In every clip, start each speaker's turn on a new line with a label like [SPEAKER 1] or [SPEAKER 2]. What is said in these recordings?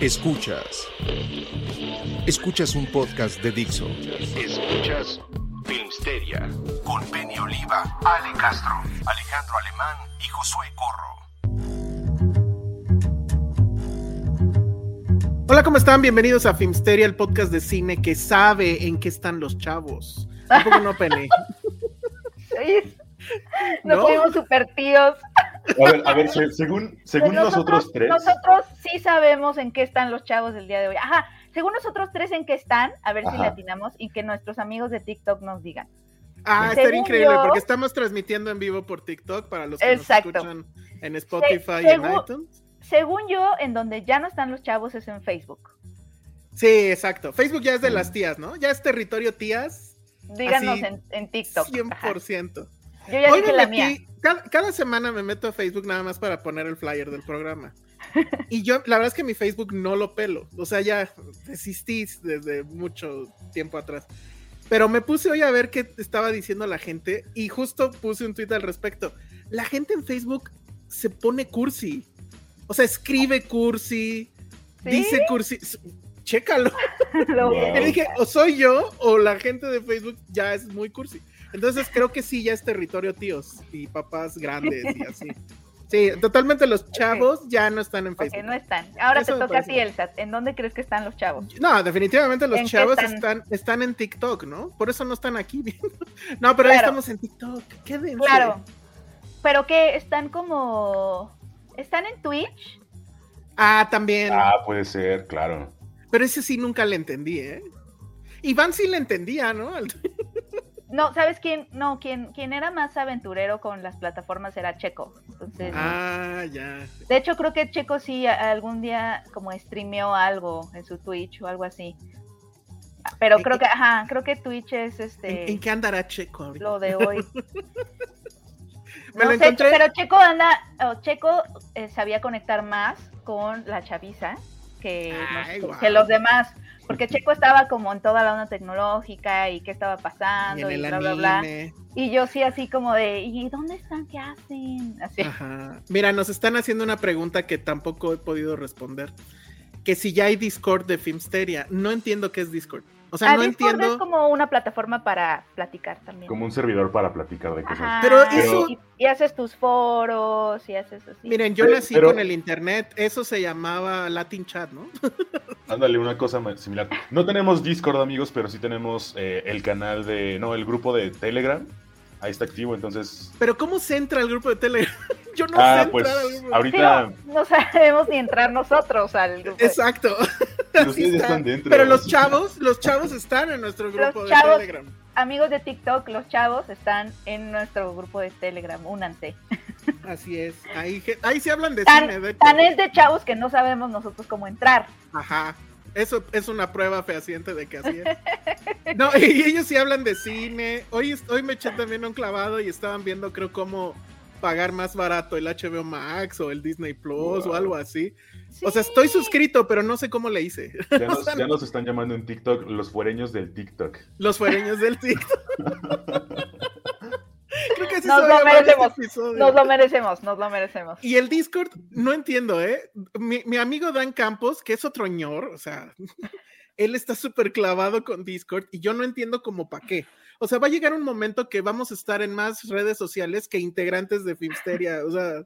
[SPEAKER 1] Escuchas. Escuchas. Un podcast de Dixo. Escuchas Filmsteria con Penny Oliva, Ale Castro, Alejandro Alemán y Josué Corro.
[SPEAKER 2] Hola, ¿cómo están? Bienvenidos a Filmsteria, el podcast de cine que sabe en qué están los chavos. ¿A poco no, Penny?
[SPEAKER 3] Nos
[SPEAKER 2] ¿No?
[SPEAKER 3] fuimos super tíos.
[SPEAKER 4] A ver, a ver, se- según, según nosotros, tres.
[SPEAKER 3] Nosotros sí sabemos en qué están los chavos del día de hoy. Ajá, según nosotros tres en qué están, a ver si
[SPEAKER 4] Ajá.
[SPEAKER 3] latinamos y que nuestros amigos de TikTok nos digan.
[SPEAKER 2] Ah,
[SPEAKER 3] Según
[SPEAKER 2] estaría increíble
[SPEAKER 3] yo-
[SPEAKER 2] porque estamos transmitiendo en vivo por TikTok para los que
[SPEAKER 3] Exacto.
[SPEAKER 2] nos escuchan en Spotify y en
[SPEAKER 3] según-
[SPEAKER 2] iTunes.
[SPEAKER 3] Según yo, en donde ya no están los chavos es en Facebook.
[SPEAKER 2] Sí, exacto. Facebook ya es
[SPEAKER 3] Mm.
[SPEAKER 2] de las tías, ¿no? Ya es territorio tías
[SPEAKER 3] Díganos
[SPEAKER 2] Así,
[SPEAKER 3] en, en TikTok. Ajá.
[SPEAKER 2] 100%.
[SPEAKER 3] Yo ya
[SPEAKER 2] Hoy
[SPEAKER 3] dije
[SPEAKER 2] me
[SPEAKER 3] la
[SPEAKER 2] metí-
[SPEAKER 3] mía.
[SPEAKER 2] Cada, cada semana me meto a Facebook nada más para poner el flyer del programa. Y yo, la verdad es que mi Facebook no lo pelo. O sea, ya desistí desde mucho tiempo atrás. Pero me puse hoy a ver qué estaba diciendo la gente y justo puse un tweet al respecto. La gente en Facebook se pone cursi. O sea, escribe cursi,
[SPEAKER 3] ¿Sí?
[SPEAKER 2] dice cursi. Chécalo.
[SPEAKER 3] Lo-
[SPEAKER 4] Wow.
[SPEAKER 2] Y dije, o soy yo o la gente de Facebook ya es muy cursi. Entonces creo que sí, ya es territorio tíos y papás grandes y así. Sí, totalmente los chavos ya no están en
[SPEAKER 3] Ok,
[SPEAKER 2] Facebook.
[SPEAKER 3] no están. Ahora
[SPEAKER 2] Eso
[SPEAKER 3] te toca a ti, Elsa. ¿En dónde crees que están los chavos?
[SPEAKER 2] No, definitivamente los
[SPEAKER 3] ¿En qué
[SPEAKER 2] chavos
[SPEAKER 3] están?
[SPEAKER 2] están? están en TikTok, ¿no? Por eso no están aquí. No, pero ahí estamos en TikTok. Quédense.
[SPEAKER 3] Claro. Pero que están como. ¿Están en Twitch?
[SPEAKER 2] Ah, también.
[SPEAKER 4] Ah, puede ser, claro.
[SPEAKER 2] Pero ese sí nunca le entendí, ¿eh? Iván sí le entendía, ¿no?
[SPEAKER 3] No, ¿sabes quién? No, quien, quien era más aventurero con las plataformas era Checo. Entonces,
[SPEAKER 2] Ah, ya.
[SPEAKER 3] de hecho, creo que Checo sí algún día como streameó algo en su Twitch o algo así. Pero
[SPEAKER 2] ¿En
[SPEAKER 3] creo que, ajá, creo que Twitch es
[SPEAKER 2] ¿En,
[SPEAKER 3] este
[SPEAKER 2] en qué andará Checo? ahorita?
[SPEAKER 3] lo de hoy.
[SPEAKER 2] Me
[SPEAKER 3] No
[SPEAKER 2] lo
[SPEAKER 3] sé,
[SPEAKER 2] encontré.
[SPEAKER 3] pero Checo anda, o Checo eh, sabía conectar más con la chaviza que,
[SPEAKER 2] guau.
[SPEAKER 3] que los demás. Porque Checo estaba como en toda la onda tecnológica y qué estaba pasando y, bla, bla, bla. Y yo sí así como de, ¿y dónde están? ¿Qué hacen? Así.
[SPEAKER 2] Ajá. Mira, nos están haciendo una pregunta que tampoco he podido responder. Que si ya hay Discord de Filmsteria. No entiendo qué es Discord. O sea,
[SPEAKER 3] Ah,
[SPEAKER 2] no
[SPEAKER 3] Discord
[SPEAKER 2] entiendo.
[SPEAKER 3] es como una plataforma para platicar también.
[SPEAKER 4] Como un servidor para platicar de cosas.
[SPEAKER 3] Ajá,
[SPEAKER 2] Pero
[SPEAKER 4] eso-
[SPEAKER 3] Y, y haces tus foros y haces así.
[SPEAKER 2] Miren, yo
[SPEAKER 4] Pero-
[SPEAKER 2] nací
[SPEAKER 4] pero-
[SPEAKER 2] con el internet. Eso se llamaba Latin Chat, ¿no?
[SPEAKER 4] Ándale, una cosa similar. No tenemos Discord, amigos, pero sí tenemos eh, el canal de. No, el grupo de Telegram. Ahí está activo, entonces.
[SPEAKER 2] Pero ¿cómo se entra al grupo de Telegram? Yo no
[SPEAKER 4] ah,
[SPEAKER 2] sé
[SPEAKER 4] pues
[SPEAKER 2] entrar al grupo.
[SPEAKER 3] Sí,
[SPEAKER 4] ahorita.
[SPEAKER 3] no, no sabemos ni entrar nosotros al grupo.
[SPEAKER 2] Exacto.
[SPEAKER 4] Pero
[SPEAKER 2] Así
[SPEAKER 4] ustedes
[SPEAKER 2] está.
[SPEAKER 4] están dentro.
[SPEAKER 2] Pero los chavos, los chavos están en nuestro grupo de
[SPEAKER 3] chavos-
[SPEAKER 2] Telegram.
[SPEAKER 3] Amigos de TikTok, los chavos están en nuestro grupo de Telegram. Únanse.
[SPEAKER 2] Así es. Ahí, ahí se hablan de
[SPEAKER 3] Tan,
[SPEAKER 2] cine, de hecho.
[SPEAKER 3] tan es de chavos que no sabemos nosotros cómo entrar.
[SPEAKER 2] Ajá. Eso es una prueba fehaciente de que así es. No, y ellos sí hablan de cine. Hoy, hoy me eché también un clavado y estaban viendo, creo, cómo pagar más barato el HBO Max o el Disney Plus o algo así. O sea, estoy suscrito, pero no sé cómo le hice.
[SPEAKER 4] Ya nos, ya nos están llamando en TikTok los fuereños del TikTok.
[SPEAKER 2] Los fuereños del TikTok. Creo que así
[SPEAKER 3] Nos lo
[SPEAKER 2] este
[SPEAKER 3] merecemos,
[SPEAKER 2] episodio.
[SPEAKER 3] Nos lo merecemos, nos lo merecemos.
[SPEAKER 2] Y el Discord, no entiendo, ¿eh? Mi, mi amigo Dan Campos, que es otro ñor, o sea, él está súper clavado con Discord y yo no entiendo como para qué. O sea, va a llegar un momento que vamos a estar en más redes sociales que integrantes de Filmsteria. O sea,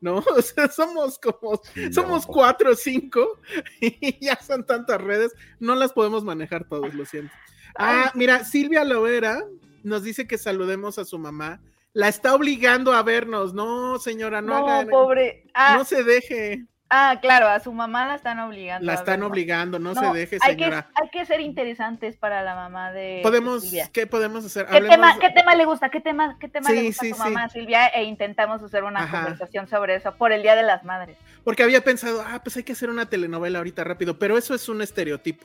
[SPEAKER 2] ¿no? O sea, somos como,
[SPEAKER 4] Sí,
[SPEAKER 2] somos
[SPEAKER 4] no.
[SPEAKER 2] cuatro o cinco y ya son tantas redes, no las podemos manejar todos, lo siento. Ah, mira, Silvia Lovera nos dice que saludemos a su mamá. La está obligando a vernos. No, señora, no,
[SPEAKER 3] No,
[SPEAKER 2] haga-
[SPEAKER 3] pobre. Ah,
[SPEAKER 2] no se deje.
[SPEAKER 3] Ah, claro, a su mamá la están obligando.
[SPEAKER 2] La están obligando, no, se deje,
[SPEAKER 3] hay que,
[SPEAKER 2] señora.
[SPEAKER 3] hay que ser interesantes para la mamá de
[SPEAKER 2] Podemos,
[SPEAKER 3] Silvia.
[SPEAKER 2] ¿qué podemos hacer?
[SPEAKER 3] ¿Qué tema, ¿Qué tema le gusta? ¿Qué tema, qué tema
[SPEAKER 2] Sí,
[SPEAKER 3] le gusta
[SPEAKER 2] sí,
[SPEAKER 3] a tu
[SPEAKER 2] sí.
[SPEAKER 3] mamá, Silvia? E intentamos hacer una
[SPEAKER 2] Ajá.
[SPEAKER 3] conversación sobre eso por el Día de las Madres.
[SPEAKER 2] Porque había pensado, ah, pues hay que hacer una telenovela ahorita rápido, pero eso es un estereotipo.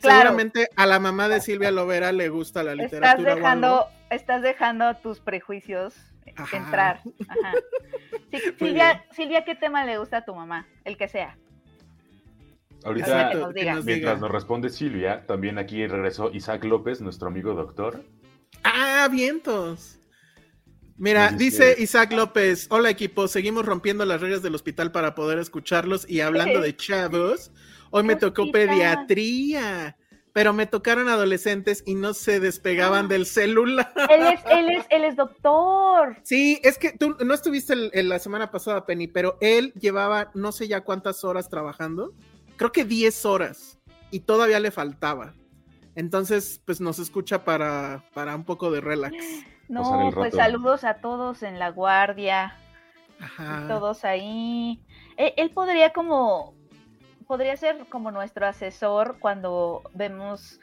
[SPEAKER 3] Claro.
[SPEAKER 2] Seguramente a la mamá de Silvia Lovera le gusta la
[SPEAKER 3] Estás
[SPEAKER 2] literatura. o
[SPEAKER 3] dejando, estás dejando tus prejuicios
[SPEAKER 2] Ajá.
[SPEAKER 3] entrar. Ajá. Sí, Silvia, Silvia, ¿qué tema le gusta a tu mamá? El que sea.
[SPEAKER 4] Ahorita,
[SPEAKER 3] Exacto. nos diga.
[SPEAKER 2] nos
[SPEAKER 4] mientras
[SPEAKER 2] diga.
[SPEAKER 4] nos responde Silvia, también aquí regresó Isaac López, nuestro amigo doctor.
[SPEAKER 2] Ah, vientos. Mira, dice
[SPEAKER 4] dice-
[SPEAKER 2] Isaac López, hola equipo, seguimos rompiendo las reglas del hospital para poder escucharlos y hablando de chavos, hoy me tocó pediatría, pero me tocaron adolescentes y no se
[SPEAKER 3] Ah.
[SPEAKER 2] despegaban del celular.
[SPEAKER 3] Él es, él es, él es doctor.
[SPEAKER 2] Sí, es que tú no estuviste el- el- la semana pasada, Penny, pero él llevaba no sé ya cuántas horas trabajando, creo que 10 horas, y todavía le faltaba. Entonces, pues nos escucha para, para un poco de relax.
[SPEAKER 3] No, pues saludos a todos en la guardia.
[SPEAKER 2] Ajá.
[SPEAKER 3] todos ahí. Él, él podría como, podría ser como nuestro asesor cuando vemos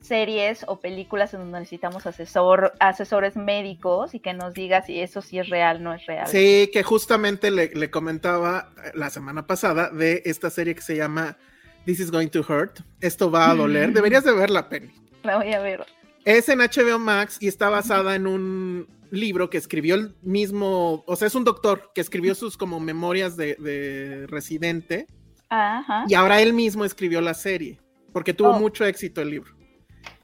[SPEAKER 3] series o películas en donde necesitamos asesor, asesores médicos y que nos diga si eso sí es real, no es real.
[SPEAKER 2] Sí, que justamente le, le comentaba eh, la semana pasada de esta serie que se llama This is Going to Hurt. Esto va a doler. Deberías de verla, Penny.
[SPEAKER 3] La voy a ver.
[SPEAKER 2] Es en HBO Max y está basada en un libro que escribió el mismo, o sea, es un doctor que escribió sus como memorias de, de residente
[SPEAKER 3] Ajá.
[SPEAKER 2] y ahora él mismo escribió la serie porque tuvo
[SPEAKER 3] Oh.
[SPEAKER 2] mucho éxito el libro.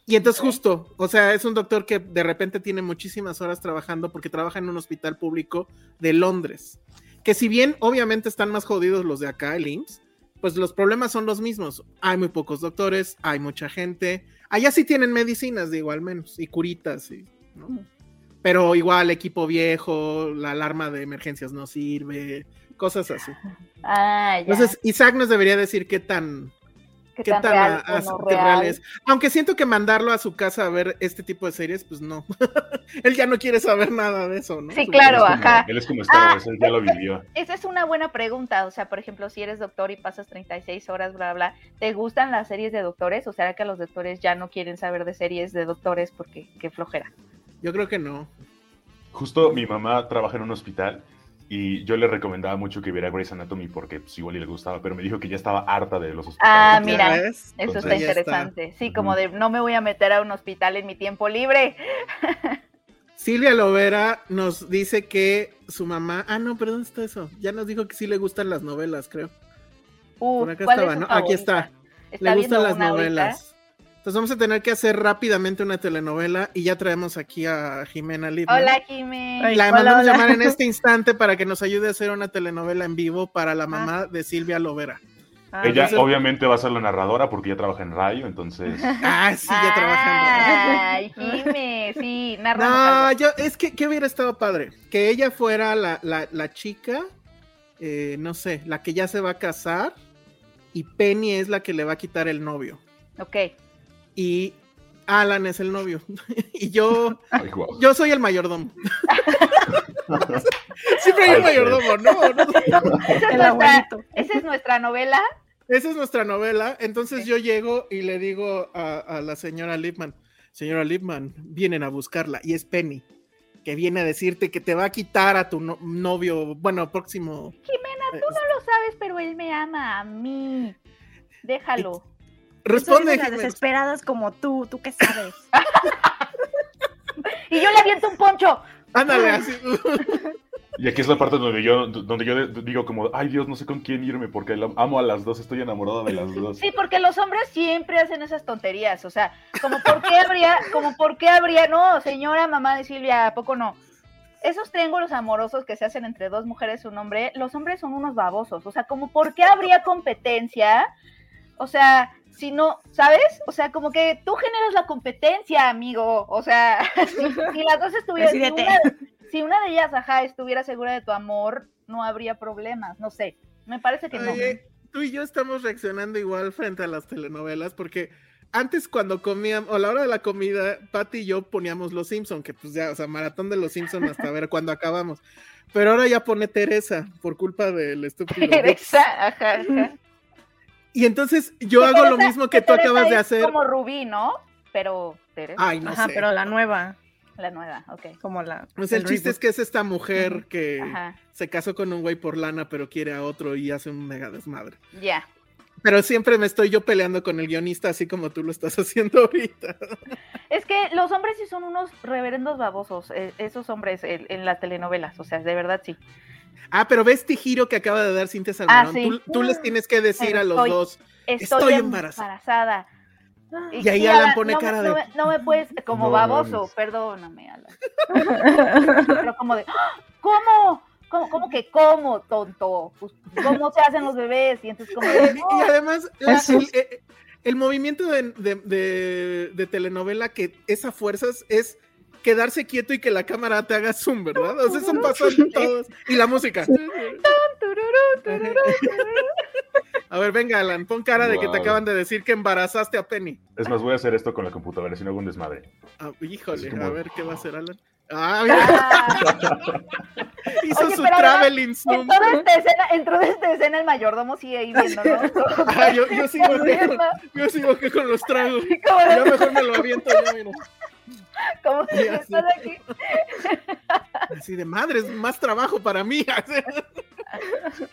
[SPEAKER 2] Y entonces justo, o sea, es un doctor que de repente tiene muchísimas horas trabajando porque trabaja en un hospital público de Londres. Que si bien obviamente están más jodidos los de acá, el IMSS, pues los problemas son los mismos. Hay muy pocos doctores, hay mucha gente. Allá sí tienen medicinas, digo, al menos, y curitas, y, ¿no?
[SPEAKER 3] Ujú.
[SPEAKER 2] Pero igual equipo viejo, la alarma de emergencias no sirve, cosas así.
[SPEAKER 3] Ah, ya.
[SPEAKER 2] Entonces, Isaac nos debería decir qué tan,
[SPEAKER 3] ¿Qué,
[SPEAKER 2] qué
[SPEAKER 3] tan,
[SPEAKER 2] tan
[SPEAKER 3] real
[SPEAKER 2] a-
[SPEAKER 3] o
[SPEAKER 2] a-
[SPEAKER 3] no
[SPEAKER 2] qué
[SPEAKER 3] real?
[SPEAKER 2] real es. Aunque siento que mandarlo a su casa a ver este tipo de series, pues no. Él ya no quiere saber nada de eso, ¿no?
[SPEAKER 3] Sí,
[SPEAKER 2] Supongo.
[SPEAKER 3] claro.
[SPEAKER 4] Él es como-
[SPEAKER 3] ajá.
[SPEAKER 4] Él es como Star
[SPEAKER 3] Ah,
[SPEAKER 4] Wars, él ya lo vivió.
[SPEAKER 3] Esa es una buena pregunta. O sea, por ejemplo, si eres doctor y pasas 36 horas, bla, bla, ¿te gustan las series de doctores? ¿O será que los doctores ya no quieren saber de series de doctores porque qué flojera?
[SPEAKER 2] Yo creo que no.
[SPEAKER 4] Justo mi mamá trabaja en un hospital y yo le recomendaba mucho que viera Grey's Anatomy porque pues, igual y le gustaba, pero me dijo que ya estaba harta de los
[SPEAKER 3] Ah,
[SPEAKER 4] hospitales.
[SPEAKER 3] mira.
[SPEAKER 2] ¿Ya ves?
[SPEAKER 3] Eso
[SPEAKER 4] Entonces,
[SPEAKER 3] está interesante. Sí, como de no me voy a meter a un hospital en mi tiempo libre.
[SPEAKER 2] Silvia Lovera nos dice que su mamá. Ah, no, perdón, está eso. Ya nos dijo que sí le gustan las novelas, creo.
[SPEAKER 3] Uh,
[SPEAKER 2] Por acá
[SPEAKER 3] ¿cuál es
[SPEAKER 2] estaba,
[SPEAKER 3] su
[SPEAKER 2] ¿no? Aquí está. Le
[SPEAKER 3] ¿Está
[SPEAKER 2] gustan las
[SPEAKER 3] ahorita?
[SPEAKER 2] Entonces vamos a tener que hacer rápidamente una telenovela y ya traemos aquí a Jimena Lipman.
[SPEAKER 3] Hola, Jimé.
[SPEAKER 2] La
[SPEAKER 3] Hola,
[SPEAKER 2] mandamos
[SPEAKER 3] hola.
[SPEAKER 2] llamar en este instante para que nos ayude a hacer una telenovela en vivo para la mamá de Silvia Lovera.
[SPEAKER 3] Ah,
[SPEAKER 4] Ella
[SPEAKER 2] entonces-
[SPEAKER 4] obviamente va a ser la narradora porque ya trabaja en radio, entonces
[SPEAKER 2] Ah, sí, ya trabajando.
[SPEAKER 3] Ay, Jimé, sí, narra.
[SPEAKER 2] No, yo, es que, que hubiera estado padre. Que ella fuera la, la, la chica, eh, no sé, la que ya se va a casar y Penny es la que le va a quitar el novio.
[SPEAKER 3] Ok.
[SPEAKER 2] Y Alan es el novio. y yo,
[SPEAKER 4] Ay,
[SPEAKER 2] yo soy el mayordomo. Siempre hay un
[SPEAKER 4] Ay,
[SPEAKER 2] mayordomo, ¿no? ¿no?
[SPEAKER 3] Esa es,
[SPEAKER 5] El
[SPEAKER 3] nuestra,
[SPEAKER 5] abuelito.
[SPEAKER 3] esa es nuestra novela.
[SPEAKER 2] Esa es nuestra novela. Entonces yo llego y le digo a, a la señora Lipman, señora Lipman, vienen a buscarla. Y es Penny, que viene a decirte que te va a quitar a tu no- novio, bueno, próximo.
[SPEAKER 3] Jimena,
[SPEAKER 2] eh,
[SPEAKER 3] tú no lo sabes, pero él me ama a mí. Déjalo.
[SPEAKER 2] Responde,
[SPEAKER 5] las
[SPEAKER 2] Jimena.
[SPEAKER 5] desesperadas como tú, ¿tú qué sabes?
[SPEAKER 3] Y yo le aviento un poncho.
[SPEAKER 2] Ándale, así.
[SPEAKER 4] Y aquí es la parte donde yo, donde yo digo como, ay Dios, no sé con quién irme porque amo a las dos, estoy enamorada de las dos.
[SPEAKER 3] Sí, porque los hombres siempre hacen esas tonterías. O sea, como por qué habría, como por qué habría, no, señora mamá de Silvia, ¿a poco no? Esos triángulos amorosos que se hacen entre dos mujeres y un hombre, los hombres son unos babosos. O sea, como por qué habría competencia. O sea, si no, ¿sabes? O sea, como que tú generas la competencia, amigo. O sea, si, las dos estuvieran, si una, si una de ellas, ajá, estuviera segura de tu amor, no habría problemas, no sé. Me parece que no.
[SPEAKER 2] Oye, tú y yo estamos reaccionando igual frente a las telenovelas porque antes cuando comíamos, o a la hora de la comida, Patty y yo poníamos Los Simpson, que pues ya, o sea, maratón de Los Simpson hasta ver cuándo acabamos. Pero ahora ya pone Teresa por culpa del estúpido.
[SPEAKER 3] Teresa, ajá, ajá.
[SPEAKER 2] Y entonces yo hago lo mismo que tú acabas de hacer.
[SPEAKER 3] Como Rubí, ¿no? Pero Teresa,
[SPEAKER 2] Ay, no
[SPEAKER 5] Ajá,
[SPEAKER 2] sé.
[SPEAKER 5] pero la nueva,
[SPEAKER 3] la nueva, ok.
[SPEAKER 5] como la.
[SPEAKER 2] Pues el chiste es que es esta mujer que
[SPEAKER 3] Ajá,
[SPEAKER 2] se casó con un güey por lana, pero quiere a otro y hace un mega desmadre.
[SPEAKER 3] ya.
[SPEAKER 2] Pero siempre me estoy yo peleando con el guionista, así como tú lo estás haciendo ahorita.
[SPEAKER 3] Es que los hombres sí son unos reverendos babosos, eh, esos hombres en, en las telenovelas, o sea, de verdad sí.
[SPEAKER 2] Ah, pero ve este giro que acaba de dar Cintia
[SPEAKER 3] Ah,
[SPEAKER 2] Salmerón.
[SPEAKER 3] sí.
[SPEAKER 2] tú, tú les tienes que decir
[SPEAKER 3] Pero
[SPEAKER 2] a los
[SPEAKER 3] estoy-
[SPEAKER 2] dos.
[SPEAKER 3] Estoy,
[SPEAKER 2] Estoy
[SPEAKER 3] embarazada.
[SPEAKER 2] Y ahí Alan pone
[SPEAKER 3] no,
[SPEAKER 2] cara
[SPEAKER 3] no
[SPEAKER 2] de-
[SPEAKER 3] me- No me puedes, como
[SPEAKER 4] No
[SPEAKER 3] baboso, perdóname, Alan. Pero como de, ¡Ah! ¿cómo? ¿Cómo, cómo que cómo, tonto? Pues, ¿Cómo se hacen los bebés? Y entonces como de,
[SPEAKER 2] Y
[SPEAKER 3] "No".
[SPEAKER 2] además, la- el,
[SPEAKER 5] Jesús.
[SPEAKER 2] eh, el movimiento de, de- de- de telenovela que es a fuerzas es quedarse quieto y que la cámara te haga zoom, ¿verdad? O sea, eso pasó en todos. Y la música. A ver, venga, Alan, pon cara de que te acaban de decir que embarazaste a Penny.
[SPEAKER 4] Es más, voy a hacer esto con la computadora, si no hago un desmadre.
[SPEAKER 2] Ah, híjole,
[SPEAKER 4] como-
[SPEAKER 2] a ver qué va a hacer Alan. Ah, mira, hizo
[SPEAKER 3] Oye,
[SPEAKER 2] su traveling
[SPEAKER 3] en
[SPEAKER 2] zoom.
[SPEAKER 3] toda esta escena, en toda esta escena el mayordomo sigue ahí viendo, ¿no?
[SPEAKER 2] Ah, yo, yo sigo yo sigo con los tragos. Ya mejor me lo aviento ya, mira.
[SPEAKER 3] Como si estás aquí.
[SPEAKER 2] Así de madre, es más trabajo para mí.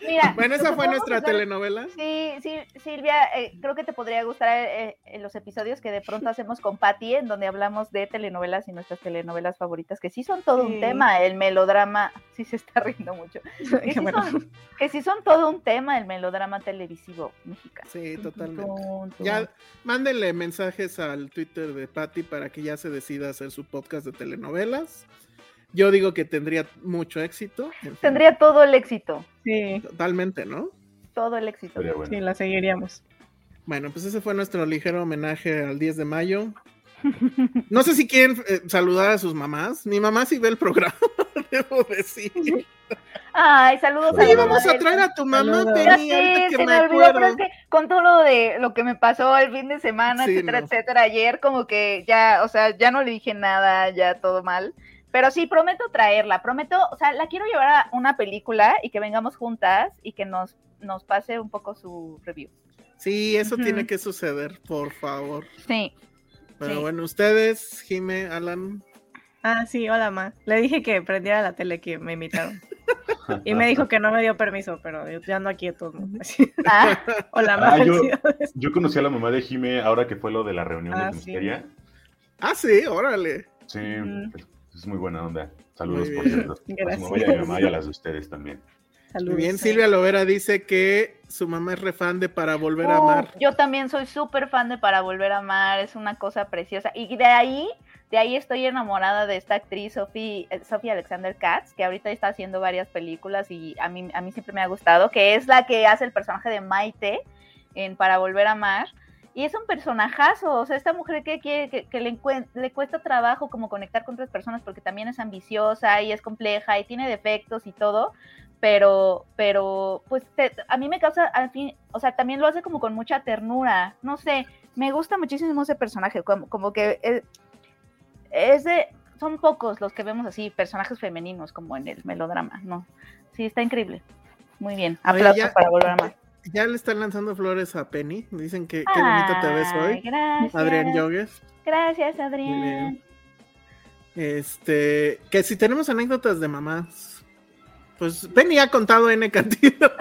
[SPEAKER 3] Mira,
[SPEAKER 2] Bueno, esa fue nuestra
[SPEAKER 3] hacer-
[SPEAKER 2] telenovela.
[SPEAKER 3] Sí, sí, Silvia, eh, creo que te podría gustar eh, los episodios que de pronto hacemos con Patty, en donde hablamos de telenovelas y nuestras telenovelas favoritas, que sí son todo un tema, el melodrama, sí se está riendo mucho, que sí,
[SPEAKER 5] bueno.
[SPEAKER 3] son, que sí son todo un tema, el melodrama televisivo mexicano.
[SPEAKER 2] Sí, totalmente. Ya mándenle mensajes al Twitter de Patty para que ya se decida hacer su podcast de telenovelas. Yo digo que tendría mucho éxito. Fin,
[SPEAKER 3] Tendría todo el éxito,
[SPEAKER 5] Sí,
[SPEAKER 2] Totalmente, ¿no?
[SPEAKER 3] todo el éxito.
[SPEAKER 4] Bueno.
[SPEAKER 5] sí, la seguiríamos.
[SPEAKER 2] Bueno, pues ese fue nuestro ligero homenaje al 10 de mayo. No sé si quieren eh, saludar a sus mamás. Mi mamá sí ve el programa, debo decir.
[SPEAKER 3] Ay, saludos a
[SPEAKER 2] Oye, vamos a traer a tu mamá, Penny, que
[SPEAKER 3] se
[SPEAKER 2] me
[SPEAKER 3] me olvidó, pero es que con todo lo de lo que me pasó el fin de semana,
[SPEAKER 2] Sí,
[SPEAKER 3] etcétera,
[SPEAKER 2] no.
[SPEAKER 3] etcétera, ayer como que ya, o sea, ya no le dije nada, ya todo mal. Pero sí, prometo traerla, prometo, o sea, la quiero llevar a una película y que vengamos juntas y que nos, nos pase un poco su review.
[SPEAKER 2] Sí, eso tiene que suceder, por favor.
[SPEAKER 3] Sí,
[SPEAKER 2] Pero
[SPEAKER 3] Sí.
[SPEAKER 2] bueno, ustedes, Jime, Alan.
[SPEAKER 5] Ah, sí, hola, ma. Le dije que prendiera la tele que me invitaron. Y me dijo que no me dio permiso, pero yo ya ando aquí de todos modos.
[SPEAKER 3] ah,
[SPEAKER 5] Hola.
[SPEAKER 4] Ah, yo- conocí a la mamá de Jime ahora que fue lo de la reunión
[SPEAKER 5] Ah,
[SPEAKER 4] de
[SPEAKER 5] sí.
[SPEAKER 4] Misteria.
[SPEAKER 2] Ah, sí, órale.
[SPEAKER 4] Sí,
[SPEAKER 5] Mm.
[SPEAKER 4] es, muy buena onda. Saludos, por cierto. A su mamá y a mi
[SPEAKER 5] Gracias.
[SPEAKER 4] mamá y a las de ustedes también.
[SPEAKER 5] Saludos.
[SPEAKER 2] bien, Silvia Lovera dice que su mamá es refan de Para Volver a
[SPEAKER 3] uh,
[SPEAKER 2] Amar.
[SPEAKER 3] yo también soy súper fan de Para Volver a Amar, es una cosa preciosa. Y de ahí, de ahí estoy enamorada de esta actriz, Sophie, eh, Sophie Alexander Katz, que ahorita está haciendo varias películas y a mí, a mí siempre me ha gustado, que es la que hace el personaje de Maite en Para Volver a Amar. Y es un personajazo, o sea, esta mujer que quiere, que, que le, le cuesta trabajo como conectar con otras personas porque también es ambiciosa y es compleja y tiene defectos y todo, pero, pero, pues a mí me causa, al fin, o sea, también lo hace como con mucha ternura, no sé, me gusta muchísimo ese personaje, como, como que es, es de, son pocos los que vemos así, personajes femeninos como en el melodrama, ¿no? Sí, está increíble. Muy bien,
[SPEAKER 2] Oye,
[SPEAKER 3] aplausos
[SPEAKER 2] ya-
[SPEAKER 3] para volver a amar.
[SPEAKER 2] Ya le están lanzando flores a Penny. Dicen que qué bonita te ves hoy.
[SPEAKER 3] Gracias.
[SPEAKER 2] Adrián Yogues.
[SPEAKER 3] Gracias, Adrián.
[SPEAKER 2] Este, que si tenemos anécdotas de mamás. Pues Penny ha contado N cantidad.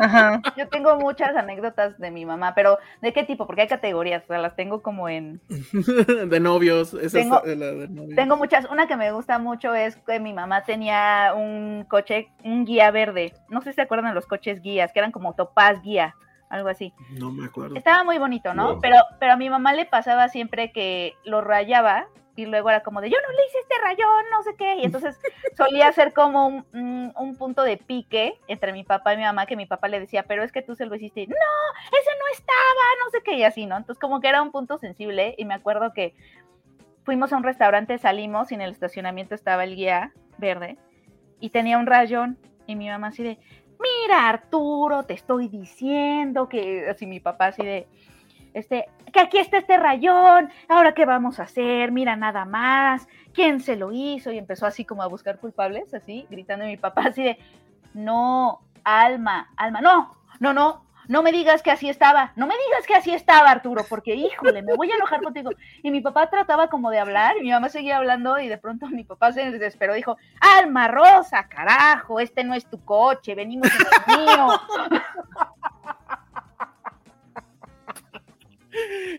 [SPEAKER 5] Ajá.
[SPEAKER 3] Yo tengo muchas anécdotas de mi mamá, pero ¿de qué tipo? Porque hay categorías, o sea, las tengo como en...
[SPEAKER 2] de novios. Esa
[SPEAKER 3] Tengo-
[SPEAKER 2] es la de novios.
[SPEAKER 3] Tengo muchas, una que me gusta mucho es que mi mamá tenía un coche, un guía verde. No sé si se acuerdan de los coches guías, que eran como topaz guía, algo así.
[SPEAKER 2] No me acuerdo.
[SPEAKER 3] Estaba muy bonito, ¿no?
[SPEAKER 4] Wow.
[SPEAKER 3] Pero, pero a mi mamá le pasaba siempre que lo rayaba y luego era como de yo no le hice este rayón, no sé qué, y entonces solía ser como un, un- un punto de pique entre mi papá y mi mamá, que mi papá le decía, pero es que tú se lo hiciste, no, ese no estaba, no sé qué, y así, ¿no? Entonces como que era un punto sensible, y me acuerdo que fuimos a un restaurante, salimos, y en el estacionamiento estaba el guía verde, y tenía un rayón, y mi mamá así de, mira Arturo, te estoy diciendo que, así mi papá así de, este, que aquí está este rayón, ahora qué vamos a hacer, mira nada más, quién se lo hizo, y empezó así como a buscar culpables, así, gritando mi papá así de, no, Alma, Alma, no, no, no, no me digas que así estaba, no me digas que así estaba Arturo, porque híjole, me voy a enojar contigo. Y mi papá trataba como de hablar, y mi mamá seguía hablando, y de pronto mi papá se desesperó, dijo, Alma Rosa, carajo, este no es tu coche, venimos en el mío.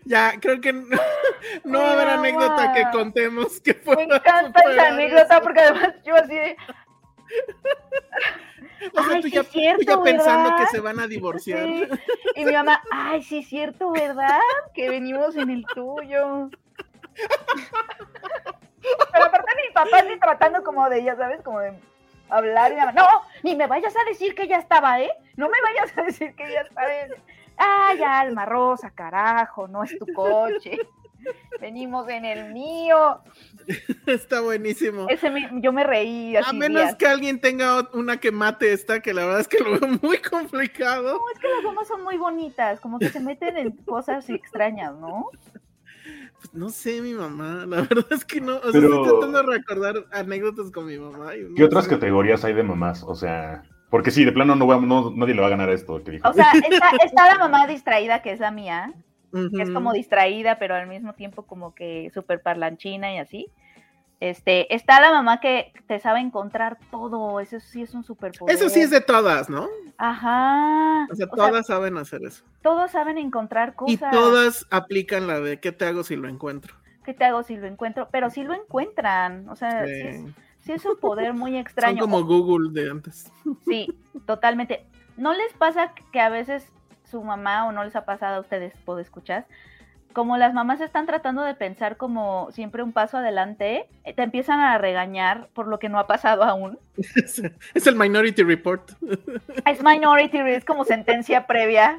[SPEAKER 2] Ya, creo que no, no va a haber anécdota que contemos que
[SPEAKER 3] Me
[SPEAKER 2] fuera
[SPEAKER 3] encanta esa anécdota porque además yo así de.
[SPEAKER 2] O sea,
[SPEAKER 3] Ay,
[SPEAKER 2] tú
[SPEAKER 3] sí
[SPEAKER 2] ya,
[SPEAKER 3] es cierto,
[SPEAKER 2] tú ya pensando
[SPEAKER 3] ¿verdad?
[SPEAKER 2] que se van a divorciar.
[SPEAKER 3] Sí. Y mi mamá, ay, sí es cierto, ¿verdad? Que venimos en el tuyo. Pero aparte mi papá así tratando como de, ya sabes, como de hablar y mamá, no, ni me vayas a decir que ya estaba, ¿eh? No me vayas a decir que ya estaba. Ay, Alma Rosa, carajo, no es tu coche. Venimos en el mío.
[SPEAKER 2] Está buenísimo.
[SPEAKER 3] Ese me- yo me reí así
[SPEAKER 2] A menos
[SPEAKER 3] días.
[SPEAKER 2] que alguien tenga una que mate esta, que la verdad es que lo veo muy complicado.
[SPEAKER 3] No, es que las mamás son muy bonitas, como que se meten en cosas extrañas, ¿no?
[SPEAKER 2] Pues no sé, mi mamá, la verdad es que no. O sea,
[SPEAKER 4] Pero-
[SPEAKER 2] estoy tratando de recordar anécdotas con mi mamá. y no
[SPEAKER 4] ¿Qué otras
[SPEAKER 2] sé.
[SPEAKER 4] categorías hay de mamás? O sea, porque sí, de plano no, no- nadie le va a ganar a esto que dijo.
[SPEAKER 3] O sea, está, está la mamá distraída, que es la mía, que es como distraída, pero al mismo tiempo como que súper parlanchina y así. Este, está la mamá que te sabe encontrar todo, eso sí es un superpoder.
[SPEAKER 2] Eso sí es de todas, ¿no?
[SPEAKER 3] Ajá.
[SPEAKER 2] O sea,
[SPEAKER 3] O sea,
[SPEAKER 2] todas saben hacer eso.
[SPEAKER 3] todos saben encontrar
[SPEAKER 2] Y
[SPEAKER 3] cosas.
[SPEAKER 2] todas aplican la de ¿qué te hago si lo encuentro?
[SPEAKER 3] ¿Qué te hago si lo encuentro? Pero sí lo encuentran, o sea, sí, es,
[SPEAKER 2] Sí.
[SPEAKER 3] es un poder muy
[SPEAKER 2] Son
[SPEAKER 3] extraño.
[SPEAKER 2] como Google de antes.
[SPEAKER 3] Sí, totalmente. ¿No les pasa que a veces su mamá o no les ha pasado a ustedes, puedo escuchar? Como las mamás están tratando de pensar como siempre un paso adelante, eh, te empiezan a regañar por lo que no ha pasado aún.
[SPEAKER 2] Es, es el Minority Report.
[SPEAKER 3] Es minority, es como sentencia previa.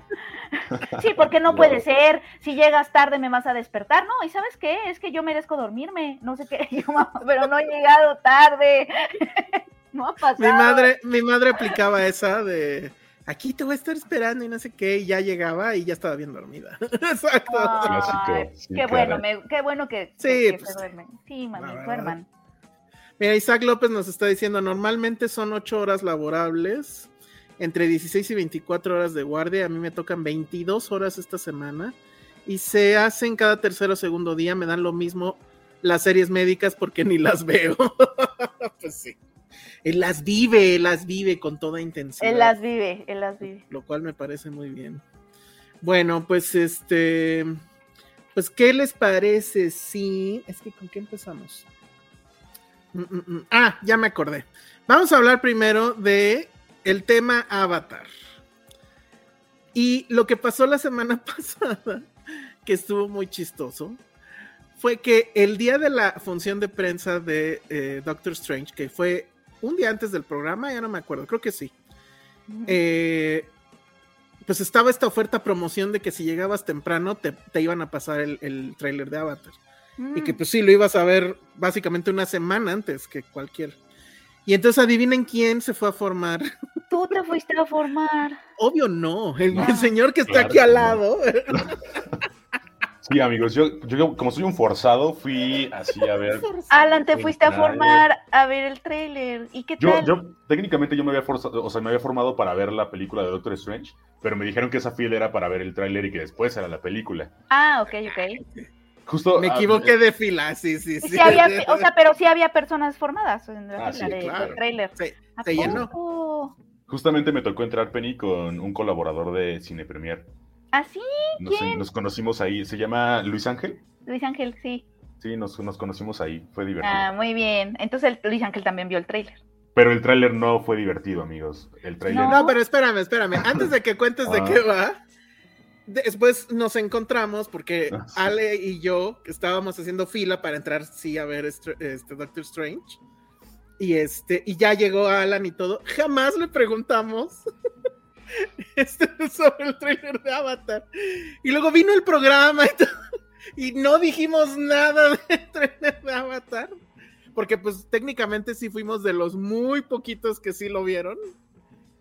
[SPEAKER 3] Sí, porque no puede ser. Si llegas tarde me vas a despertar. No, ¿y sabes qué? Es que yo merezco dormirme. No sé qué. Yo, mamá, pero no he llegado tarde. No ha pasado.
[SPEAKER 2] Mi madre, mi madre aplicaba esa de aquí te voy a estar esperando y no sé qué, y ya llegaba y ya estaba bien dormida. Exacto.
[SPEAKER 3] Ay,
[SPEAKER 4] Clásico, sí,
[SPEAKER 3] qué
[SPEAKER 4] claro.
[SPEAKER 3] bueno, me- qué bueno que,
[SPEAKER 2] Sí,
[SPEAKER 3] que
[SPEAKER 2] pues,
[SPEAKER 3] se duermen. Sí, mami, duerman.
[SPEAKER 2] Mira, Isaac López nos está diciendo, normalmente son ocho horas laborables, entre 16 y 24 horas de guardia, a mí me tocan 22 horas esta semana, y se hacen cada tercer o segundo día, me dan lo mismo las series médicas porque ni las veo. pues sí. Él las vive, las vive con toda intensidad.
[SPEAKER 3] Él las vive, él las vive.
[SPEAKER 2] lo cual me parece muy bien. Bueno, pues este, pues ¿qué les parece si es que con qué empezamos? Mm, mm, mm. Ah, ya me acordé. Vamos a hablar primero de el tema Avatar. Y lo que pasó la semana pasada, que estuvo muy chistoso, fue que el día de la función de prensa de eh, Doctor Strange, que fue un día antes del programa, ya no me acuerdo, creo que sí. Eh, pues estaba esta oferta promoción de que si llegabas temprano te, te iban a pasar el, el tráiler de Avatar. Y que
[SPEAKER 3] Mm,
[SPEAKER 2] pues sí, lo ibas a ver básicamente una semana antes que cualquier. Y entonces adivinen quién se fue a formar.
[SPEAKER 3] Tú te fuiste a formar.
[SPEAKER 2] Obvio no, el, el señor que está
[SPEAKER 4] Claro
[SPEAKER 2] aquí al
[SPEAKER 4] no. Sí, amigos, yo, yo como soy un forzado, fui así a ver.
[SPEAKER 3] Alan, te fuiste a formar a ver el tráiler. ¿Y qué
[SPEAKER 4] Yo,
[SPEAKER 3] tal?
[SPEAKER 4] yo, técnicamente yo me había forzado, o sea, me había formado para ver la película de Doctor Strange, pero me dijeron que esa fila era para ver el tráiler y que después era la película.
[SPEAKER 3] Ah, ok, ok.
[SPEAKER 4] Justo.
[SPEAKER 2] Me
[SPEAKER 4] ah,
[SPEAKER 2] equivoqué de fila, sí, sí, sí.
[SPEAKER 3] Sí había, o sea, pero sí había personas formadas en la
[SPEAKER 4] Ah,
[SPEAKER 3] fila
[SPEAKER 4] sí,
[SPEAKER 3] de-
[SPEAKER 2] claro.
[SPEAKER 3] del tráiler.
[SPEAKER 2] Se,
[SPEAKER 3] ¿A
[SPEAKER 2] se llenó.
[SPEAKER 4] Justamente me tocó entrar Penny con un colaborador de Cine Premier.
[SPEAKER 3] ¿Ah, sí?
[SPEAKER 4] Nos,
[SPEAKER 3] ¿Quién?
[SPEAKER 4] nos conocimos ahí. Se llama Luis Ángel.
[SPEAKER 3] Luis Ángel, sí.
[SPEAKER 4] Sí, nos, nos conocimos ahí. Fue divertido.
[SPEAKER 3] Ah, muy bien. Entonces el Luis Ángel también vio el tráiler.
[SPEAKER 4] Pero el tráiler no fue divertido, amigos. El tráiler.
[SPEAKER 3] No.
[SPEAKER 2] No, pero espérame, espérame. Antes de que cuentes de
[SPEAKER 4] Ah.
[SPEAKER 2] qué va, después nos encontramos porque
[SPEAKER 4] Ah, sí.
[SPEAKER 2] Ale y yo estábamos haciendo fila para entrar sí a ver Str- este Doctor Strange. Y este, y ya llegó Alan y todo. Jamás le preguntamos este, sobre el trailer de Avatar. Y luego vino el programa y, todo, y no dijimos nada del trailer de Avatar. Porque pues técnicamente sí fuimos de los muy poquitos que sí lo vieron.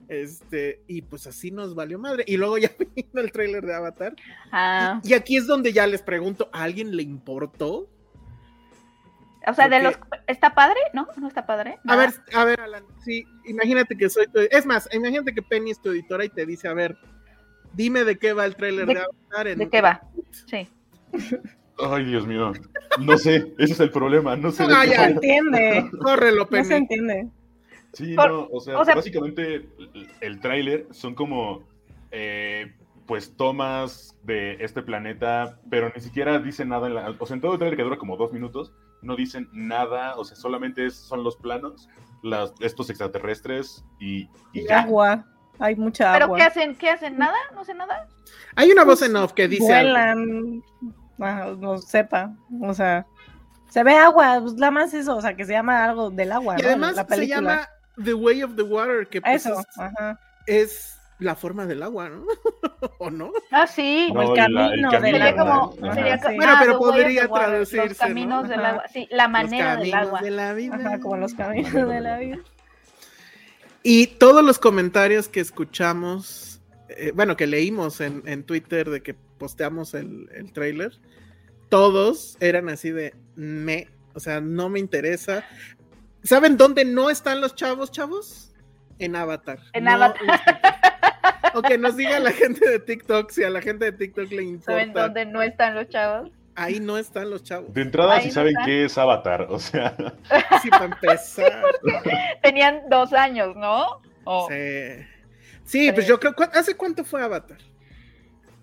[SPEAKER 2] Este, y pues así nos valió madre. Y luego ya vino el trailer de Avatar.
[SPEAKER 3] Ah,
[SPEAKER 2] Y aquí es donde ya les pregunto, ¿a alguien le importó?
[SPEAKER 3] O sea, de los... ¿Está padre? ¿No? ¿No está padre?
[SPEAKER 2] A ver, a ver, Alan, sí, imagínate que soy tu... Es más, imagínate que Penny es tu editora y te dice, a ver, dime de qué va el trailer de,
[SPEAKER 3] ¿De-
[SPEAKER 2] Avatar. en-
[SPEAKER 3] ¿De qué va? Sí.
[SPEAKER 4] Ay, Dios mío. No sé, ese es el problema. No sé. de
[SPEAKER 2] Ah,
[SPEAKER 4] qué
[SPEAKER 2] ya.
[SPEAKER 5] No se entiende.
[SPEAKER 2] Córrelo,
[SPEAKER 5] No
[SPEAKER 2] Penny.
[SPEAKER 5] se entiende.
[SPEAKER 4] Sí,
[SPEAKER 3] Por-
[SPEAKER 4] no, o sea,
[SPEAKER 3] o sea-
[SPEAKER 4] básicamente el, tráiler son como, eh, pues, tomas de este planeta, pero ni siquiera dicen nada, en la, o sea, en todo el tráiler que dura como dos minutos, no dicen nada, o sea, solamente es- son los planos, las, estos extraterrestres y, y
[SPEAKER 5] Y
[SPEAKER 4] ya.
[SPEAKER 5] agua. Hay mucha
[SPEAKER 3] ¿Pero
[SPEAKER 5] agua.
[SPEAKER 3] qué hacen? ¿Qué hacen? ¿Nada? ¿No hacen nada?
[SPEAKER 2] Hay una voz en off que dice...
[SPEAKER 5] Vuelan. Ah, no sepa. O sea, se ve agua. Pues nada más eso. O sea, que se llama algo del agua.
[SPEAKER 2] Y
[SPEAKER 5] ¿no?
[SPEAKER 2] además
[SPEAKER 5] La
[SPEAKER 2] se
[SPEAKER 5] película.
[SPEAKER 2] llama The Way of the Water, que pues,
[SPEAKER 5] Eso.
[SPEAKER 2] es,
[SPEAKER 5] Ajá.
[SPEAKER 2] es la forma del agua, ¿no? ¿O no?
[SPEAKER 3] Ah, sí.
[SPEAKER 5] El
[SPEAKER 4] No, la-
[SPEAKER 5] camino del
[SPEAKER 3] Sería
[SPEAKER 5] agua.
[SPEAKER 3] como, sería
[SPEAKER 2] Bueno,
[SPEAKER 3] ah,
[SPEAKER 2] pero podría traducirse,
[SPEAKER 3] Los caminos
[SPEAKER 2] ¿no?
[SPEAKER 3] del agua. Sí, la manera
[SPEAKER 2] Los
[SPEAKER 3] del
[SPEAKER 2] caminos
[SPEAKER 3] agua.
[SPEAKER 2] de la vida.
[SPEAKER 5] Ajá, como los caminos de la vida.
[SPEAKER 2] Y todos los comentarios que escuchamos, eh, bueno, que leímos en, en Twitter de que posteamos el, el trailer, todos eran así de me, o sea, no me interesa. ¿Saben dónde no están los chavos, chavos? En Avatar.
[SPEAKER 3] En
[SPEAKER 2] No
[SPEAKER 3] Avatar.
[SPEAKER 2] O que nos diga la gente de TikTok, si a la gente de TikTok le importa.
[SPEAKER 3] ¿Saben dónde no están los chavos?
[SPEAKER 2] Ahí no están los chavos.
[SPEAKER 4] De entrada, si
[SPEAKER 3] no
[SPEAKER 4] saben qué es Avatar, o sea,
[SPEAKER 2] Sí, para empezar.
[SPEAKER 3] Tenían dos años, ¿no? O-
[SPEAKER 2] Sí. Sí, pues yo creo, ¿cu- ¿hace cuánto fue Avatar?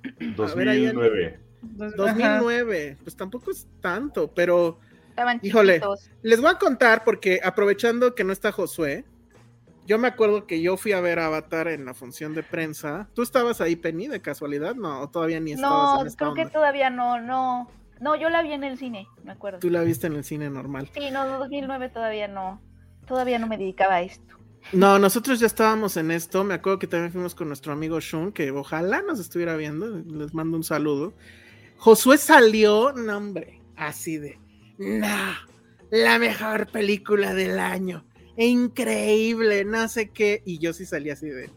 [SPEAKER 2] ver, ahí-
[SPEAKER 4] 2009.
[SPEAKER 5] Entonces, ajá.
[SPEAKER 2] 2009, pues tampoco es tanto, pero
[SPEAKER 3] Estaban
[SPEAKER 2] Híjole.
[SPEAKER 3] chiquitos.
[SPEAKER 2] les voy a contar porque aprovechando que no está Josué, yo me acuerdo que yo fui a ver Avatar en la función de prensa. ¿Tú estabas ahí, Penny, de casualidad? No, ¿O todavía ni estabas
[SPEAKER 3] No,
[SPEAKER 2] en esta
[SPEAKER 3] creo que todavía no, no. No, yo la vi en el cine, me acuerdo.
[SPEAKER 2] Tú la viste en el cine normal.
[SPEAKER 3] Sí, no, 2009 todavía no. Todavía no me dedicaba a esto.
[SPEAKER 2] No, nosotros ya estábamos en esto. Me acuerdo que también fuimos con nuestro amigo Shun, que ojalá nos estuviera viendo. Les mando un saludo. Josué salió, no, hombre, así de, no, la mejor película del año. Increíble, no sé qué. Y yo sí salí así de,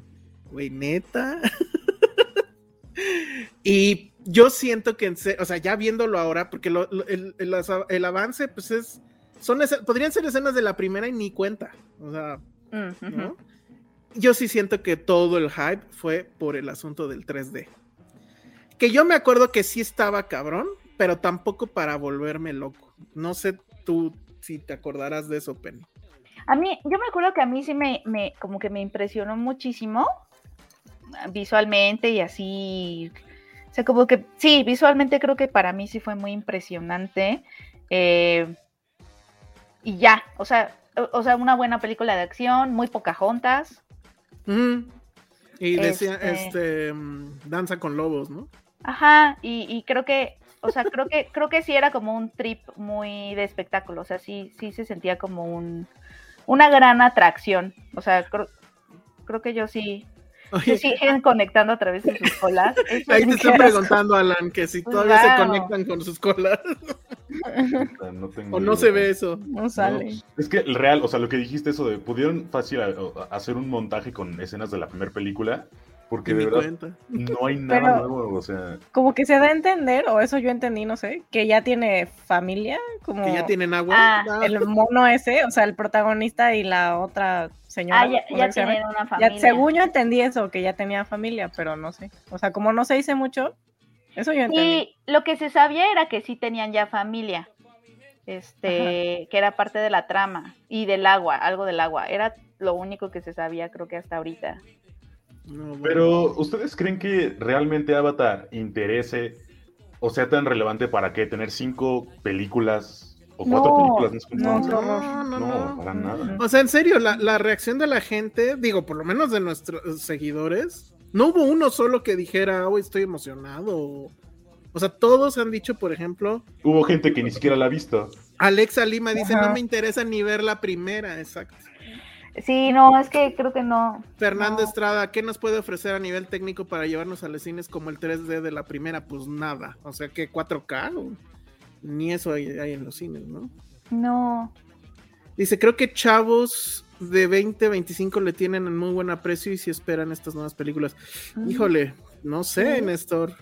[SPEAKER 2] güey, neta. y yo siento que, o sea, ya viéndolo ahora, porque lo- lo- el, el- el avance, pues es, son, podrían ser escenas de la primera y ni cuenta. O sea. Yo sí siento que todo el hype fue por el asunto del 3D. Que yo me acuerdo que sí estaba cabrón, pero tampoco para volverme loco. No sé tú si te acordarás de eso, Penny.
[SPEAKER 3] A mí, yo me acuerdo que a mí sí me, me como que me impresionó muchísimo ah, visualmente y así. O sea, como que sí, visualmente creo que para mí sí fue muy impresionante. eh, y ya, o sea, o, o sea, una buena película de acción, muy Pocahontas.
[SPEAKER 2] Ujú. Y decía,
[SPEAKER 3] Este-
[SPEAKER 2] este, mm, danza con lobos, ¿no?
[SPEAKER 3] Ajá, y, y creo que, o sea, creo que, creo que sí era como un trip muy de espectáculo, o sea, sí, sí se sentía como un, una gran atracción. O sea, creo, creo que yo sí,
[SPEAKER 2] Oye,
[SPEAKER 3] sí siguen conectando a través de sus colas. Eso
[SPEAKER 2] ahí te estoy preguntando, Alan, que si todavía se conectan con sus colas
[SPEAKER 4] No tengo
[SPEAKER 2] o no
[SPEAKER 4] idea.
[SPEAKER 2] se ve eso.
[SPEAKER 5] No sale.
[SPEAKER 4] No, es que el real, o sea, lo que dijiste eso de pudieron fácil a- a- hacer un montaje con escenas de la primera película, porque de verdad
[SPEAKER 2] cuenta.
[SPEAKER 4] no hay nada
[SPEAKER 5] Pero-
[SPEAKER 4] nuevo, o sea,
[SPEAKER 5] Como que se da a entender, o eso yo entendí, no sé, que ya tiene familia, como
[SPEAKER 2] Que ya tienen agua.
[SPEAKER 3] Ah,
[SPEAKER 2] Ah,
[SPEAKER 5] el mono ese, o sea, el protagonista y la otra señora.
[SPEAKER 3] Ah, ya,
[SPEAKER 5] se
[SPEAKER 3] tienen una
[SPEAKER 5] Ya,
[SPEAKER 3] familia.
[SPEAKER 5] según yo entendí eso, que ya tenía familia, pero no sé. O sea, como no se dice mucho, eso yo entendí.
[SPEAKER 3] Y lo que se sabía era que sí tenían ya familia. Este, que era parte de la trama y del agua, algo del agua. Era lo único que se sabía, creo que hasta ahorita.
[SPEAKER 2] No.
[SPEAKER 4] Pero, ¿ustedes creen que realmente Avatar interese o sea tan relevante para qué? ¿Tener cinco películas o cuatro
[SPEAKER 3] No,
[SPEAKER 4] películas? No, es como-
[SPEAKER 5] no,
[SPEAKER 2] no,
[SPEAKER 4] para nada.
[SPEAKER 2] O sea, en serio, la, la reacción de la gente, digo, por lo menos de nuestros seguidores, No hubo uno solo que dijera, hoy estoy emocionado. O sea, todos han dicho, por ejemplo.
[SPEAKER 4] Hubo gente que ni siquiera la ha visto.
[SPEAKER 2] Alexa Lima dice,
[SPEAKER 5] Ajá.
[SPEAKER 2] no me interesa ni ver la primera, exacto.
[SPEAKER 3] Sí, no, es que creo que no.
[SPEAKER 2] Fernando
[SPEAKER 3] No.
[SPEAKER 2] Estrada, ¿qué nos puede ofrecer a nivel técnico para llevarnos a los cines como el 3D de la primera? Pues nada. O sea, que 4K, o- ni eso hay, hay en los cines, ¿no?
[SPEAKER 3] No.
[SPEAKER 2] Dice, creo que chavos de 20, 25 le tienen en muy buen aprecio y si esperan estas nuevas películas.
[SPEAKER 3] Mm.
[SPEAKER 2] Híjole, no sé, Néstor.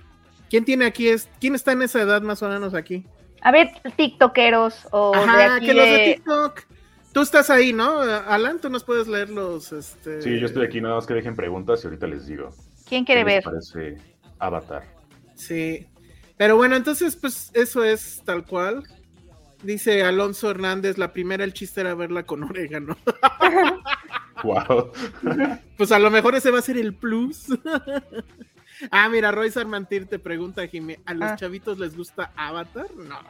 [SPEAKER 2] ¿Quién tiene aquí? Es, ¿Quién está en esa edad más o menos aquí?
[SPEAKER 3] A ver, tiktokeros o de
[SPEAKER 2] Ajá,
[SPEAKER 3] aquí
[SPEAKER 2] que los de
[SPEAKER 3] de-
[SPEAKER 2] TikTok. Tú estás ahí, ¿no? Alan, tú nos puedes leer los. Este...
[SPEAKER 4] Sí, yo estoy aquí, nada más que dejen preguntas y ahorita les digo.
[SPEAKER 3] ¿Quién quiere
[SPEAKER 4] ¿Qué les
[SPEAKER 3] ver?
[SPEAKER 4] parece Avatar?
[SPEAKER 2] Sí. Pero bueno, entonces, pues eso es tal cual. Dice Alonso Hernández, la primera el chiste era verla con orégano.
[SPEAKER 4] Wow.
[SPEAKER 2] Pues a lo mejor ese va a ser el plus. ah, mira, Roy Sarmantir te pregunta, Jimé, ¿a los
[SPEAKER 5] Ah.
[SPEAKER 2] chavitos les gusta Avatar? No.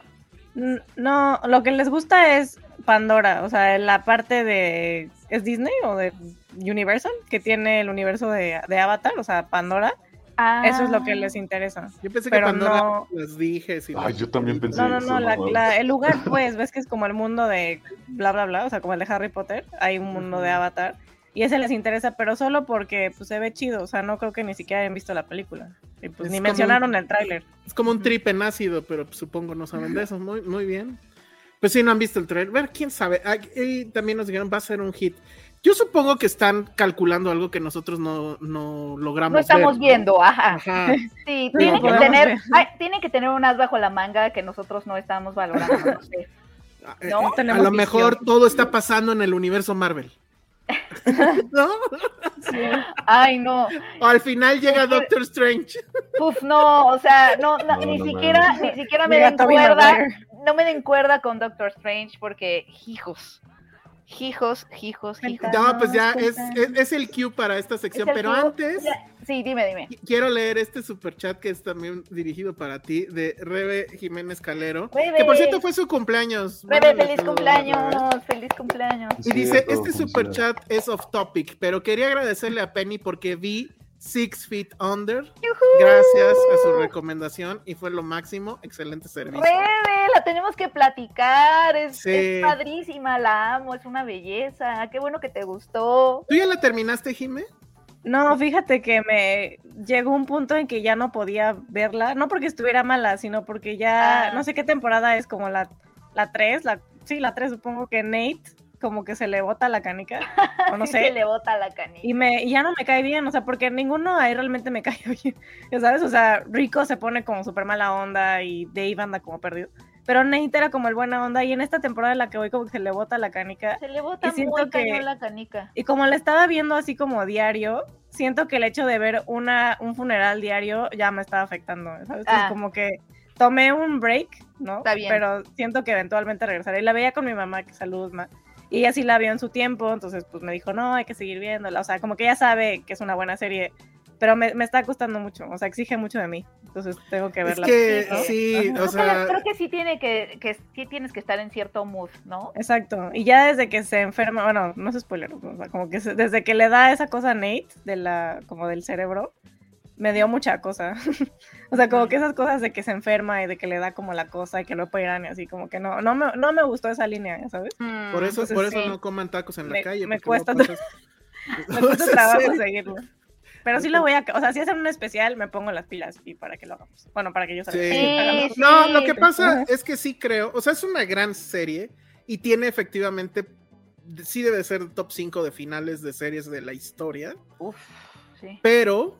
[SPEAKER 5] No, lo que les gusta es Pandora, o sea, la parte de... ¿Es Disney o de Universal? Que tiene el universo de, de Avatar, o sea, Pandora.
[SPEAKER 3] Ah,
[SPEAKER 5] Eso es lo que les interesa.
[SPEAKER 2] Yo pensé
[SPEAKER 5] Pero
[SPEAKER 2] que Pandora
[SPEAKER 5] no-
[SPEAKER 2] las dije. sí,
[SPEAKER 4] Ay,
[SPEAKER 2] las-
[SPEAKER 4] yo también pensé
[SPEAKER 5] No, no, no, la- la- el lugar, pues, ves que es como el mundo de bla, bla, bla, o sea, como el de Harry Potter, hay un mundo de. Avatar, y ese les interesa, pero solo porque, pues, se ve chido, o sea, no creo que ni siquiera hayan visto la película, y pues
[SPEAKER 2] Es
[SPEAKER 5] ni mencionaron
[SPEAKER 2] un-
[SPEAKER 5] el tráiler.
[SPEAKER 2] Es como un trip en ácido, pero pues, supongo no saben de eso. Muy, muy bien. Pues sí, no han visto el trailer. Bueno, quién sabe. Ah, Y también nos dijeron, va a ser un hit. Yo supongo que están calculando algo que nosotros no, no logramos
[SPEAKER 3] No estamos
[SPEAKER 2] ver,
[SPEAKER 3] viendo, ajá.
[SPEAKER 2] Ajá.
[SPEAKER 3] Sí,
[SPEAKER 5] No
[SPEAKER 3] tienen que tener,
[SPEAKER 5] ver.
[SPEAKER 3] ay, tienen que tener un as bajo la manga que nosotros no estamos valorando. no sé.
[SPEAKER 2] Eh,
[SPEAKER 3] No
[SPEAKER 2] eh, a lo mejor
[SPEAKER 5] visión.
[SPEAKER 2] todo está pasando en el universo Marvel. ¿No?
[SPEAKER 3] Ay, no.
[SPEAKER 2] O al final llega Doctor Strange.
[SPEAKER 3] Puf, no, o sea, no, no,
[SPEAKER 4] No,
[SPEAKER 3] ni
[SPEAKER 4] no
[SPEAKER 3] siquiera, ni siquiera me den
[SPEAKER 5] Tobey
[SPEAKER 3] cuerda. No me den cuerda con Doctor Strange porque, hijos, hijos, hijos, hijos.
[SPEAKER 2] No, pues ya es, es, es el cue para esta sección.
[SPEAKER 3] Es
[SPEAKER 2] Pero
[SPEAKER 3] cue.
[SPEAKER 2] antes,
[SPEAKER 3] Sí, dime, dime.
[SPEAKER 2] qu- quiero leer este super chat que es también dirigido para ti, de Rebe Jiménez Calero.
[SPEAKER 3] Rebe.
[SPEAKER 2] Que por cierto fue su cumpleaños.
[SPEAKER 3] Rebe, feliz
[SPEAKER 2] saludos, Rebe.
[SPEAKER 3] cumpleaños, feliz cumpleaños.
[SPEAKER 2] Y
[SPEAKER 4] Sí,
[SPEAKER 2] dice, este super chat es off topic, pero quería agradecerle a Penny porque vi Six Feet Under. Gracias a su recomendación y fue lo máximo. Excelente servicio.
[SPEAKER 3] Rebe, la tenemos que platicar, es,
[SPEAKER 2] Sí.
[SPEAKER 3] es padrísima, la amo, es una belleza, qué bueno que te gustó.
[SPEAKER 2] ¿Tú ya la terminaste, Jime?
[SPEAKER 5] No, fíjate que me llegó un punto en que ya no podía verla, no porque estuviera mala, sino porque ya,
[SPEAKER 3] Ah.
[SPEAKER 5] no sé qué temporada es, como la, la 3, la, sí, la 3 supongo que Nate como que se le bota la canica, o no
[SPEAKER 3] Sí
[SPEAKER 5] sé,
[SPEAKER 3] Se le bota la canilla.
[SPEAKER 5] y, me, y ya no me cae bien, o sea, porque ninguno ahí realmente me cae bien, ya sabes, o sea, Rico se pone como súper mala onda y Dave anda como perdido, pero Nate era como el buena onda y en esta temporada en la que voy como que se le bota la canica
[SPEAKER 3] Se le bota
[SPEAKER 5] y siento
[SPEAKER 3] muy
[SPEAKER 5] que-
[SPEAKER 3] cañón la canica.
[SPEAKER 5] y como la estaba viendo así como diario, siento que el hecho de ver una, un funeral diario ya me estaba afectando, ¿sabes?
[SPEAKER 3] Ah.
[SPEAKER 5] como que tomé un break, ¿no?
[SPEAKER 3] Está bien.
[SPEAKER 5] Pero siento que eventualmente regresaré. Y la veía con mi mamá, que saludos, ma. Y ella sí la vio en su tiempo, entonces pues me dijo, no, hay que seguir viéndola. O sea, como que ella sabe que es una buena serie, pero me, me está gustando mucho, o sea, exige mucho de mí. Entonces tengo que
[SPEAKER 2] Es
[SPEAKER 5] verla.
[SPEAKER 2] que
[SPEAKER 5] ¿no?
[SPEAKER 2] sí, o
[SPEAKER 3] Creo, que,
[SPEAKER 2] sea,
[SPEAKER 3] creo que sí tiene que, que sí tienes que estar en cierto mood, ¿no?
[SPEAKER 5] Exacto. Y ya desde que se enferma, bueno, no es spoiler, o sea, como que se- desde que le da esa cosa a Nate, de la, como del cerebro, me dio mucha cosa. o sea, como que esas cosas de que se enferma y de que le da como la cosa y que no puede ir y así, como que no, no me, no me gustó esa línea, sabes.
[SPEAKER 2] por eso,
[SPEAKER 5] entonces
[SPEAKER 2] por eso
[SPEAKER 5] sí.
[SPEAKER 2] no coman tacos en la
[SPEAKER 5] Me-
[SPEAKER 2] calle.
[SPEAKER 5] me cuesta
[SPEAKER 2] pasas-
[SPEAKER 5] Me cuesta
[SPEAKER 2] ¿En
[SPEAKER 5] trabajo seguirlo. Pero sí lo voy a, o sea, si hacen un especial, me pongo las pilas y para que lo hagamos. Bueno, para que yo salga.
[SPEAKER 2] Sí. No,
[SPEAKER 3] Sí,
[SPEAKER 2] lo que pasa es que sí creo, o sea, es una gran serie y tiene efectivamente, sí debe ser top 5 de finales de series de la historia,
[SPEAKER 3] Uf, sí.
[SPEAKER 2] pero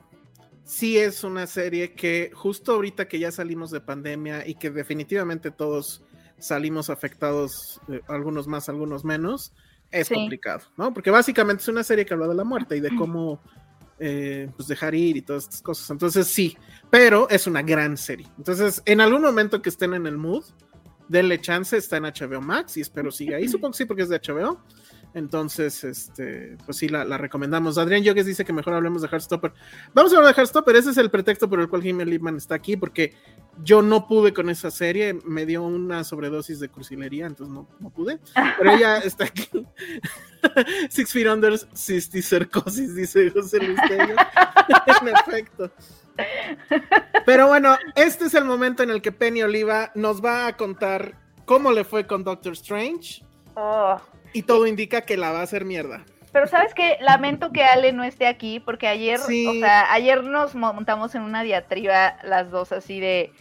[SPEAKER 2] sí es una serie que justo ahorita que ya salimos de pandemia y que definitivamente todos salimos afectados, eh, algunos más, algunos menos, es
[SPEAKER 3] Sí.
[SPEAKER 2] complicado, ¿no? Porque básicamente es una serie que habla de la muerte y de cómo eh, pues dejar ir y todas estas cosas. Entonces sí, pero es una gran serie. Entonces, en algún momento que estén en el mood, denle chance, está en HBO Max y espero siga ahí. Supongo que sí, porque es de HBO. Entonces, este, pues sí, la, la recomendamos. Adrián Yogues dice que mejor hablemos de Heartstopper. Vamos a hablar de Heartstopper. Ese es el pretexto por el cual Jimmy Lipman está aquí, porque Yo no pude con esa serie, me dio una sobredosis de cursilería, entonces no, no pude. Pero ella está aquí. Six Feet Under Cisticercosis, dice José Luis Tello. en efecto. Pero bueno, este es el momento en el que Penny Oliva nos va a contar cómo le fue con Doctor Strange.
[SPEAKER 3] Oh.
[SPEAKER 2] Y todo indica que la va a hacer mierda.
[SPEAKER 3] Pero sabes que lamento que Ale no esté aquí porque ayer,
[SPEAKER 2] Sí.
[SPEAKER 3] o sea, ayer nos montamos en una diatriba las dos así de,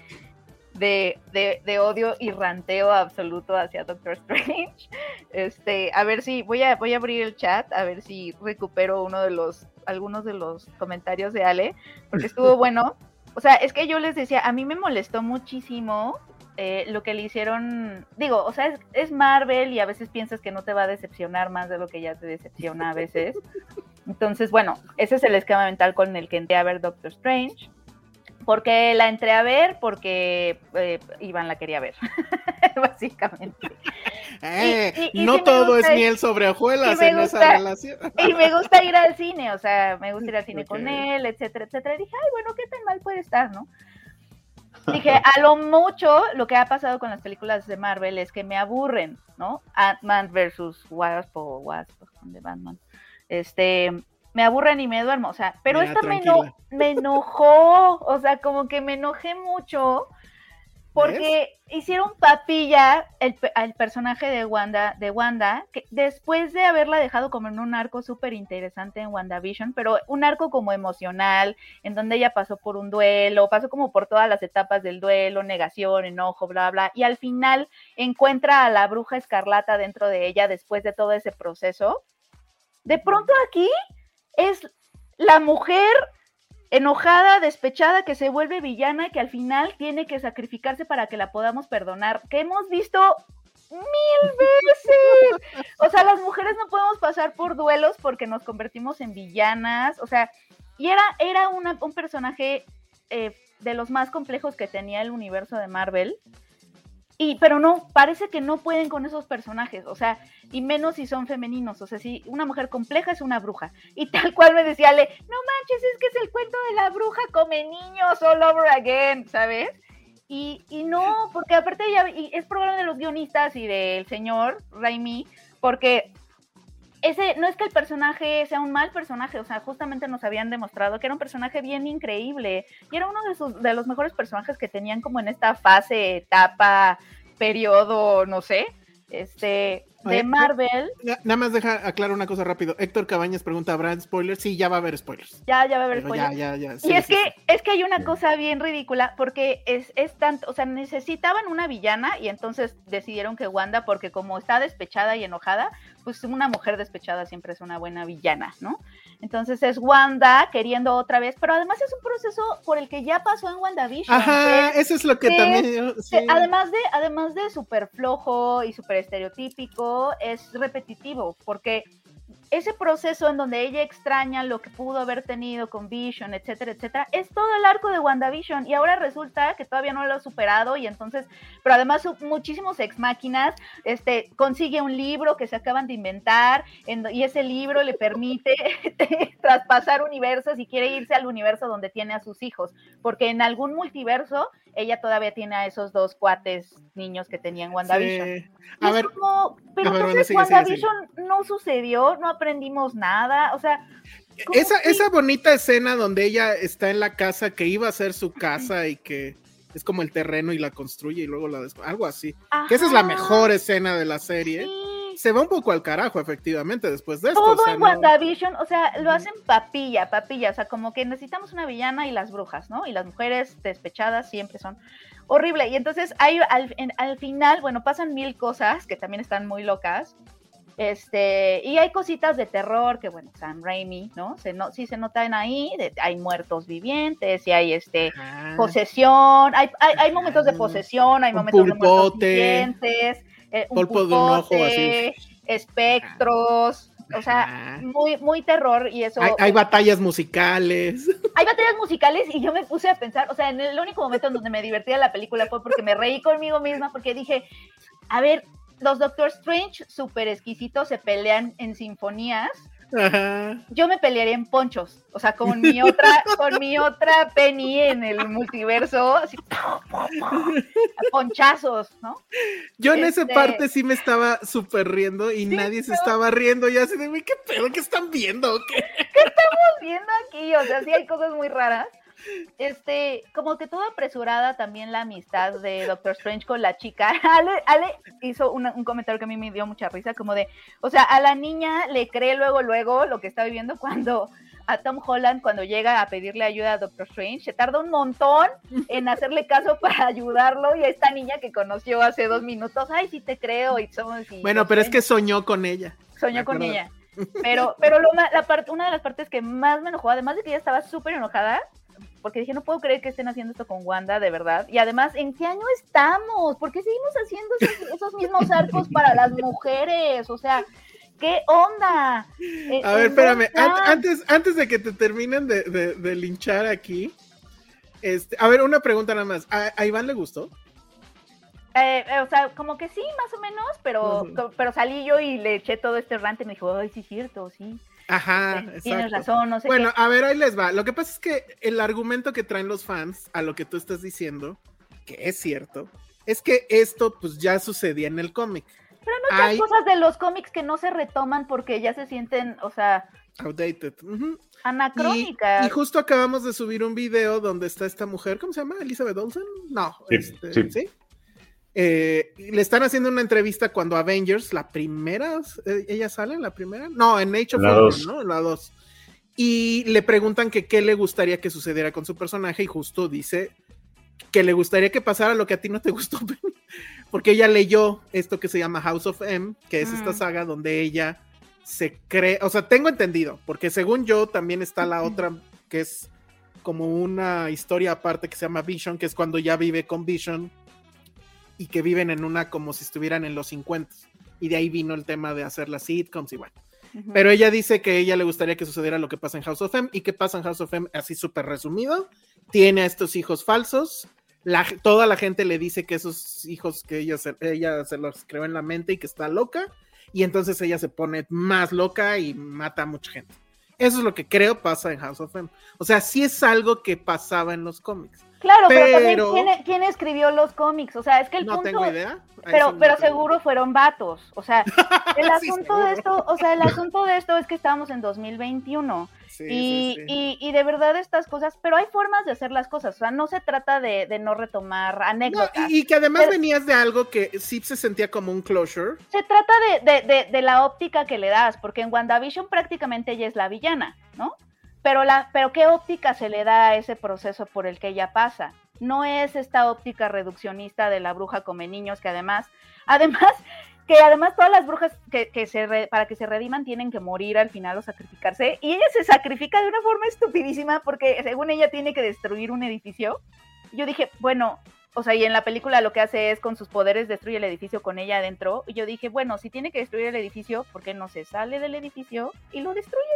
[SPEAKER 3] de, de, de odio y ranteo absoluto hacia Doctor Strange. Este, a ver si voy a voy a abrir el chat a ver si recupero uno de los algunos de los comentarios de Ale porque estuvo bueno. O sea, es que yo les decía, a mí me molestó muchísimo eh, lo que le hicieron, digo, o sea, es, es Marvel y a veces piensas que no te va a decepcionar más de lo que ya te decepciona a veces. Entonces, bueno, ese es el esquema mental con el que entré a ver Doctor Strange. Porque la entré a ver porque eh, Iván la quería ver, básicamente.
[SPEAKER 2] Eh,
[SPEAKER 3] y- y
[SPEAKER 2] no todo
[SPEAKER 3] gusta-
[SPEAKER 2] es miel sobre hojuelas en esa relación.
[SPEAKER 3] Y me gusta ir al cine, o sea, me gusta ir al cine con él, etcétera, etcétera. Y dije, ay, bueno, ¿qué tan mal puede estar, no? Dije, a lo mucho, lo que ha pasado con las películas de Marvel es que me aburren, ¿no? Ant-Man versus Wasp o Wasp de Batman. Este, me aburren y me duermo, o sea, pero
[SPEAKER 2] Mira,
[SPEAKER 3] esta me, eno- me enojó, o sea, como que me enojé mucho porque hicieron papilla el, al personaje de Wanda, de Wanda, que después de haberla dejado como en un arco súper interesante en WandaVision, pero un arco como emocional, en donde ella pasó por un duelo, pasó como por todas las etapas del duelo, negación, enojo, bla, bla, y al final encuentra a la bruja escarlata dentro de ella después de todo ese proceso. De pronto aquí es la mujer enojada, despechada, que se vuelve villana, que al final tiene que sacrificarse para que la podamos perdonar, que hemos visto mil veces. O sea, las mujeres no podemos pasar por duelos porque nos convertimos en villanas, o sea, y era, era una- un personaje eh, de los más complejos que tenía el universo de Marvel. Y, pero no, parece que no pueden con esos personajes, o sea, y menos si son femeninos, o sea, si una mujer compleja es una bruja. Y tal cual me decía Ale, no manches, es que es el cuento de la bruja come niños all over again, ¿sabes? Y, y no, porque aparte ya, y es problema de los guionistas y del señor Raimi, porque ese no es que el personaje sea un mal personaje, o sea, justamente nos habían demostrado que era un personaje bien increíble y era uno de, sus, de los mejores personajes que tenían como en esta fase, etapa, periodo, no sé, este,
[SPEAKER 2] Oye,
[SPEAKER 3] de Marvel.
[SPEAKER 2] Na- Nada más deja aclarar una cosa rápido. Héctor Cabañas pregunta, ¿habrá spoilers? Sí, ya va a haber spoilers.
[SPEAKER 3] Ya, ya va a haber
[SPEAKER 2] Pero ya,
[SPEAKER 3] spoilers.
[SPEAKER 2] ya, ya.
[SPEAKER 3] Y
[SPEAKER 2] sí,
[SPEAKER 3] es
[SPEAKER 2] sí,
[SPEAKER 3] que,
[SPEAKER 2] sí.
[SPEAKER 3] es que hay una cosa bien ridícula, porque es, es tanto, o sea, necesitaban una villana y entonces decidieron que Wanda, porque como está despechada y enojada, pues una mujer despechada siempre es una buena villana, ¿no? Entonces es Wanda queriendo otra vez, pero además es un proceso por el que ya pasó en WandaVision.
[SPEAKER 2] Ajá,
[SPEAKER 3] que-
[SPEAKER 2] eso es lo que
[SPEAKER 3] que-
[SPEAKER 2] también.
[SPEAKER 3] que además de, además de súper flojo y súper estereotípico, es repetitivo, porque ese proceso en donde ella extraña lo que pudo haber tenido con Vision, etcétera, etcétera, es todo el arco de WandaVision y ahora resulta que todavía no lo ha superado y entonces, pero además muchísimos ex máquinas, este, consigue un libro que se acaban de inventar y ese libro le permite traspasar universos y quiere irse al universo donde tiene a sus hijos, porque en algún multiverso ella todavía tiene a esos dos cuates niños que tenía en WandaVision.
[SPEAKER 2] Sí. A
[SPEAKER 3] es
[SPEAKER 2] ver,
[SPEAKER 3] como, pero
[SPEAKER 2] a ver, bueno,
[SPEAKER 3] entonces
[SPEAKER 2] sigue, sigue,
[SPEAKER 3] WandaVision no sucedió, no aprendimos nada, o sea, ¿cómo
[SPEAKER 2] esa, esa bonita escena donde ella está en la casa que iba a ser su casa y que es como el terreno y la construye y luego la algo así. Que esa es la mejor escena de la serie.
[SPEAKER 3] sí.
[SPEAKER 2] Se va un poco al carajo, efectivamente, después de esto.
[SPEAKER 3] Todo
[SPEAKER 2] o sea,
[SPEAKER 3] en
[SPEAKER 2] no-
[SPEAKER 3] WandaVision, o sea, lo hacen papilla, papilla, o sea, como que necesitamos una villana y las brujas, ¿no? Y las mujeres despechadas siempre son horrible. Y entonces hay al, en- al final, bueno, pasan mil cosas que también están muy locas. Este, y hay cositas de terror que, bueno, Sam Raimi, ¿no? Se no sí se notan ahí, de- hay muertos vivientes y hay este
[SPEAKER 2] Ajá.
[SPEAKER 3] posesión, hay, hay, hay momentos de posesión, hay momentos de muertos vivientes, eh, un
[SPEAKER 2] Polvo de un ojo,
[SPEAKER 3] pulpote, espectros, o sea, muy, muy terror y eso.
[SPEAKER 2] Hay, hay batallas musicales.
[SPEAKER 3] Hay batallas musicales y yo me puse a pensar, o sea, en el único momento en donde me divertía la película fue porque me reí conmigo misma porque dije, a ver, los Doctor Strange súper exquisitos se pelean en sinfonías
[SPEAKER 2] Ajá.
[SPEAKER 3] yo me pelearía en ponchos, o sea, con mi otra, con mi otra Penny en el multiverso, así, a ponchazos, ¿no?
[SPEAKER 2] Yo en esa
[SPEAKER 3] Este-
[SPEAKER 2] parte sí me estaba súper riendo y nadie se
[SPEAKER 3] pero-
[SPEAKER 2] estaba riendo. Y así de, güey, ¿qué pedo? ¿Qué están viendo? qué?"
[SPEAKER 3] viendo aquí, o sea, sí hay cosas muy raras. Este, como que toda apresurada también la amistad de Doctor Strange con la chica. Ale, Ale hizo una- un comentario que a mí me dio mucha risa, como de, o sea, a la niña le cree luego, luego lo que está viviendo cuando a Tom Holland, cuando llega a pedirle ayuda a Doctor Strange, se tarda un montón en hacerle caso para ayudarlo y a esta niña que conoció hace dos minutos, ay, sí te creo y somos... y
[SPEAKER 2] Bueno, pero es
[SPEAKER 3] Strange
[SPEAKER 2] que soñó con ella.
[SPEAKER 3] soñó con ella. Pero, pero lo la parte, una de las partes que más me enojó, además de que ella estaba súper enojada, porque dije, no puedo creer que estén haciendo esto con Wanda, de verdad. Y además, ¿en qué año estamos? ¿Por qué seguimos haciendo esos, esos mismos arcos para las mujeres? O sea, ¿qué onda? Eh,
[SPEAKER 2] A ver,
[SPEAKER 3] ¿en
[SPEAKER 2] espérame. an- antes, antes de que te terminen de, de- de linchar aquí. Este, a ver, una pregunta nada más. ¿A, a Iván le gustó?
[SPEAKER 3] Eh, eh, o sea, como que sí, más o menos, pero, pero salí yo y le eché todo este rante y me dijo, ay, sí, cierto, sí.
[SPEAKER 2] Ajá,
[SPEAKER 3] tienes
[SPEAKER 2] exacto.
[SPEAKER 3] razón, no sé
[SPEAKER 2] Bueno,
[SPEAKER 3] qué.
[SPEAKER 2] a ver, ahí les va. Lo que pasa es que el argumento que traen los fans a lo que tú estás diciendo, que es cierto, es que esto pues ya sucedía en el cómic.
[SPEAKER 3] Pero hay muchas
[SPEAKER 2] hay-
[SPEAKER 3] cosas de los cómics que no se retoman porque ya se sienten, o sea,
[SPEAKER 2] Outdated. ujú. Y,
[SPEAKER 3] anacrónicas.
[SPEAKER 2] y justo acabamos de subir un video donde está esta mujer, ¿cómo se llama? ¿Elizabeth Olsen? No,
[SPEAKER 4] Sí,
[SPEAKER 2] este,
[SPEAKER 4] sí.
[SPEAKER 2] ¿sí? Eh, le están haciendo una entrevista cuando Avengers, la primera, eh, ¿ella sale en la primera? No, en Age of
[SPEAKER 4] La dos.
[SPEAKER 2] ¿no? En La 2. Y le preguntan que qué le gustaría que sucediera con su personaje y justo dice que le gustaría que pasara lo que a ti no te gustó, porque ella leyó esto que se llama House of M, que es esta
[SPEAKER 3] Mm.
[SPEAKER 2] saga donde ella se cree, o sea, tengo entendido, porque según yo también está la otra que es como una historia aparte que se llama Vision, que es cuando ya vive con Vision y que viven en una como si estuvieran en los 50 y de ahí vino el tema de hacer las sitcoms y bueno. Pero ella dice que a ella le gustaría que sucediera lo que pasa en House of M y que pasa en House of M así súper resumido. Tiene a estos hijos falsos. La, toda la gente le dice que esos hijos que ella se, ella se los creó en la mente y que está loca. Y entonces ella se pone más loca y mata a mucha gente. Eso es lo que creo pasa en House of M. O sea, sí es algo que pasaba en los cómics.
[SPEAKER 3] Claro, pero, también ¿quién, quién escribió los cómics? O sea, es que el
[SPEAKER 2] no
[SPEAKER 3] punto.
[SPEAKER 2] tengo idea.
[SPEAKER 3] Pero,
[SPEAKER 2] no
[SPEAKER 3] pero
[SPEAKER 2] tengo
[SPEAKER 3] seguro fueron vatos. O sea, el asunto de esto, o sea, el asunto de esto es que estamos en 2021
[SPEAKER 2] Sí,
[SPEAKER 3] y,
[SPEAKER 2] sí, sí.
[SPEAKER 3] Y, y de verdad estas cosas, pero hay formas de hacer las cosas. O sea, no se trata de, de no retomar
[SPEAKER 2] No,
[SPEAKER 3] anécdotas.
[SPEAKER 2] y, y que además
[SPEAKER 3] Pero-
[SPEAKER 2] venías de algo que sí se sentía como un closure.
[SPEAKER 3] Se trata de, de- de- de la óptica que le das, porque en WandaVision prácticamente ella es la villana, ¿no? Pero, la, pero ¿qué óptica se le da a ese proceso por el que ella pasa? No es esta óptica reduccionista de la bruja come niños, que además, además, que además todas las brujas que, que se re- para que se rediman tienen que morir al final o sacrificarse, y ella se sacrifica de una forma estupidísima porque según ella tiene que destruir un edificio. Yo dije, bueno, o sea, y en la película lo que hace es con sus poderes destruye el edificio con ella adentro. Y yo dije, bueno, si tiene que destruir el edificio, ¿por qué no se sale del edificio y lo destruye?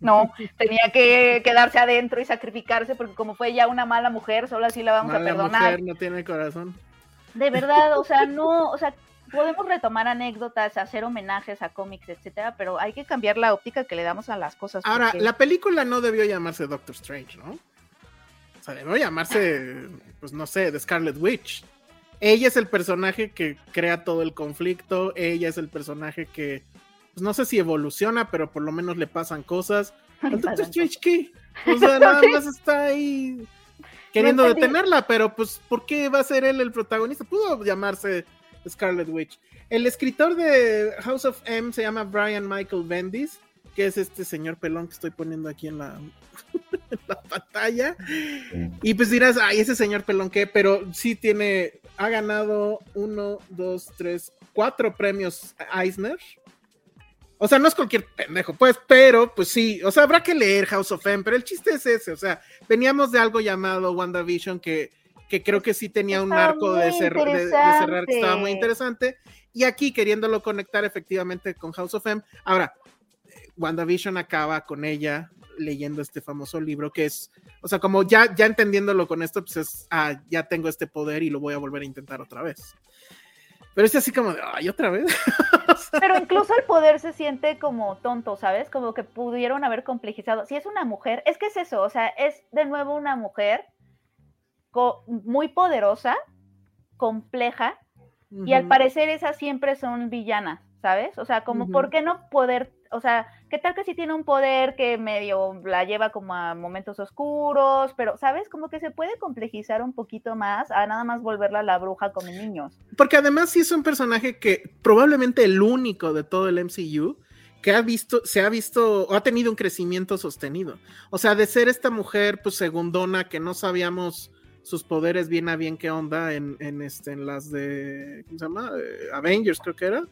[SPEAKER 3] No, tenía que quedarse adentro y sacrificarse porque como fue ya una mala mujer, solo así la vamos
[SPEAKER 2] Mala
[SPEAKER 3] a perdonar.
[SPEAKER 2] mujer no tiene corazón.
[SPEAKER 3] De verdad, o sea, no, o sea, podemos retomar anécdotas, hacer homenajes a cómics, etcétera, pero hay que cambiar la óptica que le damos a las cosas.
[SPEAKER 2] Ahora,
[SPEAKER 3] porque-
[SPEAKER 2] la película no debió llamarse Doctor Strange, ¿no? O sea, debió llamarse, pues no sé, The Scarlet Witch. Ella es el personaje que crea todo el conflicto, ella es el personaje que, pues no sé si evoluciona, pero por lo menos le pasan cosas. ¿El Doctor Strange qué? O sea, nada más está ahí queriendo detenerla, pero pues, ¿por qué va a ser él el protagonista? Pudo llamarse Scarlet Witch. El escritor de House of M se llama Brian Michael Bendis, que es este señor pelón que estoy poniendo aquí en la, en la pantalla. Y pues dirás, ay, ese señor pelón qué, pero sí tiene, ha ganado uno, dos, tres, cuatro premios Eisner. O sea, no es cualquier pendejo, pues, pero pues sí, o sea, habrá que leer House of M, pero el chiste es ese, o sea, veníamos de algo llamado WandaVision que, que creo que sí tenía un
[SPEAKER 3] Estaba
[SPEAKER 2] arco de,
[SPEAKER 3] muy
[SPEAKER 2] cer- de- de cerrar que estaba muy
[SPEAKER 3] interesante.
[SPEAKER 2] y aquí queriéndolo conectar efectivamente con House of M. Ahora, WandaVision acaba con ella leyendo este famoso libro que es, o sea, como ya, ya entendiéndolo con esto, pues es, ah, ya tengo este poder y lo voy a volver a intentar otra vez. Pero es así como de, ay, otra vez. O sea,
[SPEAKER 3] Pero incluso el poder se siente como tonto, ¿sabes? Como que pudieron haber complejizado. Si es una mujer, es que es eso, o sea, es de nuevo una mujer muy poderosa, compleja, y al parecer esas siempre son villanas, ¿sabes? O sea, como, ¿por qué no poder, o sea, qué tal que si tiene un poder que medio la lleva como a momentos oscuros, pero, ¿sabes? Como que se puede complejizar un poquito más a nada más volverla la bruja como niños.
[SPEAKER 2] Porque además sí es un personaje que probablemente el único de todo el MCU que ha visto, se ha visto o ha tenido un crecimiento sostenido. O sea, de ser esta mujer, pues segundona, que no sabíamos sus poderes bien a bien qué onda en, este, en las de, ¿cómo se llama? Eh, Avengers creo que era,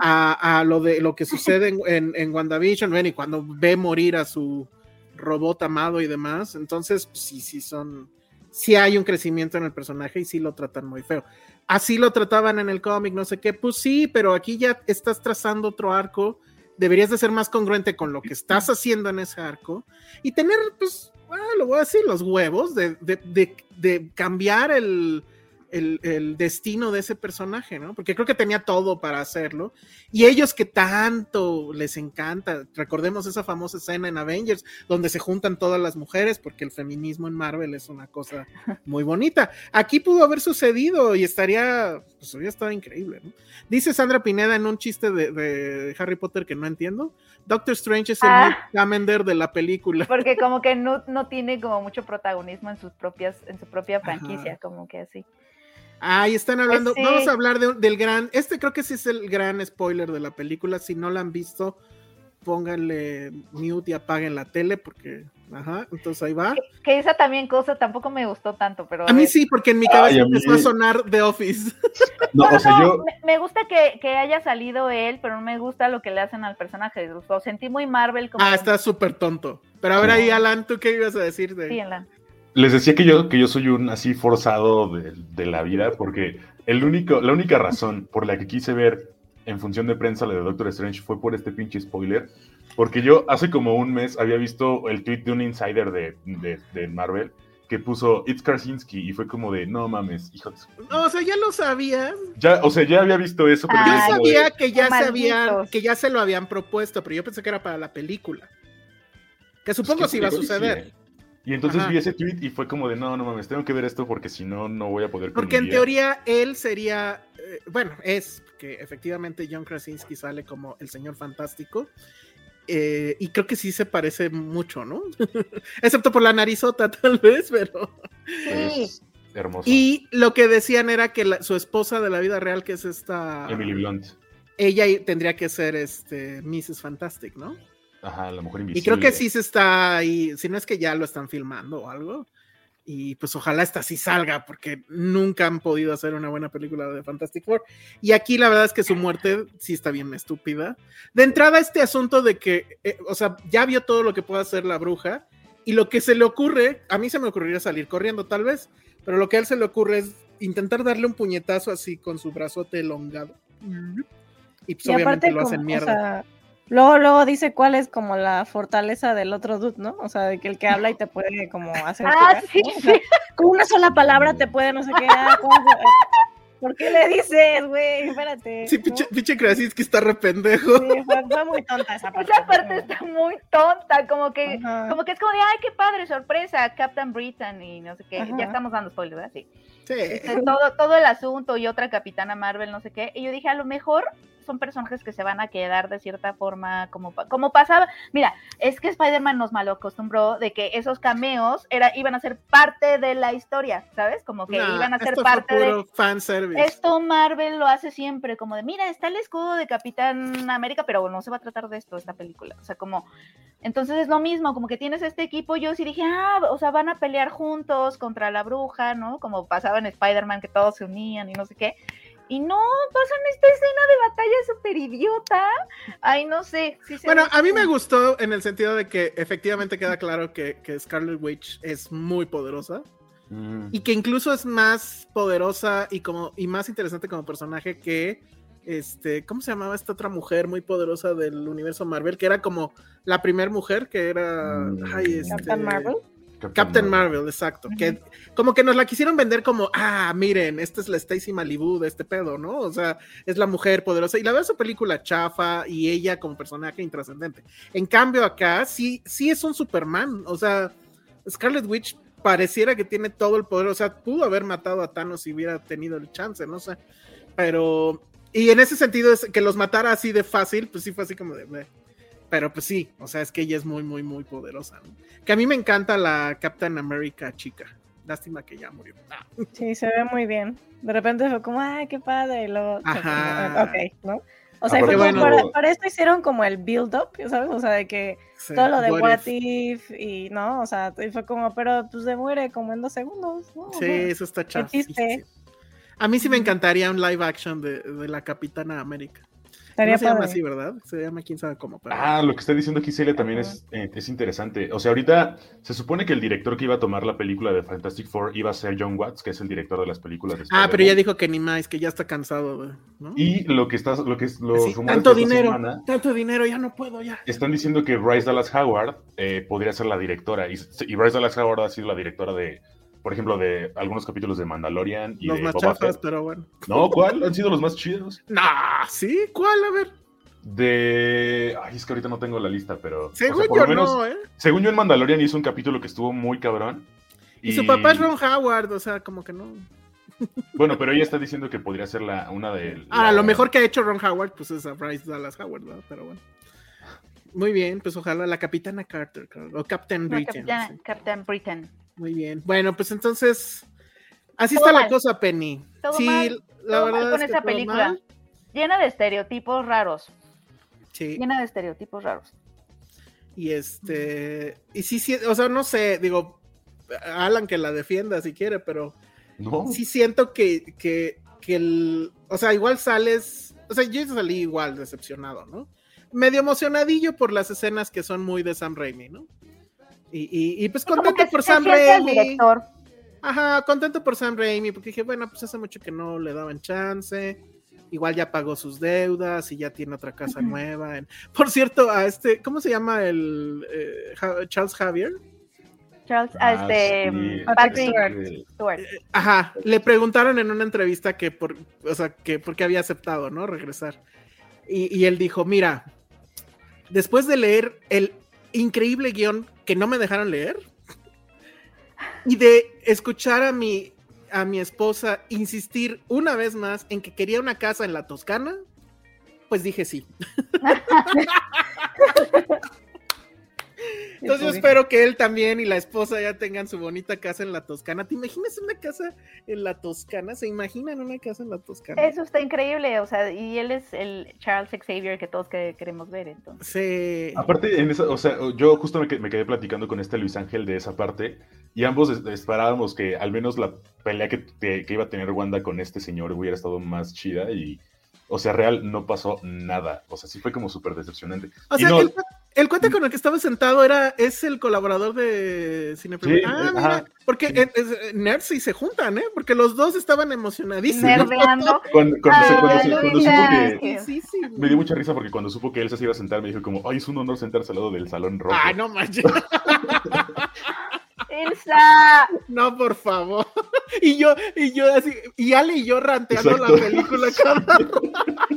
[SPEAKER 2] a, lo de lo que sucede en, en, WandaVision, ven, y cuando ve morir a su robot amado y demás, entonces pues, sí, sí son, sí hay un crecimiento en el personaje y sí lo tratan muy feo. Así lo trataban en el cómic, no sé qué, pues sí, pero aquí ya estás trazando otro arco, deberías de ser más congruente con lo que estás haciendo en ese arco y tener, pues, bueno, lo voy a decir, los huevos de, de cambiar el, el, destino de ese personaje, ¿no? Porque creo que tenía todo para hacerlo. Y ellos que tanto les encanta, recordemos esa famosa escena en Avengers, donde se juntan todas las mujeres, porque el feminismo en Marvel es una cosa muy bonita. Aquí pudo haber sucedido y estaría, pues hubiera estado increíble, ¿no? Dice Sandra Pineda en un chiste de, Harry Potter que no entiendo. Doctor Strange es el ah. de la película.
[SPEAKER 3] Porque como que no, no tiene como mucho protagonismo en sus propias, en su propia franquicia, como que así.
[SPEAKER 2] Ahí están hablando. Pues vamos a hablar del gran. Este creo que sí es el gran spoiler de la película. Si no la han visto, pónganle mute y apaguen la tele porque. Ajá, entonces ahí va.
[SPEAKER 3] Que, esa también cosa tampoco me gustó tanto, pero.
[SPEAKER 2] A mí sí, porque en mi cabeza empezó a sonar The Office.
[SPEAKER 3] No, o sea, yo... me, gusta que, haya salido él, pero no me gusta lo que le hacen al personaje. Lo sentí muy Marvel.
[SPEAKER 2] Como... Ah, está súper tonto. Pero a ver ahí, Alan, ¿tú qué ibas a decir de.?
[SPEAKER 3] Sí, Alan.
[SPEAKER 4] Les decía que yo, que yo soy un así forzado de, la vida, porque el único, la única razón por la que quise ver en función de prensa la de Doctor Strange fue por este pinche spoiler. Porque yo hace como un mes había visto el tweet de un insider de, de, Marvel que puso It's Krasinski y fue como de no mames, hijo de
[SPEAKER 2] No, o sea, ya lo sabías.
[SPEAKER 4] Ya, o sea, ya había visto eso.
[SPEAKER 2] Pero yo sabía que ya se que ya se lo habían propuesto, pero yo pensé que era para la película. Que supongo si iba a suceder.
[SPEAKER 4] Y entonces vi ese tweet y fue como de, no, no mames, tengo que ver esto porque si no, no voy a poder.
[SPEAKER 2] Porque en teoría él sería, eh, bueno, es que efectivamente John Krasinski sale como el señor fantástico. Eh, y creo que sí se parece mucho, ¿no? Excepto por la narizota, tal vez, pero.
[SPEAKER 4] Es hermoso.
[SPEAKER 2] Y lo que decían era que su esposa de la vida real, que es esta.
[SPEAKER 4] Emily Blunt.
[SPEAKER 2] Ella tendría que ser este Mrs. Fantastic, ¿no?
[SPEAKER 4] Ajá, la mujer invisible.
[SPEAKER 2] Y creo que sí se está ahí, si no es que ya lo están filmando o algo. Y pues ojalá esta sí salga, porque nunca han podido hacer una buena película de Fantastic Four. Y aquí la verdad es que su muerte sí está bien estúpida. De entrada, este asunto de que, eh, o sea, ya vio todo lo que puede hacer la bruja. Y lo que se le ocurre, a mí se me ocurriría salir corriendo tal vez, pero lo que a él se le ocurre es intentar darle un puñetazo así con su brazote elongado. Y pues obviamente lo hacen mierda.
[SPEAKER 5] Luego, luego dice cuál es como la fortaleza del otro dude, ¿no? O sea, de que el que habla y te puede como hacer.
[SPEAKER 3] Ah, sí,
[SPEAKER 5] con una sola palabra te puede no sé qué. Ah, ¿Por qué le dices, güey? Espérate.
[SPEAKER 2] Sí, pinche, pinche que está re pendejo.
[SPEAKER 5] Sí, fue, muy tonta esa parte.
[SPEAKER 3] Esa parte está muy tonta, como que, como que es como de, ay, qué padre, sorpresa, Captain Britain y no sé qué. Ya estamos dando spoilers, ¿verdad? Sí.
[SPEAKER 2] Sí.
[SPEAKER 3] Este, todo, todo el asunto y otra Capitana Marvel, no sé qué. Y yo dije, a lo mejor son personajes que se van a quedar de cierta forma como, como pasaba. Mira, es que Spider-Man nos mal acostumbró de que esos cameos era, iban a ser parte de la historia, ¿sabes? Como que iban a ser parte de.
[SPEAKER 2] Fan service.
[SPEAKER 3] Esto Marvel lo hace siempre, como de, mira, está el escudo de Capitán América, pero no se va a tratar de esto, esta película. O sea, como. Entonces es lo mismo, como que tienes este equipo, yo sí dije, ah, o sea, van a pelear juntos contra la bruja, ¿no? Como pasaba en Spider-Man, que todos se unían y no sé qué. Y no, pasan esta escena de batalla súper idiota. Ay, no sé.
[SPEAKER 2] bueno, a mí me gustó en el sentido de que efectivamente queda claro que, Scarlet Witch es muy poderosa. Mm. Y que incluso es más poderosa y como y más interesante como personaje que este, ¿cómo se llamaba esta otra mujer muy poderosa del universo Marvel? Que era como la primera mujer que era.
[SPEAKER 5] Mm. Ay, este, Marvel.
[SPEAKER 2] Captain Marvel, exacto. Que como que nos la quisieron vender como, ah, miren, esta es la Stacy Malibu de este pedo, ¿no? O sea, es la mujer poderosa. Y la verdad, su película chafa y ella como personaje intrascendente. En cambio, acá sí, sí es un Superman. O sea, Scarlet Witch pareciera que tiene todo el poder. O sea, pudo haber matado a Thanos si hubiera tenido el chance, no sé. Pero, y en ese sentido, es que los matara así de fácil, pues sí fue así como de. Pero pues sí, o sea, es que ella es muy, muy, muy poderosa. ¿no? Que a mí me encanta la Captain America chica. Lástima que ya murió. Ah,
[SPEAKER 5] Sí, se ve muy bien. De repente fue como, ay, qué padre. Y luego,
[SPEAKER 2] Ajá.
[SPEAKER 5] ok, ¿no? O sea,
[SPEAKER 4] Aparte,
[SPEAKER 5] fue
[SPEAKER 2] bueno-
[SPEAKER 5] para, para esto hicieron como el build-up, ¿sabes? O sea, de que
[SPEAKER 2] sí,
[SPEAKER 5] todo lo de
[SPEAKER 2] what
[SPEAKER 5] What
[SPEAKER 2] if.
[SPEAKER 5] If y no, o sea, y fue como, pero pues se muere como en dos segundos, ¿no?
[SPEAKER 2] Sí, eso está sí. A mí sí me encantaría un live action de, de la Capitana América.
[SPEAKER 5] Estaría
[SPEAKER 2] no se llama así, ¿verdad? Se llama quién sabe cómo. pero-
[SPEAKER 4] Ah, lo que está diciendo aquí Celia también es, eh, es interesante. O sea, ahorita se supone que el director que iba a tomar la película de Fantastic Four iba a ser John Watts, que es el director de las películas de
[SPEAKER 2] Ah, pero ya dijo que ni más, que ya está cansado, ¿no?
[SPEAKER 4] Y lo que está, lo que es los
[SPEAKER 2] Así,
[SPEAKER 4] rumores
[SPEAKER 2] tanto
[SPEAKER 4] de esta
[SPEAKER 2] dinero,
[SPEAKER 4] semana
[SPEAKER 2] tanto dinero, ya no puedo, ya.
[SPEAKER 4] están diciendo que Bryce Dallas Howard eh, podría ser la directora. Y, y Bryce Dallas Howard ha sido la directora de, por ejemplo, de algunos capítulos de Mandalorian y
[SPEAKER 2] Los
[SPEAKER 4] de
[SPEAKER 2] más
[SPEAKER 4] Boba
[SPEAKER 2] chafas,
[SPEAKER 4] Fett.
[SPEAKER 2] pero bueno.
[SPEAKER 4] No, ¿cuál? Han sido los más chidos.
[SPEAKER 2] Nah, ¿sí? ¿Cuál? A ver.
[SPEAKER 4] De. Ay, es que ahorita no tengo la lista, pero. o sea,
[SPEAKER 2] Según
[SPEAKER 4] por
[SPEAKER 2] yo
[SPEAKER 4] lo menos,
[SPEAKER 2] no, ¿eh?
[SPEAKER 4] Según yo en Mandalorian hizo un capítulo que estuvo muy cabrón.
[SPEAKER 2] Y... su papá es Ron Howard, o sea, como que no.
[SPEAKER 4] Bueno, pero ella está diciendo que podría ser la, una de.
[SPEAKER 2] Ah,
[SPEAKER 4] la-
[SPEAKER 2] lo mejor que ha hecho Ron Howard, pues es a Bryce Dallas Howard, ¿no? Pero bueno. Muy bien, pues ojalá la Capitana Carter, o Captain
[SPEAKER 3] No,
[SPEAKER 2] Britain.
[SPEAKER 3] Capitán,
[SPEAKER 2] sí.
[SPEAKER 3] Captain Britain.
[SPEAKER 2] Muy bien. Bueno, pues entonces. Así
[SPEAKER 3] Todo
[SPEAKER 2] está la cosa, Penny.
[SPEAKER 3] Todo
[SPEAKER 2] sí,
[SPEAKER 3] mal,
[SPEAKER 2] la
[SPEAKER 3] todo mal
[SPEAKER 2] verdad
[SPEAKER 3] con
[SPEAKER 2] es que
[SPEAKER 3] esa película.
[SPEAKER 2] mal.
[SPEAKER 3] Llena de estereotipos raros.
[SPEAKER 2] Sí.
[SPEAKER 3] Llena de estereotipos raros.
[SPEAKER 2] Y este. Y sí, sí, o sea, no sé, digo, Alan que la defienda si quiere, pero
[SPEAKER 4] No.
[SPEAKER 2] sí siento que, que, que el. O sea, igual sales. O sea, yo salí igual decepcionado, ¿no? Medio emocionadillo por las escenas que son muy de Sam Raimi, ¿no? Y, y, y pues contento por Sam Raimi.
[SPEAKER 3] director.
[SPEAKER 2] Ajá, contento por Sam Raimi, porque dije, bueno, pues hace mucho que no le daban chance. Igual ya pagó sus deudas y ya tiene otra casa nueva. en- Por cierto, a este, ¿cómo se llama el eh, Charles Javier?
[SPEAKER 3] Charles,
[SPEAKER 4] Ah,
[SPEAKER 3] este,
[SPEAKER 4] sí.
[SPEAKER 3] Patrick Stewart.
[SPEAKER 2] Ajá, le preguntaron en una entrevista que por, o sea, que porque había aceptado, ¿no? Regresar. Y, y él dijo, mira, después de leer el increíble guion que no me dejaron leer y de escuchar a mi, a mi esposa insistir una vez más en que quería una casa en la Toscana, pues dije sí. Entonces yo espero que él también y la esposa ya tengan su bonita casa en la Toscana. ¿Te imaginas una casa en la Toscana? ¿Se imaginan una casa en la Toscana?
[SPEAKER 3] Eso está increíble, o sea, y él es el Charles Xavier que todos que- queremos ver, entonces.
[SPEAKER 2] Sí.
[SPEAKER 4] Aparte, en esa, o sea, yo justo me, que- me quedé platicando con este Luis Ángel de esa parte y ambos es- esperábamos que al menos la pelea que, que- que iba a tener Wanda con este señor hubiera estado más chida y, o sea, real no pasó nada. O sea, sí fue como súper decepcionante.
[SPEAKER 2] O
[SPEAKER 4] Y
[SPEAKER 2] sea,
[SPEAKER 4] no-
[SPEAKER 2] el, el cuate con el que estaba sentado era, es el colaborador de Cine
[SPEAKER 4] Sí,
[SPEAKER 2] Ah,
[SPEAKER 4] eh,
[SPEAKER 2] mira,
[SPEAKER 4] ajá.
[SPEAKER 2] porque es- nerds y se juntan, ¿eh? Porque los dos estaban emocionadísimos.
[SPEAKER 4] Cuando, cuando se-
[SPEAKER 3] Ah,
[SPEAKER 4] cuando se- cuando
[SPEAKER 3] Luis
[SPEAKER 4] supo
[SPEAKER 3] Ángel.
[SPEAKER 4] que...
[SPEAKER 2] Sí, sí, sí.
[SPEAKER 4] Me dio mucha risa porque cuando supo que él se iba a sentar me dijo como, ay, es un honor sentarse al lado del salón rojo.
[SPEAKER 2] Ay, no manches.
[SPEAKER 3] Ilsa.
[SPEAKER 2] No, por favor. Y yo, y yo así, y Ale y yo ranteando
[SPEAKER 4] Exacto.
[SPEAKER 2] la película cada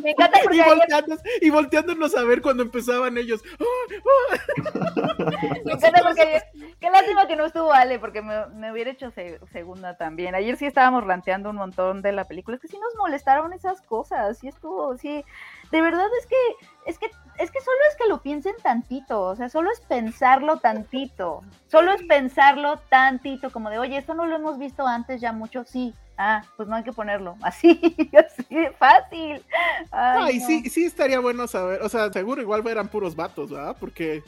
[SPEAKER 3] Me encanta porque
[SPEAKER 2] y,
[SPEAKER 3] ayer
[SPEAKER 2] volteándonos, y volteándonos a ver cuando empezaban ellos.
[SPEAKER 3] Me encanta porque ayer, qué lástima que no estuvo Ale, porque me, me hubiera hecho se- segunda también. Ayer sí estábamos ranteando un montón de la película, es que sí nos molestaron esas cosas, sí estuvo, sí, de verdad es que, es que, es que solo es que lo piensen tantito, o sea, solo es pensarlo tantito, solo es pensarlo tantito, como de, oye, esto no lo hemos visto antes ya mucho, sí, ah, pues no hay que ponerlo, así, así de fácil. Ay,
[SPEAKER 2] Ay,
[SPEAKER 3] no.
[SPEAKER 2] sí, sí estaría bueno saber. O sea, seguro igual eran puros vatos, ¿verdad? Porque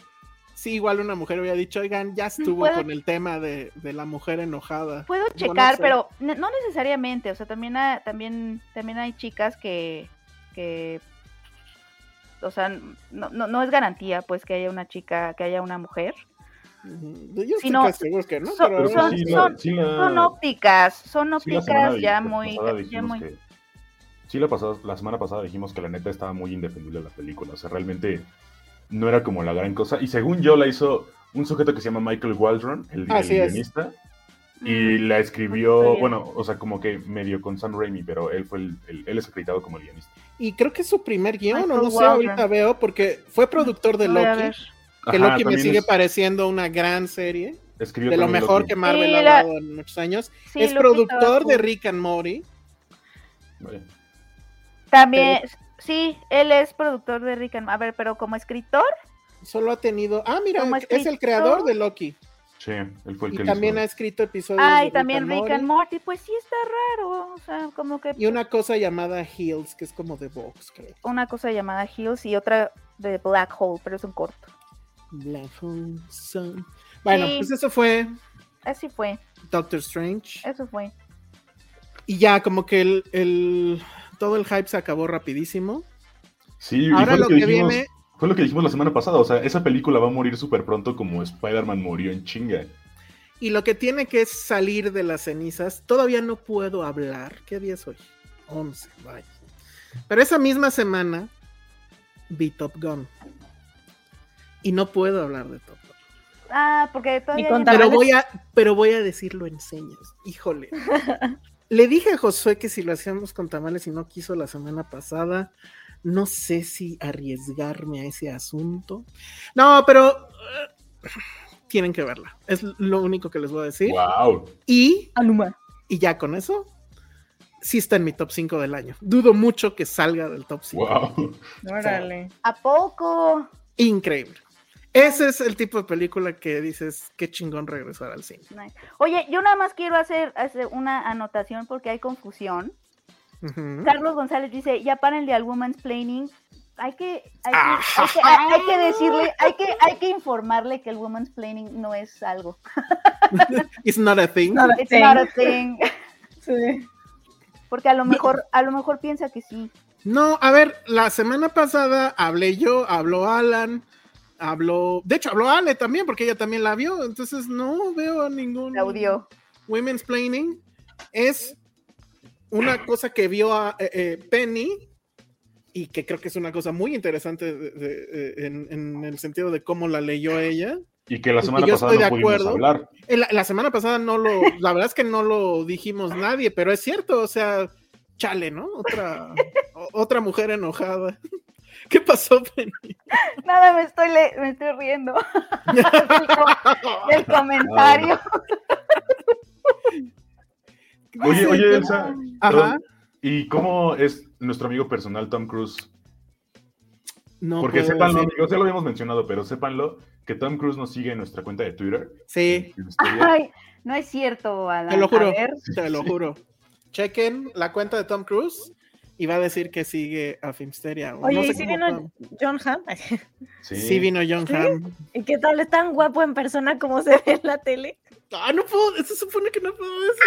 [SPEAKER 2] sí, igual una mujer había dicho, oigan, ya estuvo
[SPEAKER 3] Puedo-
[SPEAKER 2] con el tema de, de la mujer enojada.
[SPEAKER 3] Puedo
[SPEAKER 2] no
[SPEAKER 3] checar,
[SPEAKER 2] sé.
[SPEAKER 3] pero no necesariamente, o sea, también hay, también, también hay chicas que, que, o sea, no, no, no es garantía, pues, que haya una chica, que haya una mujer.
[SPEAKER 2] Yo
[SPEAKER 3] Si
[SPEAKER 2] estoy
[SPEAKER 3] no,
[SPEAKER 2] casi seguro que no,
[SPEAKER 3] son-
[SPEAKER 2] pero
[SPEAKER 3] son-
[SPEAKER 4] sí, la-
[SPEAKER 3] son-
[SPEAKER 4] sí la-
[SPEAKER 3] Son ópticas, son
[SPEAKER 4] sí la
[SPEAKER 3] ópticas ya muy, ya muy,
[SPEAKER 4] que- sí, la, pasada, la semana pasada dijimos que la neta estaba muy indefendible la película. O sea, realmente no era como la gran cosa. Y según yo la hizo un sujeto que se llama Michael Waldron, el, el
[SPEAKER 2] es.
[SPEAKER 4] guionista, y la escribió, bueno, o sea, como que medio con Sam Raimi, pero él fue el, el- él es acreditado como el guionista.
[SPEAKER 2] Y creo que es su primer guion, o
[SPEAKER 3] Michael
[SPEAKER 2] no sé, ahorita veo, porque fue productor de Loki,
[SPEAKER 3] ver.
[SPEAKER 2] que
[SPEAKER 4] Ajá,
[SPEAKER 2] Loki me sigue
[SPEAKER 4] es-
[SPEAKER 2] pareciendo una gran serie,
[SPEAKER 4] escribió
[SPEAKER 2] de lo mejor
[SPEAKER 4] Loki.
[SPEAKER 2] que Marvel
[SPEAKER 3] Sí,
[SPEAKER 2] ha
[SPEAKER 3] la-
[SPEAKER 2] dado en muchos años.
[SPEAKER 3] Sí,
[SPEAKER 2] es
[SPEAKER 3] Loki
[SPEAKER 2] productor de. Rick and Morty.
[SPEAKER 3] También, sí, él es productor de Rick and A ver, pero como escritor,
[SPEAKER 2] Solo ha tenido. Ah, mira, es el creador de Loki.
[SPEAKER 4] Sí, él fue el
[SPEAKER 2] Y
[SPEAKER 4] que
[SPEAKER 2] también ha escrito episodios de
[SPEAKER 3] ah, y
[SPEAKER 2] Rick
[SPEAKER 3] también
[SPEAKER 2] and
[SPEAKER 3] Rick
[SPEAKER 2] Morty.
[SPEAKER 3] and Morty, pues sí está raro, o sea, como que
[SPEAKER 2] Y una cosa llamada Hills, que es como de Vox, creo.
[SPEAKER 3] una cosa llamada Hills y otra de Black Hole, pero es un corto.
[SPEAKER 2] Black Hole Sun. Bueno,
[SPEAKER 3] Sí.
[SPEAKER 2] pues eso fue
[SPEAKER 3] Así fue,
[SPEAKER 2] Doctor Strange.
[SPEAKER 3] eso fue.
[SPEAKER 2] Y ya, como que el, el- todo el hype se acabó rapidísimo.
[SPEAKER 4] Sí,
[SPEAKER 2] Ahora lo que
[SPEAKER 4] dijimos,
[SPEAKER 2] viene-
[SPEAKER 4] Fue lo que dijimos la semana pasada, o sea, esa película va a morir súper pronto como Spider-Man murió en chinga.
[SPEAKER 2] Y lo que tiene que es salir de las cenizas. Todavía no puedo hablar. ¿Qué día es hoy? 11, vaya. Pero esa misma semana vi Top Gun. Y no puedo hablar de Top Gun.
[SPEAKER 3] Ah, porque todavía hay-
[SPEAKER 2] Pero voy, a, pero voy a decirlo en señas. Híjole. Le dije a Josué que si lo hacíamos con tamales y no quiso la semana pasada, no sé si arriesgarme a ese asunto. No, pero eh, tienen que verla. Es lo único que les voy a decir.
[SPEAKER 4] ¡Wow!
[SPEAKER 2] Y,
[SPEAKER 5] Aluma.
[SPEAKER 2] y ya con eso, sí está en mi top 5 del año. Dudo mucho que salga del top 5.
[SPEAKER 4] ¡Wow!
[SPEAKER 5] Órale.
[SPEAKER 3] ¿A poco?
[SPEAKER 2] Increíble. Ese es el tipo de película que dices, qué chingón regresar al cine.
[SPEAKER 3] Nice. Oye, yo nada más quiero hacer, hacer una anotación porque hay confusión. Carlos González dice, ya párenle al woman's planning. Hay que, hay que,
[SPEAKER 2] Ajá.
[SPEAKER 3] hay que, hay- hay que decirle, hay que, hay que informarle que el woman's planning no es algo.
[SPEAKER 2] It's not a thing.
[SPEAKER 5] Not a
[SPEAKER 3] It's
[SPEAKER 5] thing.
[SPEAKER 3] not a thing.
[SPEAKER 5] Sí.
[SPEAKER 3] Porque a lo mejor, a lo mejor piensa que sí.
[SPEAKER 2] No, a ver, la semana pasada hablé yo, habló Alan, habló, de hecho habló Ale también, porque ella también la vio, entonces no veo ningún
[SPEAKER 3] Audio.
[SPEAKER 2] women's planning. Es una cosa que vio a eh, eh, Penny y que creo que es una cosa muy interesante de- de- eh, en, en el sentido de cómo la leyó ella.
[SPEAKER 4] Y que la
[SPEAKER 2] Y
[SPEAKER 4] semana
[SPEAKER 2] yo
[SPEAKER 4] pasada
[SPEAKER 2] estoy
[SPEAKER 4] no
[SPEAKER 2] de
[SPEAKER 4] pudimos
[SPEAKER 2] acuerdo.
[SPEAKER 4] hablar.
[SPEAKER 2] Eh, La, la semana pasada no lo, la verdad es que no lo dijimos nadie, pero es cierto, o sea, chale, ¿no? Otra, o- otra mujer enojada. ¿Qué pasó, Penny?
[SPEAKER 3] Nada, me estoy, le- me estoy riendo del comentario.
[SPEAKER 4] Oye, oye, Elsa,
[SPEAKER 2] Ajá.
[SPEAKER 4] ¿y cómo es nuestro amigo personal Tom Cruise?
[SPEAKER 2] No
[SPEAKER 4] Porque
[SPEAKER 2] puedo
[SPEAKER 4] sépanlo,
[SPEAKER 2] decir.
[SPEAKER 4] amigos, ya lo habíamos mencionado, pero sépanlo que Tom Cruise nos sigue en nuestra cuenta de Twitter.
[SPEAKER 2] Sí.
[SPEAKER 3] Ay, no es cierto, Alan.
[SPEAKER 2] te lo juro,
[SPEAKER 3] A ver,
[SPEAKER 2] te lo juro. Chequen la cuenta de Tom Cruise y va a decir que sigue a Filmsteria.
[SPEAKER 5] Oye,
[SPEAKER 2] no
[SPEAKER 5] ¿y si vino. John Hamm?
[SPEAKER 4] Sí.
[SPEAKER 2] Sí vino John
[SPEAKER 5] ¿Sí?
[SPEAKER 2] Hamm.
[SPEAKER 5] ¿Y qué tal? ¿Es tan guapo en persona como se ve en la tele?
[SPEAKER 2] Ah, no puedo, se supone que no puedo decir.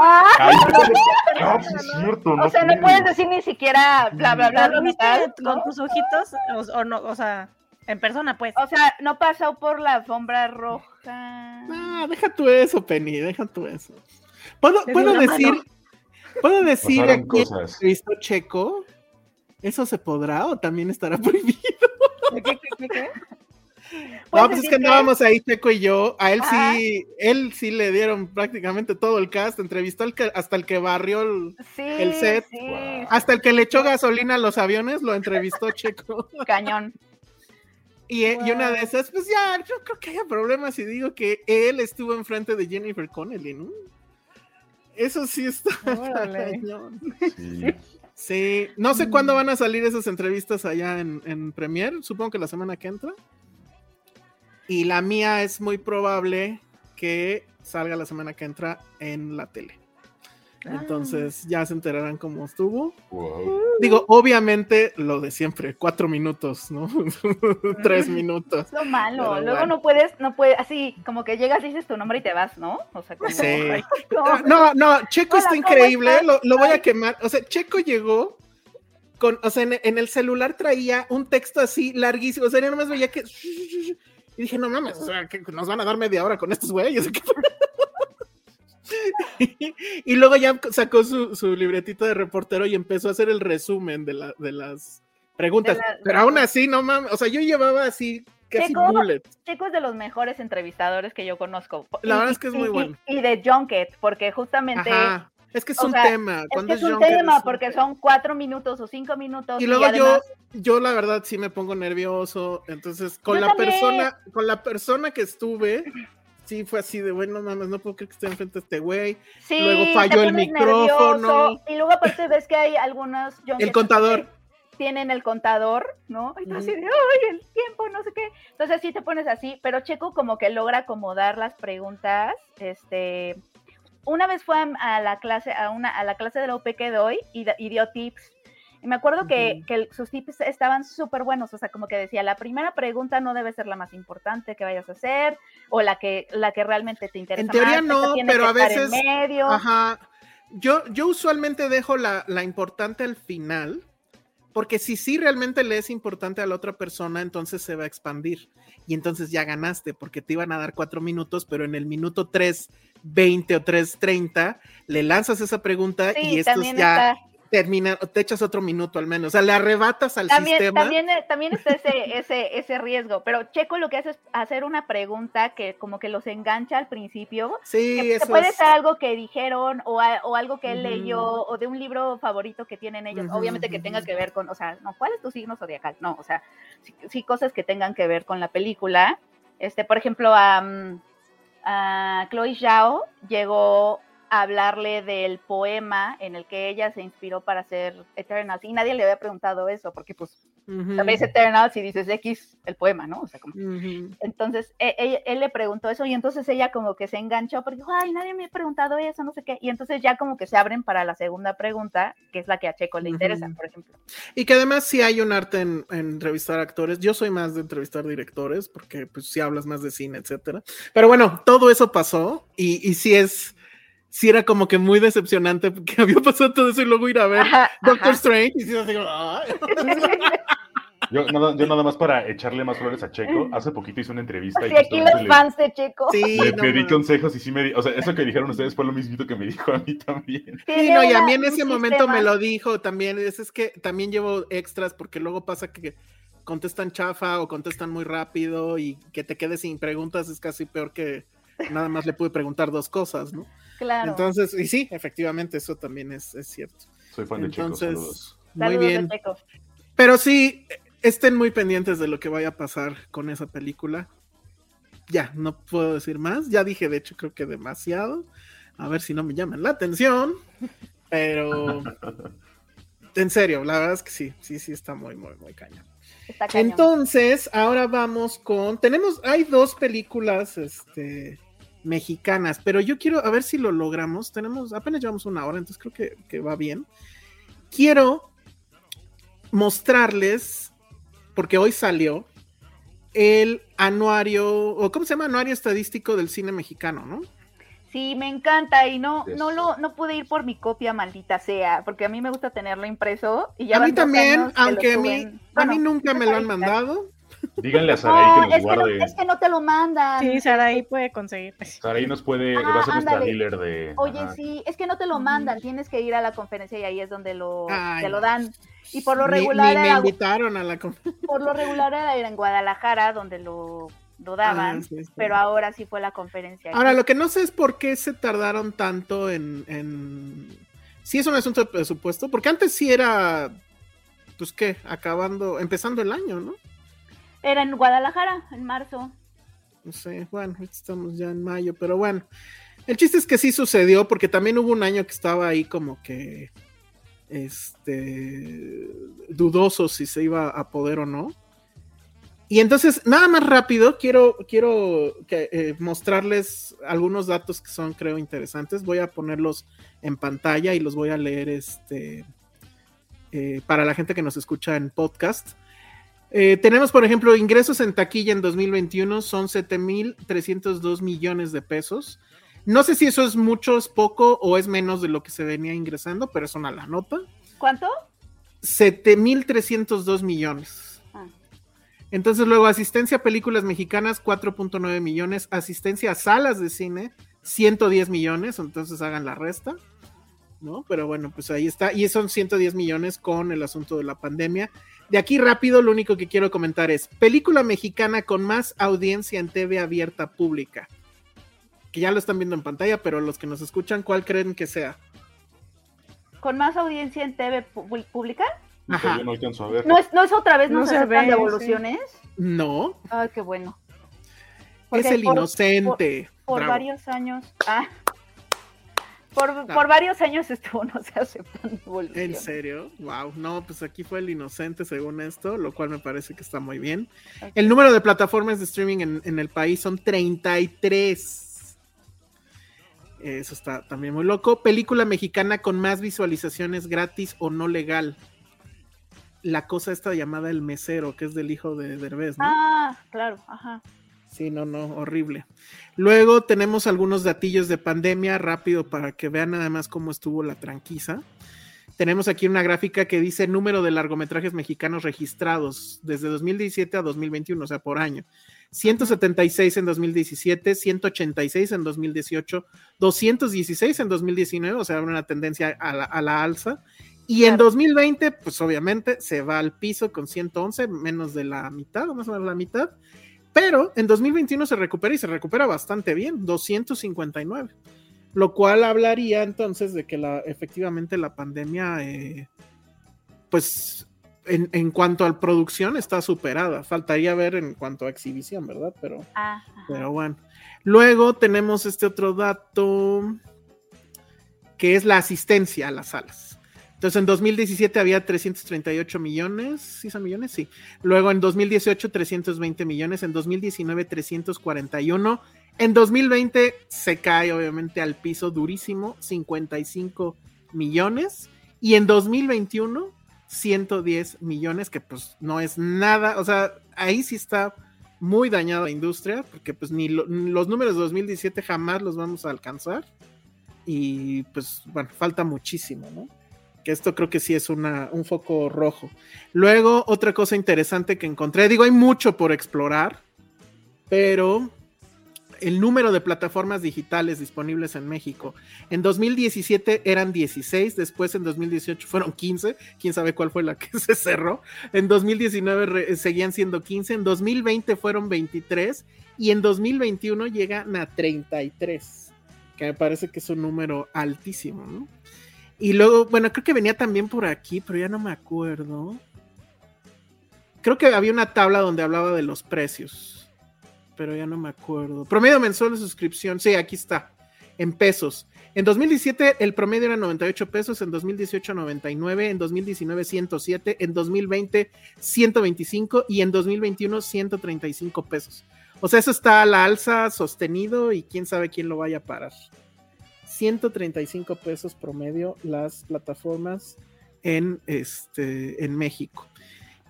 [SPEAKER 3] Ah,
[SPEAKER 4] Ay, no, sí es cierto, no
[SPEAKER 3] o sea, no
[SPEAKER 4] puedes.
[SPEAKER 3] decir ni siquiera bla, bla, bla.
[SPEAKER 5] ¿Lo viste
[SPEAKER 3] tal,
[SPEAKER 5] con
[SPEAKER 3] ¿no?
[SPEAKER 5] tus ojitos? O, o no, o sea, en persona, pues.
[SPEAKER 3] O sea, no pasó por la alfombra roja.
[SPEAKER 2] Ah, deja tú eso, Penny, deja tú eso. ¿Puedo, puedo decir,
[SPEAKER 5] mano.
[SPEAKER 2] puedo decir
[SPEAKER 4] Pasaron
[SPEAKER 2] aquí entrevistó Checo? ¿Eso se podrá o también estará prohibido?
[SPEAKER 5] ¿Qué, qué, qué, qué?
[SPEAKER 2] No, pues es
[SPEAKER 3] decir
[SPEAKER 2] que andábamos ahí, Checo y yo. A él
[SPEAKER 3] Ajá.
[SPEAKER 2] sí, él sí le dieron prácticamente todo el cast. Entrevistó al que, hasta el que barrió, el-
[SPEAKER 3] Sí,
[SPEAKER 2] el set.
[SPEAKER 3] sí,
[SPEAKER 4] Wow.
[SPEAKER 2] hasta el que le echó gasolina a los aviones, lo entrevistó Checo.
[SPEAKER 3] cañón.
[SPEAKER 2] Y, eh, y una de esas, pues ya, yo creo que haya problemas si digo que él estuvo enfrente de Jennifer Connelly, ¿no? Eso sí está. Cañón.
[SPEAKER 4] Sí.
[SPEAKER 2] Sí, no sé cuándo van a salir esas entrevistas allá en, en Premiere, supongo que la semana que entra. Y la mía es muy probable que salga la semana que entra en la tele. Entonces ya se enterarán cómo estuvo.
[SPEAKER 4] Wow.
[SPEAKER 2] Digo, obviamente lo de siempre, cuatro minutos, ¿no? Tres minutos.
[SPEAKER 3] Es lo malo.
[SPEAKER 2] Pero
[SPEAKER 3] Luego
[SPEAKER 2] bueno.
[SPEAKER 3] no puedes, no puedes, así como que llegas, dices tu nombre y te vas, ¿no? O sea, como,
[SPEAKER 2] Sí. No, no, Checo
[SPEAKER 3] Hola,
[SPEAKER 2] está
[SPEAKER 3] ¿cómo
[SPEAKER 2] increíble, lo, lo voy a quemar. O sea, Checo llegó con, o sea, en, en el celular traía un texto así larguísimo. O sea, yo nomás veía que. Y dije, no mames, o sea, que nos van a dar media hora con estos güeyes. y luego ya sacó su, su libretita de reportero y empezó a hacer el resumen de, la, de las preguntas.
[SPEAKER 3] De la-
[SPEAKER 2] Pero aún así, no mames, o sea, yo llevaba así casi
[SPEAKER 3] Checo. Checo es de los mejores entrevistadores que yo conozco.
[SPEAKER 2] La
[SPEAKER 3] Y-
[SPEAKER 2] verdad es que es muy
[SPEAKER 3] y-
[SPEAKER 2] bueno.
[SPEAKER 3] Y de Junket, porque justamente
[SPEAKER 2] Ajá. Es que es
[SPEAKER 3] o
[SPEAKER 2] un
[SPEAKER 3] sea,
[SPEAKER 2] tema.
[SPEAKER 3] es que un tema,
[SPEAKER 2] es
[SPEAKER 3] porque son cuatro minutos o cinco minutos.
[SPEAKER 2] Y luego
[SPEAKER 3] además-
[SPEAKER 2] yo, yo la verdad sí me pongo nervioso. Entonces, con
[SPEAKER 3] Yo
[SPEAKER 2] la
[SPEAKER 3] también.
[SPEAKER 2] persona, con la persona que estuve, sí fue así de bueno, mames, no puedo creer que esté enfrente de este güey.
[SPEAKER 3] Sí,
[SPEAKER 2] luego falló el micrófono.
[SPEAKER 3] nervioso, Y luego aparte ves que hay algunos
[SPEAKER 2] El contador.
[SPEAKER 3] tienen el contador, ¿no? Y así de, ay, el tiempo, no sé qué. Entonces sí te pones así, pero Checo como que logra acomodar las preguntas. Este, una vez fue a, la clase, a una, a la clase de la UP que doy y, dio tips. Y me acuerdo que, que sus tips estaban súper buenos, o sea, como que decía, la primera pregunta no debe ser la más importante que vayas a hacer, o la que, la que realmente te interesa.
[SPEAKER 2] teoría
[SPEAKER 3] más, esta
[SPEAKER 2] no, pero a
[SPEAKER 3] en
[SPEAKER 2] veces-
[SPEAKER 3] medio.
[SPEAKER 2] Ajá. Yo, yo usualmente dejo la, la importante al final, porque si sí realmente le es importante a la otra persona, entonces se va a expandir. Y entonces ya ganaste, porque te iban a dar cuatro minutos, pero en el minuto 3.20 o 3.30 le lanzas esa pregunta
[SPEAKER 3] Sí,
[SPEAKER 2] y estos ya
[SPEAKER 3] está.
[SPEAKER 2] Terminan, o te echas otro minuto al menos. O sea, le arrebatas al
[SPEAKER 3] También,
[SPEAKER 2] sistema.
[SPEAKER 3] también, eh, también está ese, ese, ese riesgo, pero Checo lo que hace es hacer una pregunta que como que los engancha al principio.
[SPEAKER 2] sí,
[SPEAKER 3] que, que
[SPEAKER 2] eso
[SPEAKER 3] puede
[SPEAKER 2] es-
[SPEAKER 3] ser algo que dijeron o, a- o algo que él leyó o de un libro favorito que tienen ellos. Obviamente que tenga que ver con, o sea, no, ¿cuál es tu signo zodiacal? No, o sea, sí, sí cosas que tengan que ver con la película. Este, por ejemplo, a, a Chloe Zhao llegó hablarle del poema en el que ella se inspiró para hacer Eternals y nadie le había preguntado eso porque pues también dice Eternals y dices X el poema, ¿no? O sea, como entonces, e- e- él, le preguntó eso y entonces ella como que se enganchó porque dijo, ay, nadie me ha preguntado eso, no sé qué. Y entonces ya como que se abren para la segunda pregunta, que es la que a Checo le interesa, por ejemplo.
[SPEAKER 2] Y que además sí hay un arte en, en entrevistar actores. Yo soy más de entrevistar directores, porque pues sí hablas más de cine, etcétera. Pero bueno, todo eso pasó y, y sí es, sí era como que muy decepcionante porque había pasado todo eso y luego ir a ver
[SPEAKER 3] Ajá,
[SPEAKER 2] Doctor
[SPEAKER 3] ajá.
[SPEAKER 2] Strange y sí, así "Ay".
[SPEAKER 4] Yo nada, yo nada más para echarle más flores a Checo, hace poquito hice una entrevista y
[SPEAKER 3] Sí, aquí
[SPEAKER 4] justamente
[SPEAKER 3] los
[SPEAKER 4] le-
[SPEAKER 3] fans de Checo.
[SPEAKER 2] Sí,
[SPEAKER 4] le,
[SPEAKER 2] no,
[SPEAKER 4] pedí
[SPEAKER 2] no.
[SPEAKER 4] consejos y sí me di, o sea, eso que dijeron ustedes fue lo mismito que me dijo a mí también.
[SPEAKER 2] Sí, no, y a mí en ese momento me lo dijo también. Es, es que también llevo extras porque luego pasa que contestan chafa o contestan muy rápido y que te quedes sin preguntas es casi peor que nada más le pude preguntar dos cosas, ¿no?
[SPEAKER 3] Claro.
[SPEAKER 2] Entonces, y sí, efectivamente, eso también es, es cierto.
[SPEAKER 4] Soy fan de Checo, saludos.
[SPEAKER 2] muy
[SPEAKER 3] Saludos
[SPEAKER 2] bien.
[SPEAKER 3] de Checo.
[SPEAKER 2] Pero sí, estén muy pendientes de lo que vaya a pasar con esa película. Ya, no puedo decir más. Ya dije, de hecho, creo que demasiado. A ver si no me llaman la atención. Pero, en serio, la verdad es que sí, sí, sí, está muy, muy, muy cañón.
[SPEAKER 3] Está cañón.
[SPEAKER 2] Entonces, ahora vamos con. Tenemos, hay dos películas este, mexicanas, pero yo quiero a ver si lo logramos. Tenemos, apenas llevamos una hora, entonces creo que, que va bien. Quiero mostrarles, porque hoy salió, el anuario, o ¿cómo se llama? Anuario estadístico del cine mexicano, ¿no?
[SPEAKER 3] Sí, me encanta y no,
[SPEAKER 4] Yes.
[SPEAKER 3] no lo, no pude ir por mi copia, maldita sea, porque a mí me gusta tenerlo impreso y ya
[SPEAKER 2] a mí también, aunque a mí, a mí nunca me lo han mandado.
[SPEAKER 4] Díganle a Saraí
[SPEAKER 3] No,
[SPEAKER 4] que nos
[SPEAKER 3] es que, no,
[SPEAKER 4] guarde.
[SPEAKER 3] es que no te lo mandan.
[SPEAKER 5] Sí, Saraí puede conseguir.
[SPEAKER 4] Saraí nos puede,
[SPEAKER 3] Ah,
[SPEAKER 4] va a ser nuestra dealer de.
[SPEAKER 3] Oye,
[SPEAKER 4] ajá.
[SPEAKER 3] sí, es que no te lo mandan, tienes que ir a la conferencia y ahí es donde lo,
[SPEAKER 2] Ay,
[SPEAKER 3] te lo dan. Y por lo
[SPEAKER 2] Ni-
[SPEAKER 3] regular,
[SPEAKER 2] ni me
[SPEAKER 3] era,
[SPEAKER 2] invitaron a la conf-
[SPEAKER 3] por lo regular era en Guadalajara donde lo, lo daban,
[SPEAKER 2] Ah, sí, sí.
[SPEAKER 3] pero ahora sí fue la conferencia.
[SPEAKER 2] Ahora, lo que no sé es por qué se tardaron tanto en. en... Sí, es un asunto de presupuesto, porque antes sí era. Pues qué, acabando, empezando el año, ¿no?
[SPEAKER 3] Era en Guadalajara, en marzo.
[SPEAKER 2] No sé, bueno, estamos ya en mayo, pero bueno. El chiste es que sí sucedió, porque también hubo un año que estaba ahí como que. Este. dudoso si se iba a poder o no. Y entonces, nada más rápido, quiero, quiero que, eh, mostrarles algunos datos que son, creo, interesantes. Voy a ponerlos en pantalla y los voy a leer este, eh, para la gente que nos escucha en podcast. Eh, tenemos, por ejemplo, ingresos en taquilla en 2021 son 7.302 millones de pesos. No sé si eso es mucho, es poco o es menos de lo que se venía ingresando, pero es una la nota.
[SPEAKER 3] ¿Cuánto?
[SPEAKER 2] 7.302 millones.
[SPEAKER 3] Ah.
[SPEAKER 2] Entonces luego asistencia a películas mexicanas 4.9 millones, asistencia a salas de cine 110 millones, entonces hagan la resta. ¿no? Pero bueno, pues ahí está. Y son 110 millones con el asunto de la pandemia. De aquí rápido, lo único que quiero comentar es película mexicana con más audiencia en TV abierta pública. Que ya lo están viendo en pantalla, pero los que nos escuchan, ¿cuál creen que sea?
[SPEAKER 3] ¿Con más audiencia en TV pública?
[SPEAKER 2] Ajá.
[SPEAKER 4] Yo no alcanzo a ver.
[SPEAKER 3] ¿No es, no es otra vez
[SPEAKER 5] No
[SPEAKER 3] no se
[SPEAKER 5] se
[SPEAKER 3] aceptan
[SPEAKER 5] ve,
[SPEAKER 3] devoluciones?
[SPEAKER 2] No,
[SPEAKER 3] Ay, qué bueno.
[SPEAKER 2] es
[SPEAKER 3] Porque
[SPEAKER 2] el
[SPEAKER 3] por-
[SPEAKER 2] inocente.
[SPEAKER 3] Por
[SPEAKER 2] Bravo.
[SPEAKER 3] varios años. Ah. Por, por varios años estuvo, no se aceptan
[SPEAKER 2] ¿En
[SPEAKER 3] devoluciones.
[SPEAKER 2] serio? Wow. No, pues aquí fue el inocente según esto, lo cual me parece que está muy bien. El número de plataformas de streaming en, en el país son 33. Eso está también muy loco. Película mexicana con más visualizaciones gratis o no legal. La cosa esta llamada El Mesero, que es del hijo de Derbez, ¿no?
[SPEAKER 3] Ah, claro, ajá.
[SPEAKER 2] Sí, no, no, horrible. Luego tenemos algunos datillos de pandemia rápido para que vean nada más cómo estuvo la tranquiza. Tenemos aquí una gráfica que dice número de largometrajes mexicanos registrados desde 2017 a 2021, o sea, por año. 176 en 2017, 186 en 2018, 216 en 2019, o sea, una tendencia a la, a la alza. Y en
[SPEAKER 3] Claro.
[SPEAKER 2] 2020, pues obviamente se va al piso con 111, menos de la mitad, más o menos la mitad. Pero en 2021 se recupera y se recupera bastante bien, 259. Lo cual hablaría entonces de que la, efectivamente la pandemia, eh, pues en, en cuanto a producción está superada. Faltaría ver en cuanto a exhibición, ¿verdad? Pero,
[SPEAKER 3] ajá.
[SPEAKER 2] pero bueno. Luego tenemos este otro dato que es la asistencia a las salas. Entonces en 2017 había 338 millones, ¿sí son millones? Sí. Luego en 2018 320 millones, en 2019 341, en 2020 se cae obviamente al piso durísimo, 55 millones, y en 2021 110 millones, que pues no es nada, o sea, ahí sí está muy dañada la industria, porque pues ni, lo- los números de 2017 jamás los vamos a alcanzar, y pues bueno, falta muchísimo, ¿no? Que esto creo que sí es una, un foco rojo. Luego, otra cosa interesante que encontré, digo, hay mucho por explorar, pero el número de plataformas digitales disponibles en México. En 2017 eran 16, después en 2018 fueron 15, quién sabe cuál fue la que se cerró. En 2019 re- seguían siendo 15, en 2020 fueron 23 y en 2021 llegan a 33, que me parece que es un número altísimo, ¿no? Y luego, bueno, creo que venía también por aquí, pero ya no me acuerdo. Creo que había una tabla donde hablaba de los precios, pero ya no me acuerdo. Promedio mensual de suscripción, sí, aquí está, en pesos. En 2017 el promedio era 98 pesos, en 2018 99, en 2019 107, en 2020 125 y en 2021 135 pesos. O sea, eso está a la alza sostenido y quién sabe quién lo vaya a parar. 135 pesos promedio las plataformas en este en México.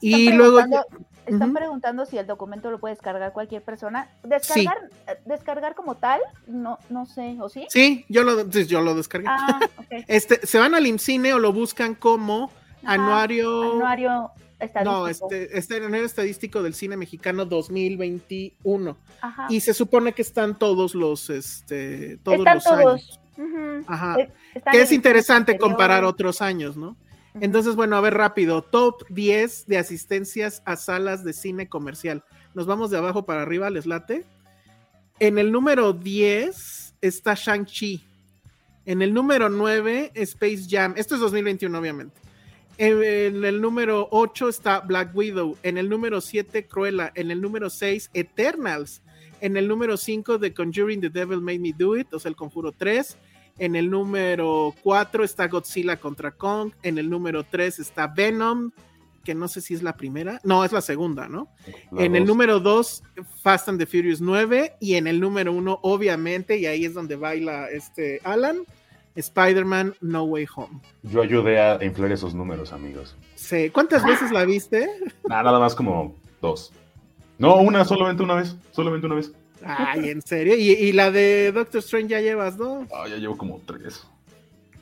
[SPEAKER 2] Y luego
[SPEAKER 3] Están preguntando si el documento lo puede descargar cualquier persona. Descargar, eh, descargar como tal, no, no sé, ¿o sí?
[SPEAKER 2] sí, yo lo yo lo descargué.
[SPEAKER 3] Ah.
[SPEAKER 2] Este, se van al IMCINE o lo buscan como
[SPEAKER 3] Ajá,
[SPEAKER 2] anuario
[SPEAKER 3] Anuario estadístico.
[SPEAKER 2] No, este, este anuario estadístico del cine mexicano 2021
[SPEAKER 3] Ajá.
[SPEAKER 2] y se supone que están todos los este todos
[SPEAKER 3] Están
[SPEAKER 2] los
[SPEAKER 3] todos.
[SPEAKER 2] años. Ajá.
[SPEAKER 3] Están
[SPEAKER 2] Que es interesante comparar otros años, ¿no? Entonces, bueno, a ver rápido, top 10 de asistencias a salas de cine comercial. Nos vamos de abajo para arriba, ¿les late? En el número 10 está Shang-Chi. En el número 9, Space Jam. Esto es 2021, obviamente. En, en el número 8 está Black Widow. En el número 7, Cruella. En el número 6, Eternals. En el número 5, The Conjuring, The Devil Made Me Do It, o sea, el Conjuro 3. En el número 4 está Godzilla contra Kong. En el número 3 está Venom, que no sé si es la primera. No, es la segunda, ¿no?
[SPEAKER 4] La
[SPEAKER 2] en el número 2, Fast and the Furious 9. Y en el número 1, obviamente, y ahí es donde baila este Alan, Spider-Man No Way Home.
[SPEAKER 4] Yo ayudé a inflar esos números, amigos.
[SPEAKER 2] Sí. ¿Cuántas veces la viste?
[SPEAKER 4] Nada más como dos. No, una, solamente una vez. Solamente una vez.
[SPEAKER 2] Ay, ¿en serio? ¿Y, y la de Doctor Strange ya llevas dos?
[SPEAKER 4] Ah, ya llevo como tres.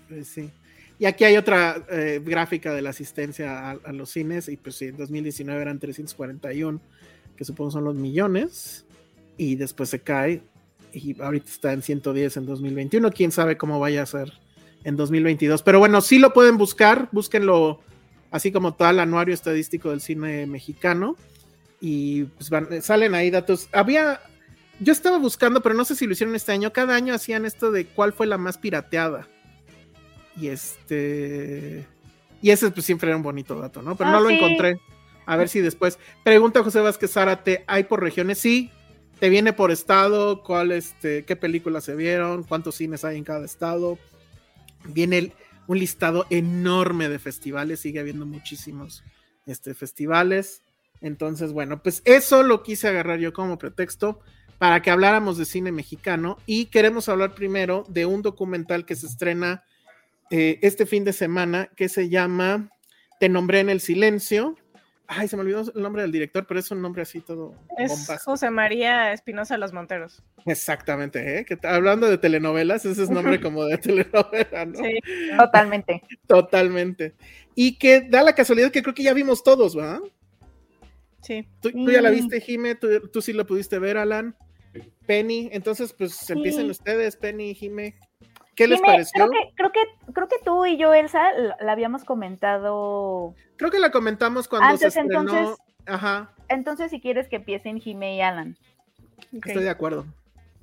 [SPEAKER 2] Pues sí. Y aquí hay otra eh, gráfica de la asistencia a, a los cines, y pues sí, en 2019 eran 341, que supongo son los millones, y después se cae, y ahorita está en 110 en 2021, quién sabe cómo vaya a ser en 2022. Pero bueno, sí lo pueden buscar, búsquenlo así como todo el anuario estadístico del cine mexicano y pues salen ahí datos. Había, yo estaba buscando, pero no sé si lo hicieron este año, cada año hacían esto de cuál fue la más pirateada. Y este... Y ese pues siempre era un bonito dato, ¿no? Pero no
[SPEAKER 3] Ah,
[SPEAKER 2] lo
[SPEAKER 3] sí.
[SPEAKER 2] encontré. A ver si después. Pregunta José Vázquez Zárate, ¿hay por regiones? Sí. Te viene por estado, cuál, este, qué películas se vieron, cuántos cines hay en cada estado. Viene el- un listado enorme de festivales, sigue habiendo muchísimos este, festivales. Entonces, bueno, pues eso lo quise agarrar yo como pretexto para que habláramos de cine mexicano y queremos hablar primero de un documental que se estrena eh, este fin de semana que se llama Te nombré en el silencio. Ay, se me olvidó el nombre del director, pero es un nombre así todo
[SPEAKER 5] Es
[SPEAKER 2] bombástico.
[SPEAKER 5] José María Espinosa Los Monteros.
[SPEAKER 2] Exactamente, ¿eh? Que hablando de telenovelas, ese es nombre como de telenovela, ¿no?
[SPEAKER 5] Sí.
[SPEAKER 3] Totalmente.
[SPEAKER 2] Totalmente. Y que da la casualidad que creo que ya vimos todos, ¿verdad?
[SPEAKER 5] Sí.
[SPEAKER 2] Tú, tú ya la
[SPEAKER 3] Sí.
[SPEAKER 2] viste, Jime, tú, tú sí la pudiste ver, Alan. Penny, entonces pues empiecen ustedes, Penny y Jime. ¿Qué les pareció?
[SPEAKER 3] Creo que, creo, que, creo que tú y yo, Elsa, la, habíamos comentado.
[SPEAKER 2] Creo que la comentamos cuando
[SPEAKER 3] Antes,
[SPEAKER 2] se estrenó.
[SPEAKER 3] entonces-
[SPEAKER 2] Ajá,
[SPEAKER 3] Entonces, si quieres que empiecen Jime y Alan.
[SPEAKER 2] Estoy de acuerdo.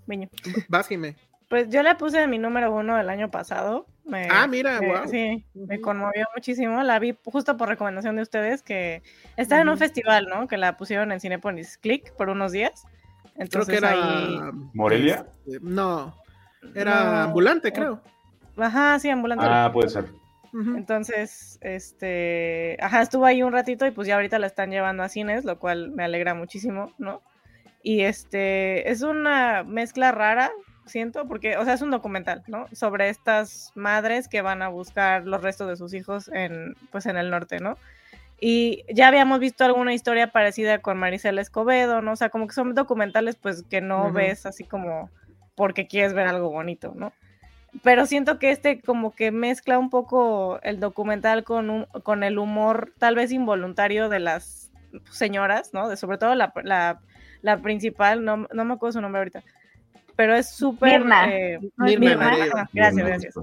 [SPEAKER 5] Viño.
[SPEAKER 2] Vas, Jime.
[SPEAKER 5] Pues yo la puse en mi número uno del año pasado. Me-
[SPEAKER 2] Ah, mira,
[SPEAKER 5] me-
[SPEAKER 2] guau.
[SPEAKER 5] Sí, me conmovió muchísimo. La vi justo por recomendación de ustedes que estaba en un festival, ¿no? Que la pusieron en Cinepolis Click por unos días.
[SPEAKER 2] Creo
[SPEAKER 5] Entonces
[SPEAKER 2] que era.
[SPEAKER 5] ahí.
[SPEAKER 4] ¿Morelia?
[SPEAKER 2] este, no, era
[SPEAKER 5] No,
[SPEAKER 2] ambulante, creo.
[SPEAKER 5] Ajá, sí, ambulante.
[SPEAKER 4] Ah, puede ser.
[SPEAKER 5] Entonces, este, ajá, estuvo ahí un ratito y pues ya ahorita la están llevando a cines, lo cual me alegra muchísimo, ¿no? Y este, es una mezcla rara, siento, porque, o sea, es un documental, ¿no? Sobre estas madres que van a buscar los restos de sus hijos en, pues, en el norte, ¿no? Y ya habíamos visto alguna historia parecida con Maricela Escobedo, ¿no? O sea, como que son documentales, pues, que no
[SPEAKER 2] Ujú.
[SPEAKER 5] ves así como porque quieres ver algo bonito, ¿no? pero siento que este como que mezcla un poco el documental con, un- con el humor tal vez involuntario de las señoras, ¿no? De sobre todo la, la, la principal, no, no me acuerdo su nombre ahorita, pero es súper...
[SPEAKER 3] Mirna.
[SPEAKER 5] eh,
[SPEAKER 2] Mirna
[SPEAKER 5] Mirna, ajá, gracias, gracias.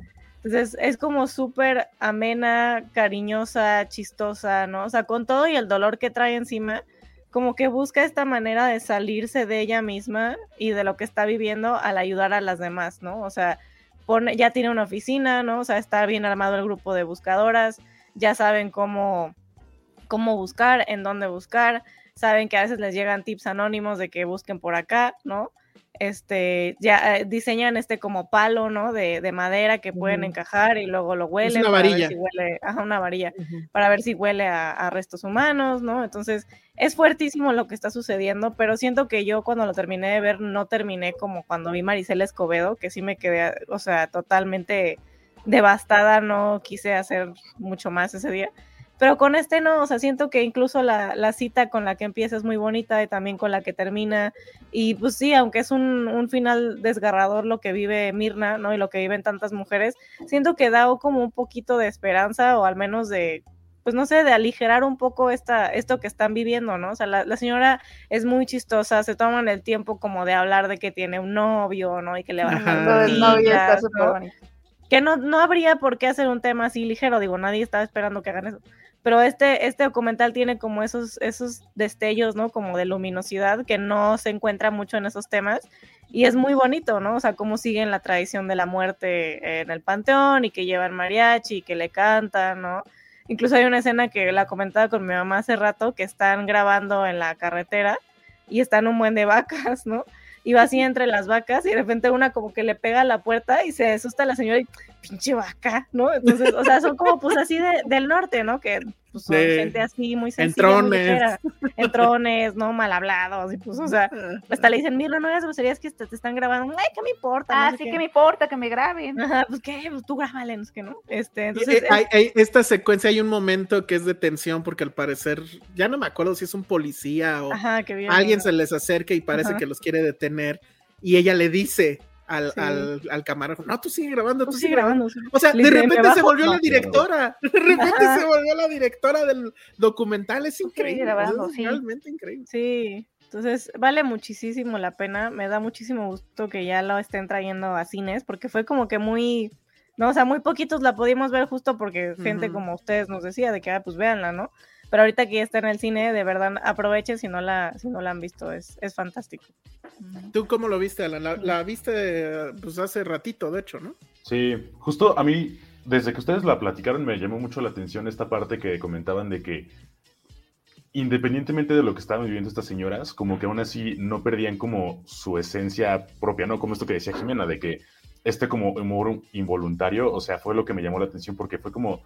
[SPEAKER 5] Entonces es como súper amena, cariñosa, chistosa, ¿no? O sea, con todo y el dolor que trae encima, como que busca esta manera de salirse de ella misma y de lo que está viviendo al ayudar a las demás, ¿no? O sea, pone, ya tiene una oficina, ¿no? O sea, está bien armado el grupo de buscadoras, ya saben cómo, cómo buscar, en dónde buscar, saben que a veces les llegan tips anónimos de que busquen por acá, ¿no? Este, ya eh, diseñan este como palo, ¿no? De, de madera que pueden encajar y luego lo huelen.
[SPEAKER 2] una
[SPEAKER 5] para ver
[SPEAKER 2] varilla.
[SPEAKER 5] si huele, ajá, una varilla, para ver si huele a, a restos humanos, ¿no? Entonces, es fuertísimo lo que está sucediendo, pero siento que yo cuando lo terminé de ver no terminé como cuando vi Maricela Escobedo, que sí me quedé, o sea, totalmente devastada, no quise hacer mucho más ese día. Pero con este no, o sea, siento que incluso la, la cita con la que empieza es muy bonita y también con la que termina. Y pues sí, aunque es un, un final desgarrador lo que vive Mirna, ¿no? Y lo que viven tantas mujeres, siento que da como un poquito de esperanza o al menos de, pues no sé, de aligerar un poco esta, esto que están viviendo, ¿no? O sea, la, la señora es muy chistosa, se toman el tiempo como de hablar de que tiene un novio, ¿no? Y que le van a
[SPEAKER 3] el novio está
[SPEAKER 5] tortillas,
[SPEAKER 3] súper
[SPEAKER 5] ¿no?
[SPEAKER 3] bonito.
[SPEAKER 5] que no, no habría por qué hacer un tema así ligero, digo, nadie estaba esperando que hagan eso. Pero este, este documental tiene como esos, esos destellos, ¿no? Como de luminosidad que no se encuentra mucho en esos temas. Y es muy bonito, ¿no? O sea, cómo siguen la tradición de la muerte en el panteón y que llevan mariachi y que le cantan, ¿no? Incluso hay una escena que la comentaba con mi mamá hace rato, que están grabando en la carretera y están un buen de vacas, ¿no? Y va así entre las vacas y de repente una como que le pega a la puerta y se asusta la señora y pinche vaca, ¿no? Entonces, o sea, son como pues así de, del norte, ¿no? Que pues, son
[SPEAKER 2] Sí.
[SPEAKER 5] gente así muy sencilla, muy
[SPEAKER 2] Entrones.
[SPEAKER 5] ligera. entrones, ¿no? Mal hablados y pues, o sea, hasta le dicen, mira, no hagas groserías que te, te están grabando, ay, ¿qué me importa? No
[SPEAKER 3] Ah, sí
[SPEAKER 5] qué".
[SPEAKER 3] que me importa que me graben.
[SPEAKER 5] Ajá, pues qué, pues tú grábale, no sé qué, ¿no? Este, entonces,
[SPEAKER 2] eh, hay- hay- esta secuencia hay un momento que es de tensión porque al parecer, ya no me acuerdo si es un policía o
[SPEAKER 5] ajá, que
[SPEAKER 2] alguien se les acerca y parece
[SPEAKER 5] Ajá.
[SPEAKER 2] que los quiere detener y ella le dice al,
[SPEAKER 5] Sí.
[SPEAKER 2] al, al camarógrafo, no, tú sigue grabando, tú
[SPEAKER 5] Pues
[SPEAKER 2] sigue grabando. O sea,
[SPEAKER 5] Le
[SPEAKER 2] de
[SPEAKER 5] dice, "Me
[SPEAKER 2] repente se
[SPEAKER 5] bajo".
[SPEAKER 2] volvió
[SPEAKER 5] No,
[SPEAKER 2] la directora, de repente
[SPEAKER 5] Ajá.
[SPEAKER 2] se volvió la directora del documental, es increíble,
[SPEAKER 3] grabando,
[SPEAKER 2] es
[SPEAKER 3] sí.
[SPEAKER 2] realmente increíble.
[SPEAKER 5] Sí, entonces vale muchísimo la pena, me da muchísimo gusto que ya lo estén trayendo a cines, porque fue como que muy, ¿no? O sea, muy poquitos la pudimos ver justo porque gente como ustedes nos decía de que, ah, pues véanla, ¿no? Pero ahorita que ya está en el cine, de verdad aprovechen si no la, si no la han visto, es, es fantástico.
[SPEAKER 2] ¿Tú cómo lo viste, Alan? La, la viste pues hace ratito, de hecho, ¿no?
[SPEAKER 4] Sí, justo a mí, desde que ustedes la platicaron, me llamó mucho la atención esta parte que comentaban de que independientemente de lo que estaban viviendo estas señoras, como que aún así no perdían como su esencia propia, ¿no? Como esto que decía Jimena, de que este como humor involuntario, o sea, fue lo que me llamó la atención porque fue como,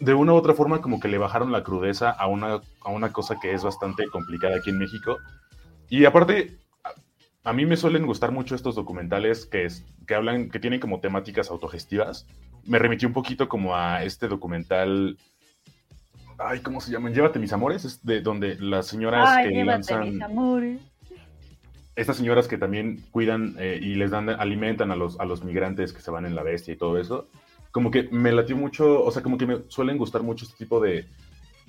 [SPEAKER 4] de una u otra forma, como que le bajaron la crudeza a una, a una cosa que es bastante complicada aquí en México. Y aparte, a, a mí me suelen gustar mucho estos documentales que, es, que hablan, que tienen como temáticas autogestivas. Me remití un poquito como a este documental Ay, ¿cómo se llaman? Llévate mis amores, es de donde las señoras
[SPEAKER 3] Ay,
[SPEAKER 4] que
[SPEAKER 3] llévate
[SPEAKER 4] lanzan,
[SPEAKER 3] mis amores.
[SPEAKER 4] estas señoras que también cuidan eh, y les dan, alimentan a los, a los migrantes que se van en la bestia y todo eso, como que me latió mucho, o sea, como que me suelen gustar mucho este tipo de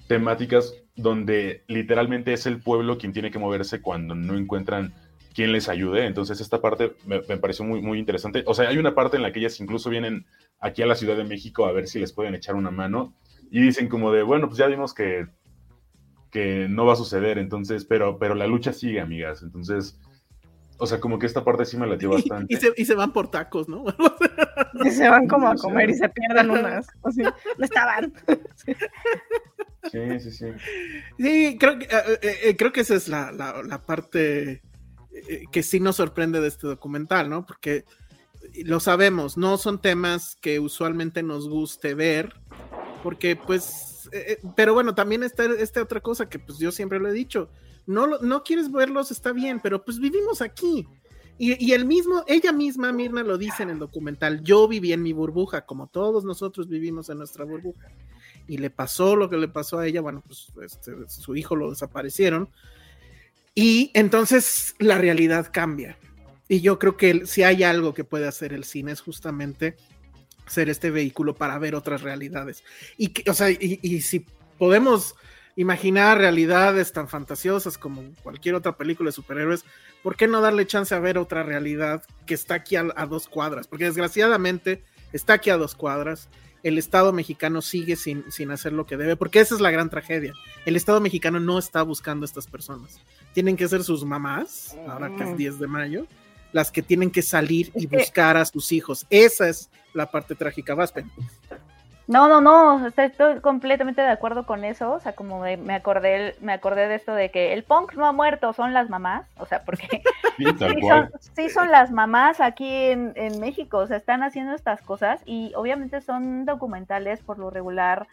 [SPEAKER 4] temáticas donde literalmente es el pueblo quien tiene que moverse cuando no encuentran quien les ayude. Entonces esta parte me, me pareció muy, muy interesante. O sea, hay una parte en la que ellas incluso vienen aquí a la Ciudad de México a ver si les pueden echar una mano y dicen como de, bueno, pues ya vimos que, que no va a suceder, entonces, pero, pero la lucha sigue, amigas. Entonces, o sea, como que esta parte sí me latió bastante.
[SPEAKER 2] Y, y se, y se van por tacos, ¿no?
[SPEAKER 5] Y se van como a comer y se pierden unas. O sea, no estaban.
[SPEAKER 4] Sí, sí, sí.
[SPEAKER 2] Sí, creo que, eh, eh, eh, creo que esa es la, la- la parte eh, que sí nos sorprende de este documental, ¿no? Porque lo sabemos, no son temas que usualmente nos guste ver, porque pues, eh, eh, pero bueno, también está esta otra cosa que pues yo siempre lo he dicho, no, no quieres verlos, está bien, pero pues vivimos aquí. Y, y el mismo, ella misma, Mirna, lo dice en el documental, yo viví en mi burbuja, como todos nosotros vivimos en nuestra burbuja y le pasó lo que le pasó a ella, bueno, pues este, su hijo lo desaparecieron. Y entonces la realidad cambia. Y yo creo que el- si hay algo que puede hacer el cine es justamente ser este vehículo para ver otras realidades. Y, que, o sea, y, y si podemos imaginar realidades tan fantasiosas como cualquier otra película de superhéroes, ¿por qué no darle chance a ver otra realidad que está aquí a, a dos cuadras? Porque desgraciadamente está aquí a dos cuadras el Estado mexicano sigue sin, sin hacer lo que debe, porque esa es la gran tragedia. El Estado mexicano no está buscando a estas personas. Tienen que ser sus mamás, ahora que es 10 de mayo, las que tienen que salir y buscar a sus hijos. Esa es la parte trágica, Vaspen.
[SPEAKER 3] No, no, no, estoy completamente de acuerdo con eso, o sea, como de- me acordé, me acordé de esto de que el punk no ha muerto, son las mamás, o sea, porque
[SPEAKER 4] Sí,
[SPEAKER 3] son, sí son las mamás aquí en, en México, o sea, están haciendo estas cosas y obviamente son documentales por lo regular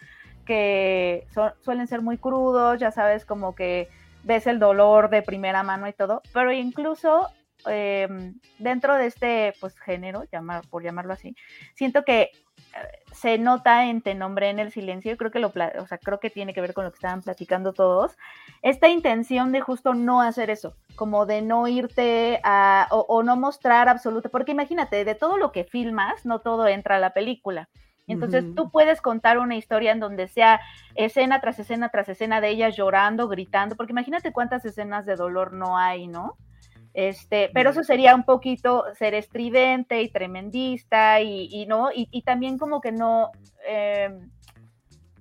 [SPEAKER 3] que son- suelen ser muy crudos, ya sabes, como que ves el dolor de primera mano y todo, pero incluso eh, dentro de este pues género, llamar, por llamarlo así, siento que eh, se nota en Te nombré en el silencio, creo que lo, o sea, creo que tiene que ver con lo que estaban platicando todos, esta intención de justo no hacer eso, como de no irte a, o, o no mostrar absoluto, porque imagínate, de todo lo que filmas, no todo entra a la película. Entonces tú puedes contar una historia en donde sea escena tras escena tras escena de ella llorando, gritando, porque imagínate cuántas escenas de dolor no hay, ¿no? Este, pero eso sería un poquito ser estridente y tremendista y, y no, y, y también como que no, eh,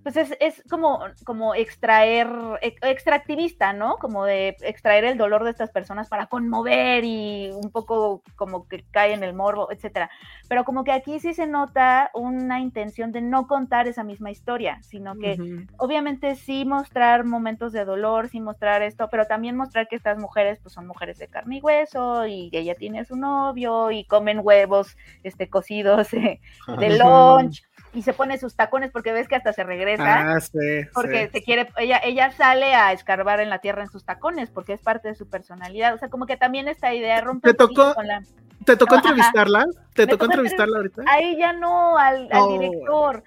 [SPEAKER 3] pues es, es como, como extraer, ex- extractivista, ¿no? Como de extraer el dolor de estas personas para conmover y un poco como que cae en el morbo, etcétera. Pero como que aquí sí se nota una intención de no contar esa misma historia, sino que obviamente sí mostrar momentos de dolor, sí mostrar esto, pero también mostrar que estas mujeres pues son mujeres de carne y hueso y ella tiene a su novio y comen huevos este cocidos eh, de lunch y se pone sus tacones porque ves que hasta se regresa
[SPEAKER 2] Ah, sí,
[SPEAKER 3] porque
[SPEAKER 2] sí.
[SPEAKER 3] se quiere ella ella sale a escarbar en la tierra en sus tacones porque es parte de su personalidad, o sea, como que también esta idea rompe
[SPEAKER 2] ¿Te tocó?
[SPEAKER 3] con la
[SPEAKER 2] ¿Te tocó
[SPEAKER 3] No,
[SPEAKER 2] entrevistarla? ¿Te tocó
[SPEAKER 3] tocó
[SPEAKER 2] entrevistarla ahorita?
[SPEAKER 3] ahí ya no al, al
[SPEAKER 2] Oh.
[SPEAKER 3] director.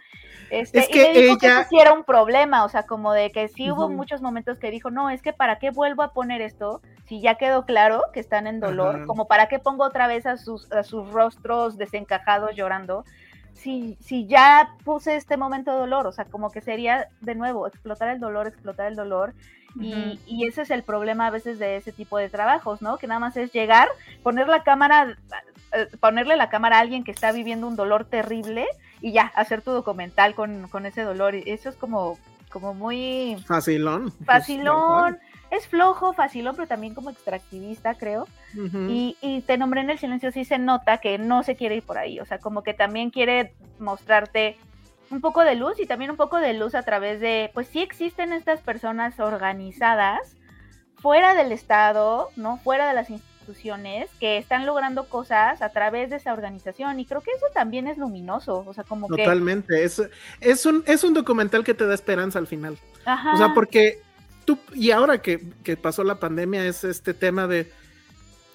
[SPEAKER 3] Este,
[SPEAKER 2] Es
[SPEAKER 3] y
[SPEAKER 2] que
[SPEAKER 3] me dijo que
[SPEAKER 2] ella-
[SPEAKER 3] eso sí era un problema, o sea, como de que sí hubo muchos momentos que dijo, no, es que para qué vuelvo a poner esto, si ya quedó claro que están en dolor, como para qué pongo otra vez a sus, a sus rostros desencajados llorando, si, si ya puse este momento de dolor, o sea, como que sería de nuevo explotar el dolor, explotar el dolor, y, y ese es el problema a veces de ese tipo de trabajos, ¿no? Que nada más es llegar, poner la cámara eh, ponerle la cámara a alguien que está viviendo un dolor terrible y ya, hacer tu documental con, con ese dolor. Y eso es como, como muy...
[SPEAKER 2] Facilón. pues,
[SPEAKER 3] Facilón. Es flojo, facilón, pero también como extractivista, creo. Y, y te nombré en el silencio, sí se nota que no se quiere ir por ahí. O sea, como que también quiere mostrarte un poco de luz y también un poco de luz a través de, pues sí existen estas personas organizadas fuera del Estado, ¿no? Fuera de las instituciones que están logrando cosas a través de esa organización. Y creo que eso también es luminoso. O sea, como que.
[SPEAKER 2] Totalmente. Es, es, un, es un documental que te da esperanza al final.
[SPEAKER 3] Ajá.
[SPEAKER 2] O sea, porque y ahora que, pasó la pandemia, es este tema de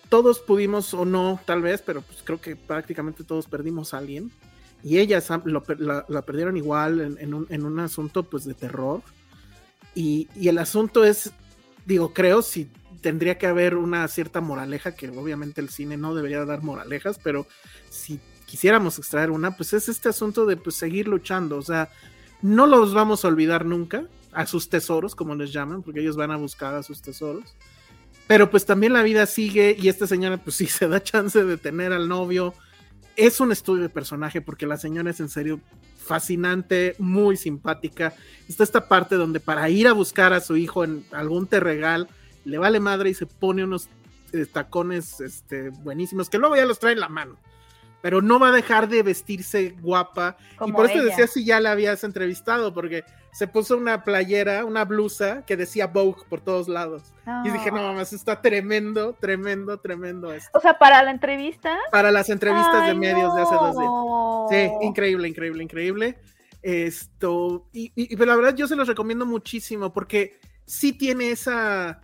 [SPEAKER 2] todos pudimos o no, tal vez, pero pues creo que prácticamente todos perdimos a alguien. Y ellas la, perdieron igual en, un, asunto pues de terror. Y, y el asunto es, digo, creo si tendría que haber una cierta moraleja, que obviamente el cine no debería dar moralejas, pero si quisiéramos extraer una, pues es este asunto de pues seguir luchando. O sea, no los vamos a olvidar nunca, a sus tesoros, como les llaman, porque ellos van a buscar a sus tesoros. Pero pues también la vida sigue y esta señora pues sí se da chance de tener al novio. Es un estudio de personaje porque la señora es en serio fascinante, muy simpática. Está esta parte donde para ir a buscar a su hijo en algún terregal, le vale madre y se pone unos eh, tacones este, buenísimos que luego ya los trae en la mano. Pero no va a dejar de vestirse guapa. y por eso
[SPEAKER 3] ella.
[SPEAKER 2] decía si ya la habías entrevistado, porque se puso una playera, una blusa que decía Vogue por todos lados. Y dije, no mames, está tremendo, tremendo, tremendo esto.
[SPEAKER 3] O sea, para la entrevista.
[SPEAKER 2] Para las entrevistas de medios de hace dos días. Sí, increíble, increíble, increíble. Esto, y, y- y la verdad yo se los recomiendo muchísimo porque sí tiene esa,